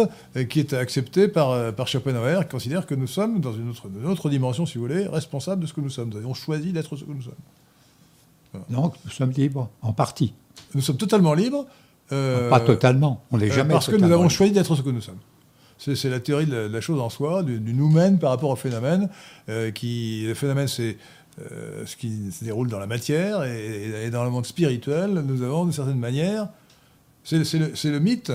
qui est acceptée par, par Schopenhauer, qui considère que nous sommes, dans une autre, une autre dimension, si vous voulez, responsables de ce que nous sommes. Nous avons choisi d'être ce que nous sommes. Donc, nous sommes libres, en partie. Nous sommes totalement libres. Euh, pas totalement, on n'est euh, jamais. parce que nous avons choisi d'être ce que nous sommes. C'est la théorie de la, chose en soi, du, du nous-mêmes par rapport au phénomène. Euh, qui, le phénomène, c'est ce qui se déroule dans la matière et, dans le monde spirituel. Nous avons, d'une certaine manière, c'est le, le, mythe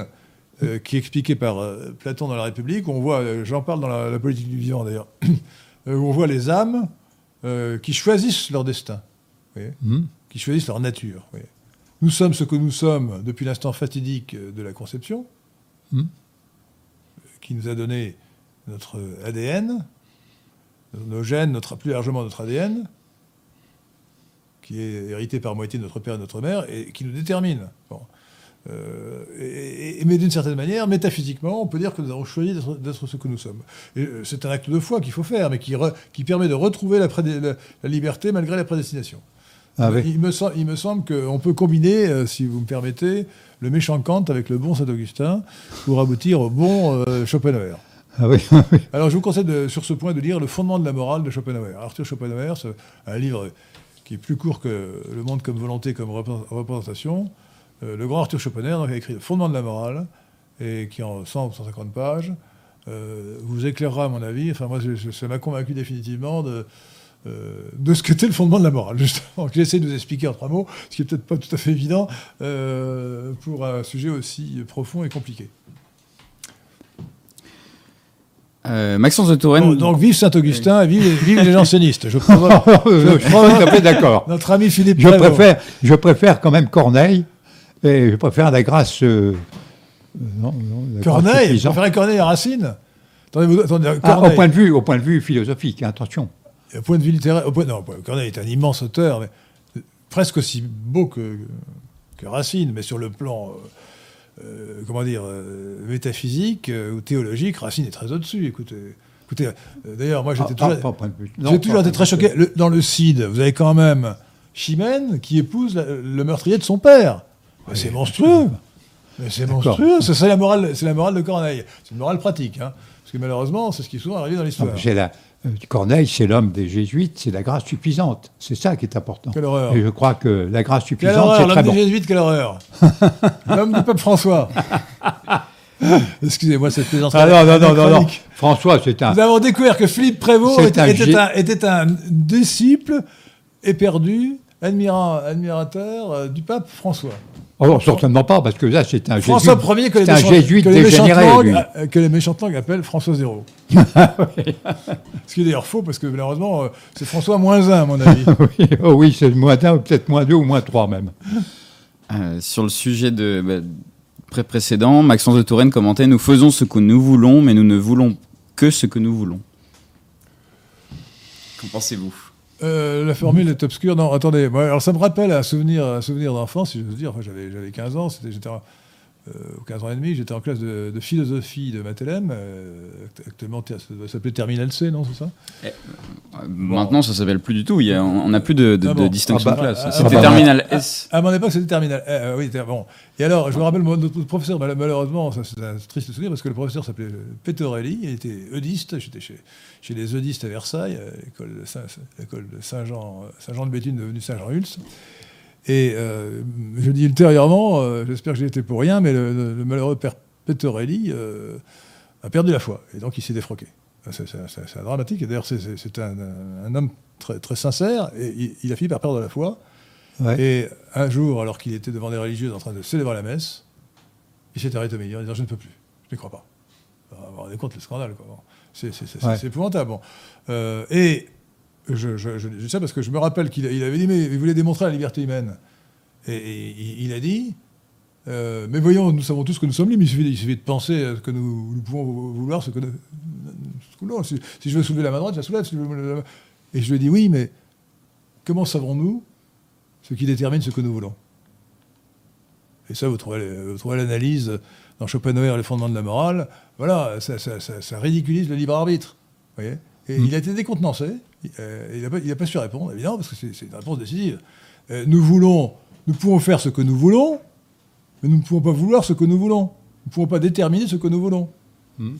qui est expliqué par Platon dans la République. On voit, j'en parle dans la, politique du vivant d'ailleurs, où on voit les âmes qui choisissent leur destin, mmh. qui choisissent leur nature. Nous sommes ce que nous sommes depuis l'instant fatidique de la conception, hmm. Qui nous a donné notre ADN, nos gènes, plus largement notre ADN, qui est hérité par moitié de notre père et de notre mère, et qui nous détermine. Euh, mais d'une certaine manière, métaphysiquement, on peut dire que nous avons choisi d'être ce que nous sommes. Euh, c'est un acte de foi qu'il faut faire, mais qui, permet de retrouver la, liberté malgré la prédestination. Ah il, me il, me semble qu'on peut combiner, euh, si vous me permettez, le méchant Kant avec le bon Saint-Augustin pour aboutir au bon Schopenhauer. Ah oui, Alors je vous conseille sur ce point de lire Le fondement de la morale de Schopenhauer. Arthur Schopenhauer, c'est un livre qui est plus court que Le monde comme volonté, comme représentation, euh, le grand Arthur Schopenhauer a écrit Le fondement de la morale, et qui en 100 ou 150 pages euh, vous éclairera, à mon avis. Enfin, moi, ça m'a convaincu définitivement de, euh, de ce qu'était le fondement de la morale, justement. J'essaie de vous expliquer en trois mots, ce qui n'est peut-être pas tout à fait évident pour un sujet aussi profond et compliqué. Maxence de Touraine. donc, vive Saint-Augustin, vive, vive, les jansénistes. Je crois, je, d'accord. Notre ami Philippe je préfère, je préfère quand même Corneille. Et je préfère la grâce. Euh, non, non, Corneille Vous préférez Corneille à Racine? Attendez, attendez, ah, au, point de vue, au point de vue philosophique, attention. Au point de vue littéraire. Au point, non, Corneille est un immense auteur, mais presque aussi beau que, que Racine, mais sur le plan. Euh, euh, comment dire, métaphysique ou théologique, Racine est très au-dessus. Écoutez, écoutez d'ailleurs, moi j'étais ah, toujours, j'ai toujours été très choqué. dans le Cid, vous avez quand même Chimène qui épouse le meurtrier de son père c'est monstrueux. c'est monstrueux. C'est la morale, c'est la morale de Corneille. C'est une morale pratique, hein. parce que malheureusement, c'est ce qui est souvent arrivé dans l'histoire. La... Euh, Corneille, c'est l'homme des jésuites, c'est la grâce suffisante. C'est ça qui est important. Quelle horreur. Et je crois que la grâce suffisante, c'est très bon. L'homme des jésuites, quelle horreur. l'homme du peuple François. Excusez-moi cette plaisanterie. Ah non, non, non, non, François, c'est un. Nous avons découvert que Philippe Prévost était, un, était, un, disciple éperdu, admirateur euh, du pape François. Oh, certainement pas, parce que là, c'est un François jésuite. François Ier que les, méchants, jésuite que, les dégénéré, langues, euh, que les méchantes langues appellent François zéro. Ce qui est d'ailleurs faux, parce que malheureusement, euh, c'est François moins 1, à mon avis. oui, oh oui c'est moins 1, peut-être moins 2 ou moins 3 même. Euh, sur le sujet de, bah, précédent, Maxence de Touraine commentait Nous faisons ce que nous voulons, mais nous ne voulons que ce que nous voulons. Qu'en pensez-vous? Euh, la formule est obscure. Non, attendez. alors ça me rappelle un souvenir, un souvenir d'enfance, si je veux dire. j'avais 15 ans, j'étais 15 euh, ans et demi, j'étais en classe de, philosophie de Mathelem. Euh, actuellement, ça s'appelait Terminal C, non, c'est ça? Eh, euh, Maintenant, ça s'appelle plus du tout. Il on n'a plus de, de, distinction ah bah, de classe. Ah, c'était ah, Terminal S. À mon époque, c'était Terminal. oui, bon. Et alors, je me rappelle notre professeur, malheureusement, c'est un triste souvenir parce que le professeur s'appelait Petorelli, il était eudiste. J'étais chez, chez les eudistes à Versailles, l'école de Saint-Jean, Saint-Jean de Béthune, devenue Saint-Jean-Hulst. Et euh, je dis ultérieurement, euh, j'espère que j'ai été pour rien, mais le, malheureux père Petorelli euh, a perdu la foi. Et donc il s'est défroqué. C'est dramatique. Et d'ailleurs, c'est un, homme très, très sincère. Et il, a fini par perdre la foi. Et un jour, alors qu'il était devant des religieuses en train de célébrer la messe, il s'est arrêté au milieu en disant Je ne peux plus, je ne crois pas. vous vous rendez compte le scandale. C'est épouvantable. et je, dis ça parce que je me rappelle qu'il avait dit, mais il voulait démontrer la liberté humaine. Et, il a dit, euh, mais voyons, nous savons tous que nous sommes libres, il suffit, de penser à ce que nous, pouvons vouloir, ce que nous, Si, je veux soulever la main droite, je la soulève. et je lui ai dit, oui, mais comment savons-nous ce qui détermine ce que nous voulons? Et ça, vous trouvez, l'analyse dans Schopenhauer, les fondements de la morale. Voilà, ça, ça ridiculise le libre arbitre. voyez? Et hmm. il a été décontenancé. Euh, il n'a pas, su répondre, évidemment, parce que c'est une réponse décisive. Euh, nous voulons, nous pouvons faire ce que nous voulons, mais nous ne pouvons pas vouloir ce que nous voulons. Nous ne pouvons pas déterminer ce que nous voulons. Hmm.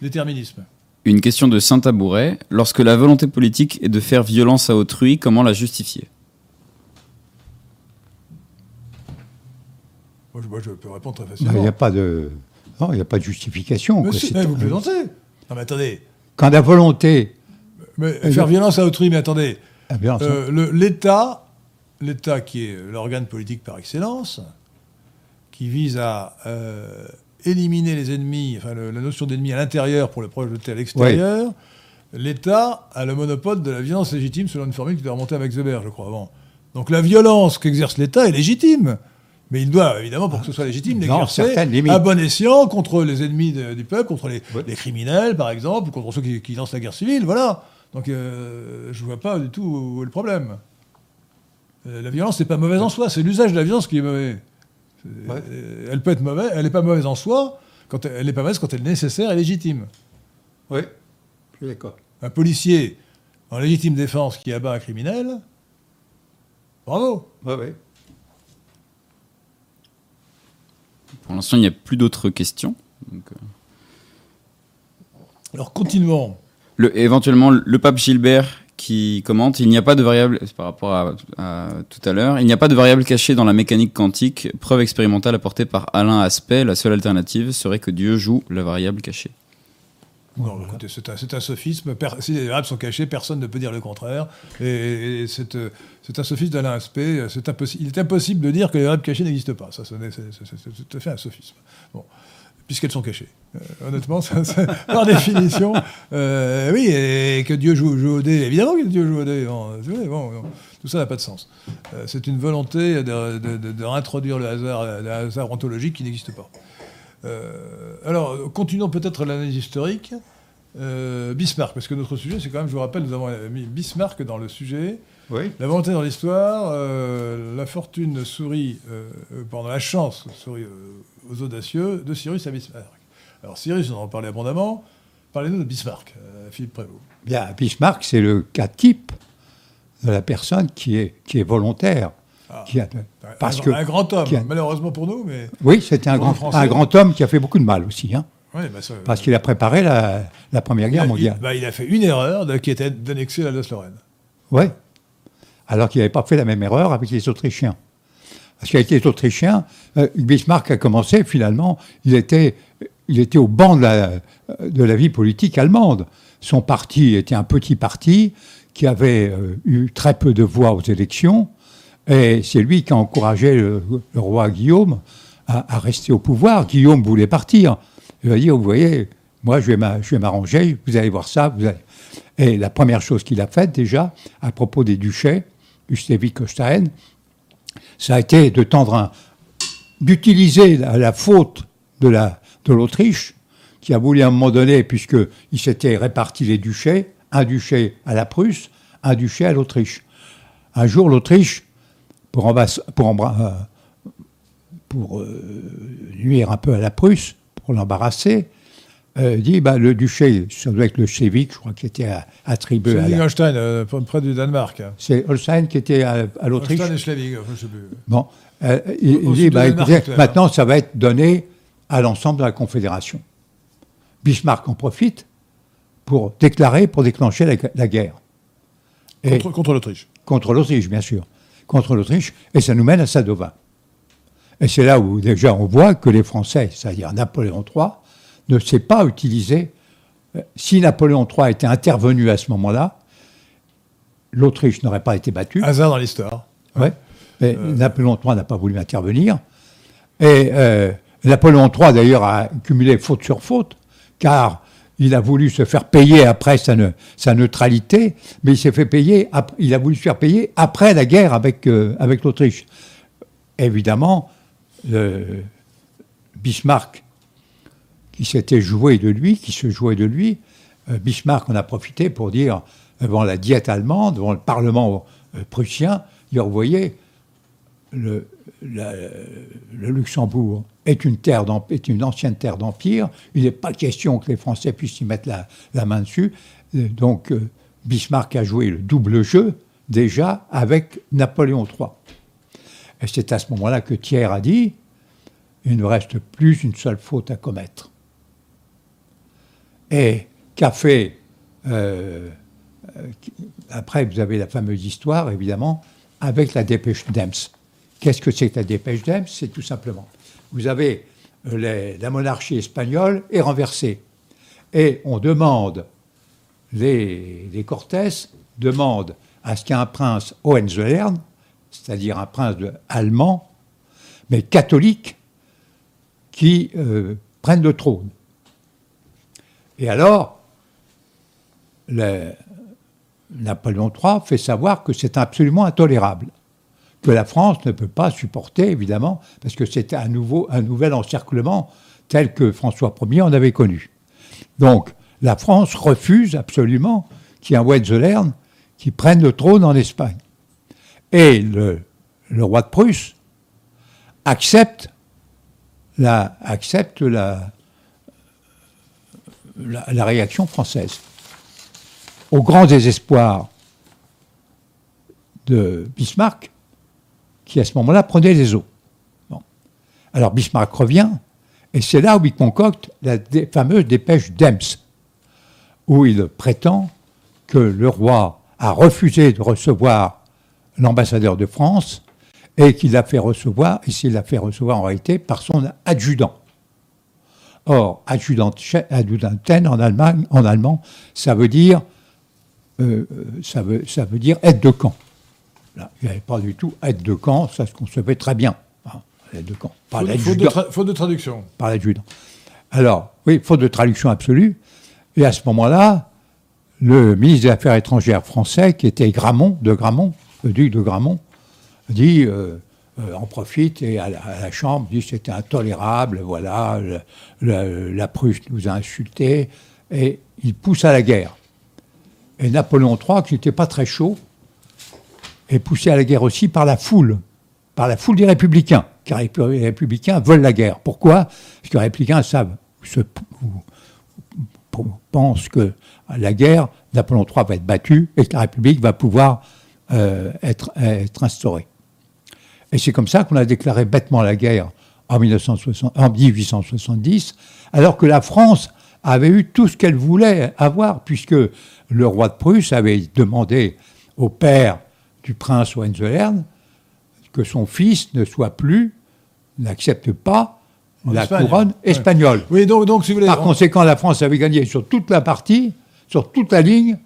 Déterminisme. Une question de Saint-Tabouret. Lorsque la volonté politique est de faire violence à autrui, comment la justifier? Moi, je, peux répondre très facilement. Il n'y a pas de. Non, il n'y a pas de justification. Mais, vous plaisantez. Non, mais attendez. Quand la volonté. Mais, faire violence à autrui, mais attendez. Euh, L'État, l'État qui est l'organe politique par excellence, qui vise à euh, éliminer les ennemis, enfin la notion d'ennemi à l'intérieur pour le projeter à l'extérieur, l'État a le monopole de la violence légitime selon une formule qui doit remonter à Max Weber, je crois, avant. Donc la violence qu'exerce l'État est légitime. Mais il doit, évidemment, pour que ce soit légitime, l'exercer à bon escient contre les ennemis du peuple, contre les, criminels, par exemple, ou contre ceux qui, lancent la guerre civile. Voilà. Donc euh, je ne vois pas du tout où est le problème. Euh, la violence n'est pas mauvaise en soi, c'est l'usage de la violence qui est mauvais. Euh, elle peut être mauvaise, elle n'est pas mauvaise en soi, quand elle n'est pas mauvaise quand elle est nécessaire et légitime. Oui, je suis d'accord. Un policier en légitime défense qui abat un criminel, bravo. Oui, oui. Pour l'instant, il n'y a plus d'autres questions. Alors continuons. Le, éventuellement, le pape Gilbert qui commente il n'y a pas de variable par rapport à, tout à l'heure il n'y a pas de variable cachée dans la mécanique quantique preuve expérimentale apportée par Alain Aspect la seule alternative serait que Dieu joue la variable cachée c'est un, sophisme. Si les variables sont cachées, personne ne peut dire le contraire. Et, c'est un sophisme d'Alain Aspect. il est impossible de dire que les variables cachées n'existent pas. Ça, c'est tout à fait un sophisme. Bon puisqu'elles sont cachées. Euh, honnêtement, par définition, euh, oui, et que Dieu joue, au dé, évidemment que Dieu joue au dé. Bon, tout ça n'a pas de sens. Euh, c'est une volonté de, réintroduire le hasard, le hasard ontologique qui n'existe pas. Alors, continuons peut-être l'analyse historique. Bismarck, parce que notre sujet, c'est quand même, je vous rappelle, nous avons mis Bismarck dans le sujet. Oui. La volonté dans l'histoire, la fortune sourit, pendant la chance sourit aux audacieux de Cyrus à Bismarck. Alors Cyrus, on en parlait abondamment. Parlez-nous de Bismarck, euh, Philippe Prévost. Bien, Bismarck, c'est le cas type de la personne qui est, qui est volontaire. Ah. qui a, parce un, que, un grand homme, malheureusement pour nous. Mais oui, c'était un, grand, un grand homme qui a fait beaucoup de mal aussi. Hein. bah parce qu'il a préparé la, la Première Guerre mondiale. Il, bah, il, a fait une erreur de, qui était d'annexer l'Alsace-Lorraine. Oui, alors qu'il n'avait pas fait la même erreur avec les Autrichiens. Parce qu'il été autrichien, euh, Bismarck a commencé finalement, il était, il était au banc de la, de la vie politique allemande. Son parti était un petit parti qui avait euh, eu très peu de voix aux élections, et c'est lui qui a encouragé le, roi Guillaume à, rester au pouvoir. Guillaume voulait partir. Il a dit, vous voyez, moi je vais m'arranger, vous allez voir ça. Et la première chose qu'il a faite déjà, à propos des duchés, Schleswig-Holstein, ça a été de tendre un, d'utiliser la, faute de, la, de l'Autriche, qui a voulu à un moment donné, puisqu'il s'était réparti les duchés, un duché à la Prusse, un duché à l'Autriche. Un jour, l'Autriche, pour, pour, euh, pour euh, nuire un peu à la Prusse, pour l'embarrasser, euh, dit bah, le duché, ça doit être le Schleswig, je crois, qui était attribué à. Holstein, euh, près du Danemark. C'est Holstein qui était à, l'Autriche. Holstein et Schleswig, je ne sais plus. Bon, euh, il, dit bah, maintenant, ça va être donné à l'ensemble de la Confédération. Bismarck en profite pour déclarer, pour déclencher la, guerre. contre l'Autriche. Contre l'Autriche, bien sûr. Contre l'Autriche, et ça nous mène à Sadova. Et c'est là où déjà on voit que les Français, c'est-à-dire Napoléon III, ne s'est pas utilisé. Si Napoléon III était intervenu à ce moment-là, l'Autriche n'aurait pas été battue. Hasard dans l'histoire. Ouais. Euh. Napoléon III n'a pas voulu intervenir. Et euh, Napoléon III, d'ailleurs, a cumulé faute sur faute, car il a voulu se faire payer après sa, neutralité, mais il s'est fait payer, il a voulu se faire payer après la guerre avec, euh, l'Autriche. Évidemment, Bismarck qui s'était joué de lui, qui se jouait de lui. Euh, Bismarck en a profité pour dire devant la diète allemande, devant le Parlement euh, prussien, il vous voyez, le, Luxembourg est une, terre est une ancienne terre d'empire, il n'est pas question que les Français puissent y mettre la, main dessus. Euh, donc Bismarck a joué le double jeu déjà avec Napoléon III. Et c'est à ce moment-là que Thiers a dit, il ne reste plus une seule faute à commettre et qu'a fait. Euh, euh, après, vous avez la fameuse histoire, évidemment, avec la dépêche d'Ems. Qu'est-ce que c'est que la dépêche d'Ems C'est tout simplement. Vous avez euh, la monarchie espagnole est renversée. Et on demande, les, les Cortés demandent à ce qu'il y ait un prince Hohenzollern, c'est-à-dire un prince allemand, mais catholique, qui prenne le trône. Et alors, Napoléon III fait savoir que c'est absolument intolérable, que la France ne peut pas supporter, évidemment, parce que c'était un, nouveau, un nouvel encerclement tel que François Ier en avait connu. Donc, la France refuse absolument qui est un Hohenzollern, qui prenne le trône en Espagne. Et le, roi de Prusse accepte la réaction française. Au grand désespoir de Bismarck, qui à ce moment-là prenait les eaux. Bon. Alors Bismarck revient, et c'est là où il concocte la fameuse dépêche d'Ems, où il prétend que le roi a refusé de recevoir l'ambassadeur de France et qu'il l'a fait recevoir, et s'il l'a fait recevoir en réalité par son adjudant. Or, adjudant, adjudanten en, Allemagne, en allemand, ça veut dire, euh, euh, ça veut, ça veut dire aide de camp. Là, il n'y avait pas du tout aide de camp, ça se concevait très bien. hein, aide de camp. Par Faute, faute de faute traduction. par l'adjudant. Alors, oui, faute de traduction absolue. Et à ce moment-là, le ministre des Affaires étrangères français, qui était Gramont, de Gramont, le duc de Gramont, dit, euh, euh, en profite et à la, à la Chambre, dit c'était intolérable, voilà, le- le- la Prusse nous a insultés, et il pousse à la guerre. Et Napoléon III, qui n'était pas très chaud, est poussé à la guerre aussi par la foule, par la foule des républicains, car les républicains veulent la guerre. Pourquoi? Parce que les républicains savent, pensent que la guerre, Napoléon III va être battu et que la République va pouvoir euh, être, instaurée. Et c'est comme ça qu'on a déclaré bêtement la guerre en, 1960 en 1870, alors que la France avait eu tout ce qu'elle voulait avoir, puisque le roi de Prusse avait demandé au père du prince Hohenzollern que son fils ne soit plus, n'accepte pas En la Espagne. couronne Ouais. espagnole. Oui, donc, donc si vous voulez. Par on- conséquent, la France avait gagné sur toute la partie, sur toute la ligne,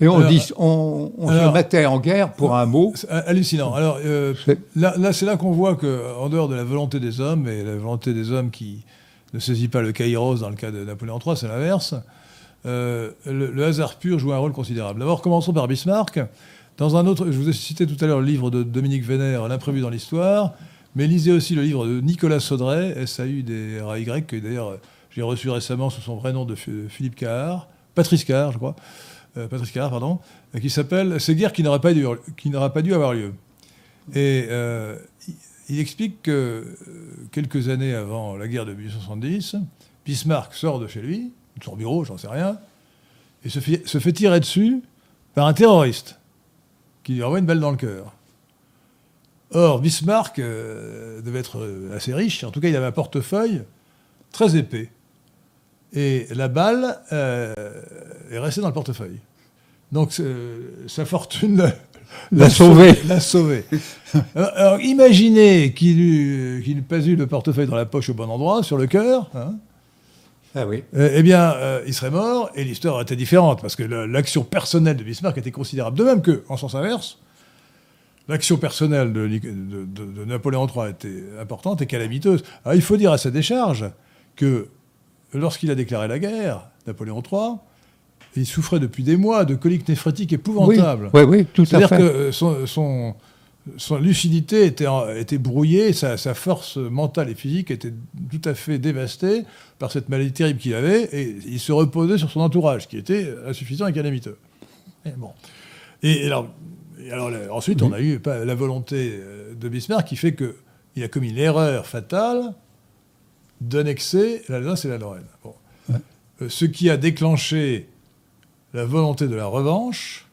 et on, Alors, dit, on, on se mettait en guerre pour un mot. C'est hallucinant. Alors euh, C'est- là, là, c'est là qu'on voit que, en dehors de la volonté des hommes et la volonté des hommes qui ne saisit pas le kairos dans le cas de Napoléon III, c'est l'inverse. euh, le, le hasard pur joue un rôle considérable. D'abord, commençons par Bismarck. Dans un autre, je vous ai cité tout à l'heure le livre de Dominique Vénère, L'imprévu dans l'histoire, mais lisez aussi le livre de Nicolas Saudray, S-A-U-D-R-A-Y, que d'ailleurs euh, j'ai reçu récemment sous son vrai nom de Ph- Philippe Cahard, Patrice Cahard, je crois, euh, Patrice Cahard, pardon, euh, qui s'appelle Ces guerres qui n'auraient pas, dû- avoir lieu. Et euh, il- explique que euh, quelques années avant la guerre de 1870, Bismarck sort de chez lui, de son bureau, j'en sais rien, et se fait, se fait tirer dessus par un terroriste qui lui envoie une balle dans le cœur. Or, Bismarck euh, devait être euh, assez riche, en tout cas il avait un portefeuille très épais. Et la balle euh, est restée dans le portefeuille. Donc euh, sa fortune L'a sauvé. L'a sauvé. alors, alors, imaginez qu'il n'eût qu'il n'eût pas eu le portefeuille dans la poche au bon endroit, sur le cœur. hein. Ah oui. Euh, eh bien, euh, il serait mort et l'histoire aurait été différente parce que la- l'action personnelle de Bismarck était considérable. De même que, en sens inverse, l'action personnelle de, Nic- de- de- de Napoléon III était importante et calamiteuse. Alors, il faut dire à sa décharge que lorsqu'il a déclaré la guerre, Napoléon III, il souffrait depuis des mois de coliques néphrétiques épouvantables. oui, oui, tout à C'est-à-dire fait. que euh, son, son- son lucidité était, brouillée, sa, sa force mentale et physique était tout à fait dévastée par cette maladie terrible qu'il avait, et il se reposait sur son entourage, qui était insuffisant et calamiteux. Et, bon. et, et alors, et alors, là, ensuite, on a eu pas, la volonté euh, de Bismarck qui fait qu'il a commis l'erreur fatale d'annexer l'Alsace et la Lorraine. Bon. Euh, ce qui a déclenché la volonté de la revanche,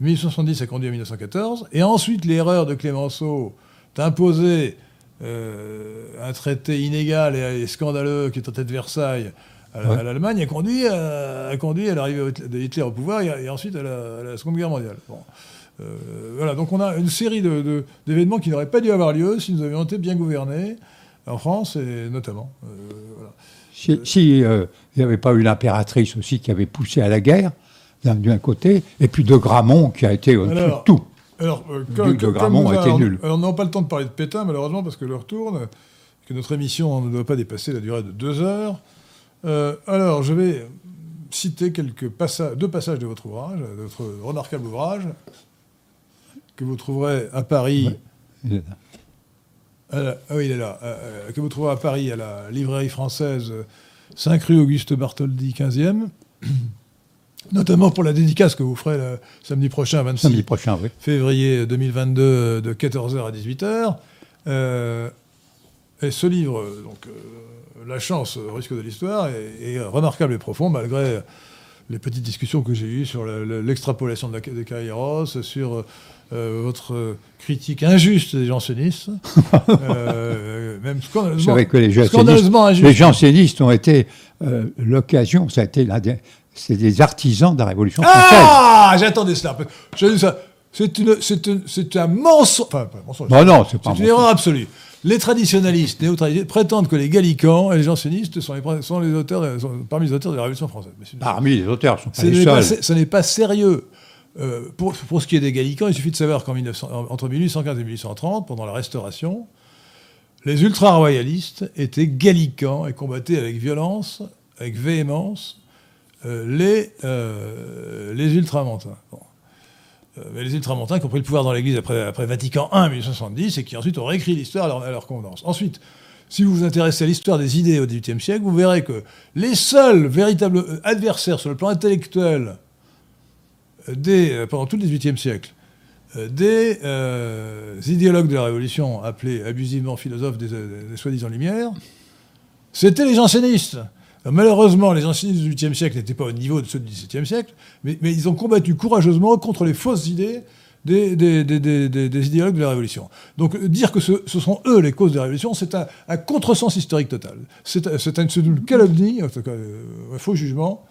1870 a conduit à 1914, et ensuite l'erreur de Clémenceau d'imposer euh, un traité inégal et, et scandaleux qui est en tête de Versailles à, la- Ouais. à l'Allemagne a conduit à, a conduit à l'arrivée de Hitler au pouvoir et, et ensuite à la, à la Seconde Guerre mondiale. Bon. Euh, voilà, donc on a une série de- de- d'événements qui n'auraient pas dû avoir lieu si nous avions été bien gouvernés en France et notamment. Euh, voilà. Si, si, euh, il n'y avait pas eu l'impératrice aussi qui avait poussé à la guerre, d'un côté, et puis de Gramont qui a été au-dessus de tout. Alors, euh, duc de Gramont nous a été nul. Alors, on n'a pas le temps de parler de Pétain, malheureusement, parce que l'heure tourne, que notre émission ne doit pas dépasser la durée de deux heures. Euh, alors, je vais citer quelques passages, deux passages de votre ouvrage, de votre remarquable ouvrage, que vous trouverez à Paris. à la- ah oui, il est là. euh, euh, que vous trouverez à Paris, à la librairie française, euh, 5 rue Auguste Bartholdi, 15e. Notamment pour la dédicace que vous ferez le samedi prochain, 26 Samedi prochain, oui. février 2022, euh, de 14h à 18h. Euh, et ce livre, euh, donc, euh, La chance risque de l'histoire, est, est remarquable et profond, malgré les petites discussions que j'ai eues sur le- le- l'extrapolation de des Kairos, sur euh, votre euh, critique injuste des jansénistes, euh, même scandaleusement, que les jansénistes, scandaleusement injuste. les jansénistes ont été euh, l'occasion, ça a été l'un des, c'est des artisans de la Révolution française. Ah J'attendais cela. Ça. C'est une- c'est un- mensonge. Enfin, pas un mensonge. Non, non, c'est pas un une erreur absolue. Les traditionalistes, néo-traditionalistes, prétendent que les gallicans et les jansénistes sont, les, sont les auteurs, sont parmi les auteurs de la Révolution française. Parmi les auteurs, sont pas ce les n'est pas, seuls. ce n'est pas sérieux. Euh, pour, pour ce qui est des gallicans, il suffit de savoir qu'en 1900 entre 1815 et 1830, pendant la Restauration, les ultra-royalistes étaient gallicans et combattaient avec violence, avec véhémence, les, euh, les ultramontains. Euh, les ultramontains qui ont pris le pouvoir dans l'Église après, Vatican I en 1870 et qui ensuite ont réécrit l'histoire à leur, convenance. Ensuite, si vous vous intéressez à l'histoire des idées au XVIIIe siècle, vous verrez que les seuls véritables euh, adversaires sur le plan intellectuel euh, euh, pendant tout le XVIIIe siècle euh, des euh, idéologues de la Révolution, appelés abusivement philosophes des, euh, soi-disant Lumières, c'était les jansénistes. Alors, malheureusement, les jansénistes du XVIIIe siècle n'étaient pas au niveau de ceux du XVIIe siècle, mais, mais ils ont combattu courageusement contre les fausses idées des, des- des- des- des- des idéologues de la Révolution. Donc dire que ce, ce sont eux les causes de la Révolution, c'est un, un contresens historique total. C'est un- c'est un- c'est une calomnie, en tout cas, euh, un faux jugement,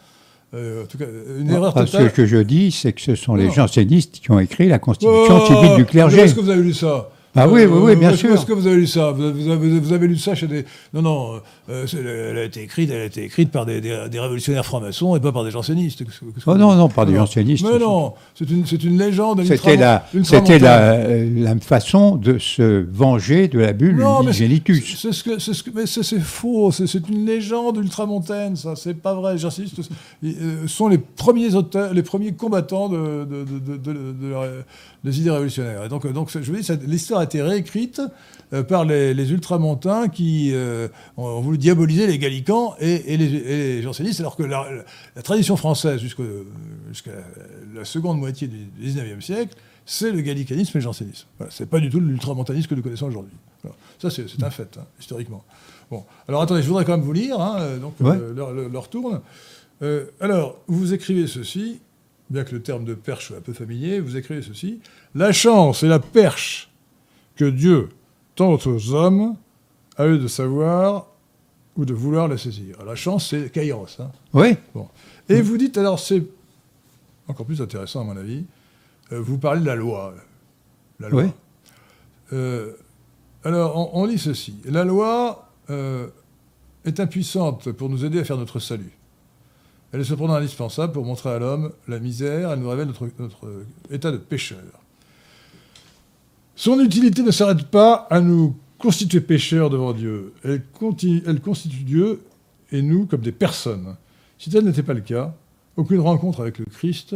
euh, en tout cas, une erreur totale. ce que je dis, c'est que ce sont les jansénistes qui ont écrit la constitution Oh, civile du clergé. Est-ce que vous avez lu ça? Ah oui, oui, oui, bien est-ce sûr. Est-ce que vous avez lu ça vous avez, vous lu ça chez des... Non, non, euh, elle a été écrite, elle a été écrite par des, des- des révolutionnaires francs-maçons et pas par des jansénistes. Oh non, non, par des jansénistes. Mais non, c'est une, c'est une légende. une C'était la, c'était la, euh, la façon de se venger de la bulle Non, mais c'est ce que, c'est ce que, mais c'est c'est faux. C'est une légende ultramontaine, ça. C'est pas vrai. J'insiste. Ils euh, sont les premiers auteurs, les premiers combattants de, de- de- de- de- de la- des idées révolutionnaires. Et donc, euh, donc, je vous dis, l'histoire a été réécrite euh, par les, les ultramontains qui euh, ont, voulu diaboliser les gallicans et, et les, et les jansénistes, alors que la, la tradition française jusqu'à la seconde moitié du 19e siècle, c'est le gallicanisme et le jansénisme. Voilà, c'est pas du tout l'ultramontanisme que nous connaissons aujourd'hui. Ça, c'est un fait, hein, historiquement. Bon, alors attendez, je voudrais quand même vous lire, hein, donc Ouais. euh, l'heure tourne. Euh, alors, vous écrivez ceci, bien que le terme de perche soit un peu familier, vous écrivez ceci La chance et la perche que Dieu tend aux hommes, à eux de savoir ou de vouloir la saisir. La chance, c'est Kairos. Hein. Oui, Et vous dites, alors c'est encore plus intéressant à mon avis, euh, vous parlez de la loi. La loi. Oui. Euh, alors, on, on lit ceci. La loi euh, est impuissante pour nous aider à faire notre salut. Elle est cependant indispensable pour montrer à l'homme la misère, elle nous révèle notre, état de pécheur. Son utilité ne s'arrête pas à nous constituer pécheurs devant Dieu. Elle, elle constitue Dieu et nous comme des personnes. Si tel n'était pas le cas, aucune rencontre avec le Christ,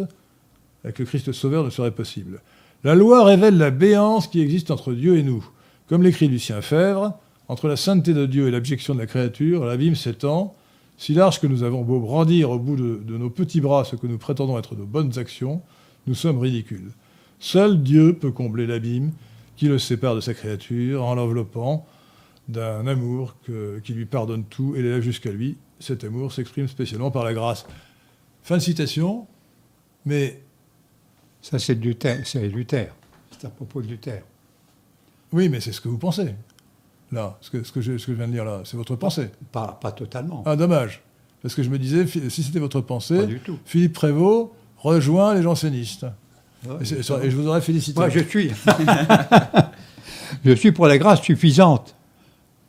avec le Christ Sauveur ne serait possible. La loi révèle la béance qui existe entre Dieu et nous. Comme l'écrit Lucien Fèvre, entre la sainteté de Dieu et l'abjection de la créature, l'abîme s'étend, si large que nous avons beau brandir au bout de, de nos petits bras ce que nous prétendons être nos bonnes actions, nous sommes ridicules. Seul Dieu peut combler l'abîme qui le sépare de sa créature en l'enveloppant d'un amour que- qui lui pardonne tout et l'élève jusqu'à lui. Cet amour s'exprime spécialement par la grâce. Fin de citation, mais ça c'est Luther. C'est Luther. C'est à propos de Luther. oui, mais c'est ce que vous pensez. Là, ce que, ce que, je, ce que je viens de dire là, c'est votre pensée. Pas, pas totalement. Ah, dommage. Parce que je me disais, si c'était votre pensée, du tout. Philippe Prévost rejoint les jansénistes. Ouais, Et, je vous aurais félicité. Moi, je suis. je suis pour la grâce suffisante.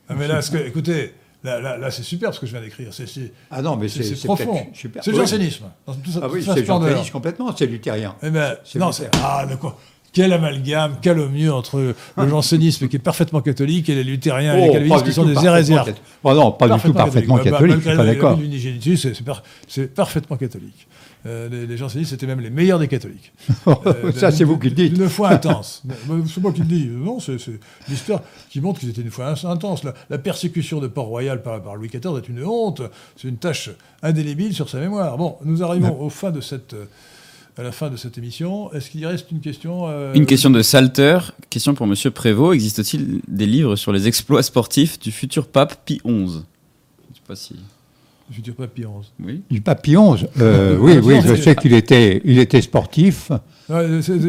Ah, mais là, ce que- écoutez, là, là, là, c'est super ce que je viens d'écrire. C'est Ah non, mais c'est- profond. C'est le jansénisme. Ah oui, c'est splendeur. janséniste complètement, c'est luthérien. Eh ben, C'est non, c'est. Ah, d'accord. Quel amalgame, quel au mieux entre le jansénisme qui est parfaitement catholique et les luthériens et les Oh, calvinistes qui sont des catholique. Oh non, pas du tout parfaitement catholique, je suis pas d'accord. c'est- c'est par- c'est parfaitement catholique. Euh, les, les jansénistes étaient même les meilleurs des catholiques. Euh, Ça, c'est vous qui le dites. Une foi intense. Mais- mais c'est moi qui le dis. Non, c'est l'histoire qui montre qu'ils étaient une foi intense. La, la persécution de Port-Royal par, par Louis XIV est une honte. C'est une tâche indélébile sur sa mémoire. Bon, nous arrivons au fin de cette, euh, à la fin de cette émission. Est-ce qu'il reste une question euh, Une question de Salter, question pour Monsieur Prévost. Existe-t-il des livres sur les exploits sportifs du futur pape Pie XI Je ne sais pas si. Du futur pape Pie XI. Oui. Du papillon, euh, oui, papillon, oui, je sais qu'il était, il était sportif, Ouais,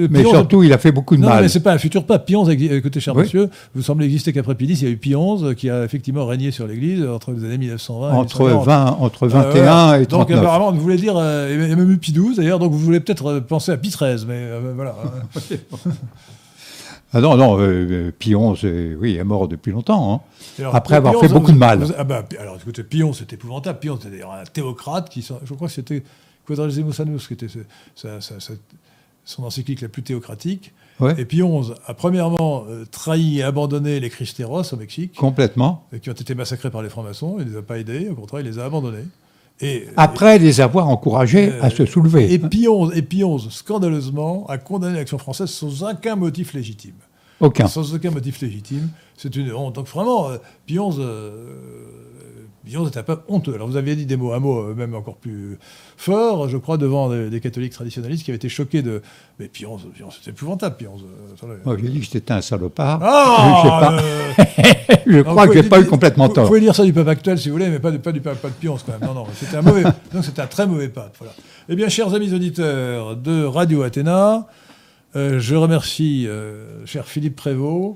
mais surtout, il a fait beaucoup de Non, mal. mais c'est pas un futur pape. XI, exi- écoutez, cher Oui. monsieur, vous semblez exister qu'après X, il y a eu Pie XI qui a effectivement régné sur l'Église entre les années 1920 et Entre 1940. 20, entre Euh, 21 voilà. et Donc 39. apparemment, vous voulez dire, euh, il y a même eu Pie XII d'ailleurs, donc vous voulez peut-être euh, penser à Pie XIII, mais euh, voilà. Ah non, non, euh, Pie XI, euh, oui, est mort depuis longtemps. hein. Alors, Après avoir fait beaucoup de mal. vous- ah bah, alors écoutez, XI, c'était épouvantable. XI, c'était d'ailleurs un théocrate qui, je crois que c'était Quadragesimus Annus qui était ce- sa- sa- sa- son encyclique la plus théocratique. Ouais, Et XI a premièrement euh, trahi et abandonné les Cristeros au Mexique. complètement. et qui ont été massacrés par les francs-maçons. Il ne les a pas aidés, au contraire, il les a abandonnés. Et, Après les avoir encouragés Euh, à se soulever. et, XI, scandaleusement, a condamné l'action française sans aucun motif légitime. Aucun. Sans aucun motif légitime. C'est une honte. Donc vraiment, euh, XI, euh, XI était un peu honteux. Alors vous aviez dit des mots, un mot euh, même encore plus fort, je crois, devant des, des catholiques traditionnalistes qui avaient été choqués de... Mais XI, c'était épouvantable, XI. euh. Moi, j'ai dit que c'était un salopard. Ah je sais pas. euh, je crois que j'ai pas eu complètement vous, tort. Vous pouvez lire ça du pape actuel si vous voulez, mais pas, du- pas du pape, pas de Pionce quand même. Non, non, c'était un mauvais. donc c'était un très mauvais pape. Voilà. Eh bien, chers amis auditeurs de Radio Athéna, euh, je remercie cher Philippe Prévost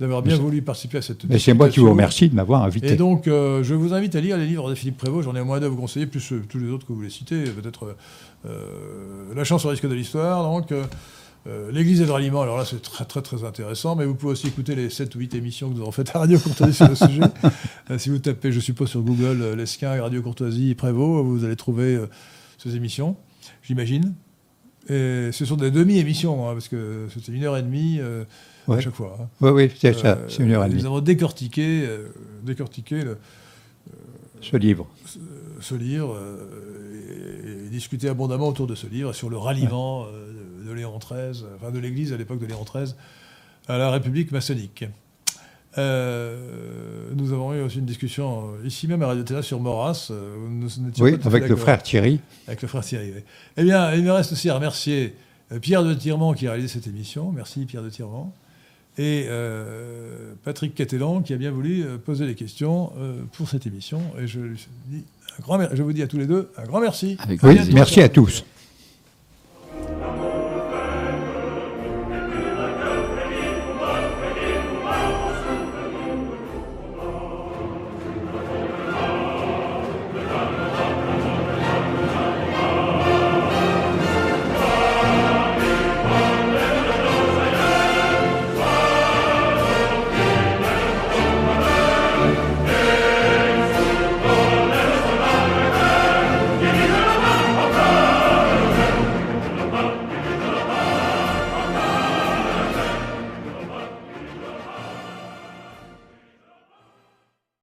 d'avoir bien voulu participer à cette. Mais c'est moi qui vous remercie de m'avoir invité. Et donc, euh, je vous invite à lire les livres de Philippe Prévost. J'en ai au moins deux à vous conseiller, plus euh, tous les autres que vous voulez citer. Peut-être euh, La chance au risque de l'histoire. Donc, euh, euh, L'Église et le ralliement. Alors là, c'est très, très, très intéressant. Mais vous pouvez aussi écouter les 7 ou 8 émissions que nous avons faites à Radio Courtoisie sur le sujet. Euh, si vous tapez, je suppose, sur Google euh, Lesquin, Radio Courtoisie, Prévost, vous allez trouver euh, ces émissions, j'imagine. Et ce sont des demi-émissions, hein, parce que c'était une heure et demie euh, à chaque fois. hein. Oui, oui, c'est ça, Euh, c'est une heure et demie, Nous avons décortiqué, euh, décortiqué le- ce livre. ce livre euh, et, et discuté abondamment autour de ce livre sur le ralliement euh, de, Léon XIII, enfin de l'Église à l'époque de Léon XIII, à la République maçonnique. Euh, nous avons eu aussi une discussion euh, ici même à Radio Théâtre sur Maurras. euh, nous Oui, avec le frère Thierry. Avec le frère Thierry. oui. Eh bien, il me reste aussi à remercier euh, Pierre de Tirement qui a réalisé cette émission. Merci Pierre de Tirement. Et euh, Patrick Catelan qui a bien voulu euh, poser les questions euh, pour cette émission. Et je, dis un grand mer- je vous dis à tous les deux un grand merci. Avec Oui, merci à tous.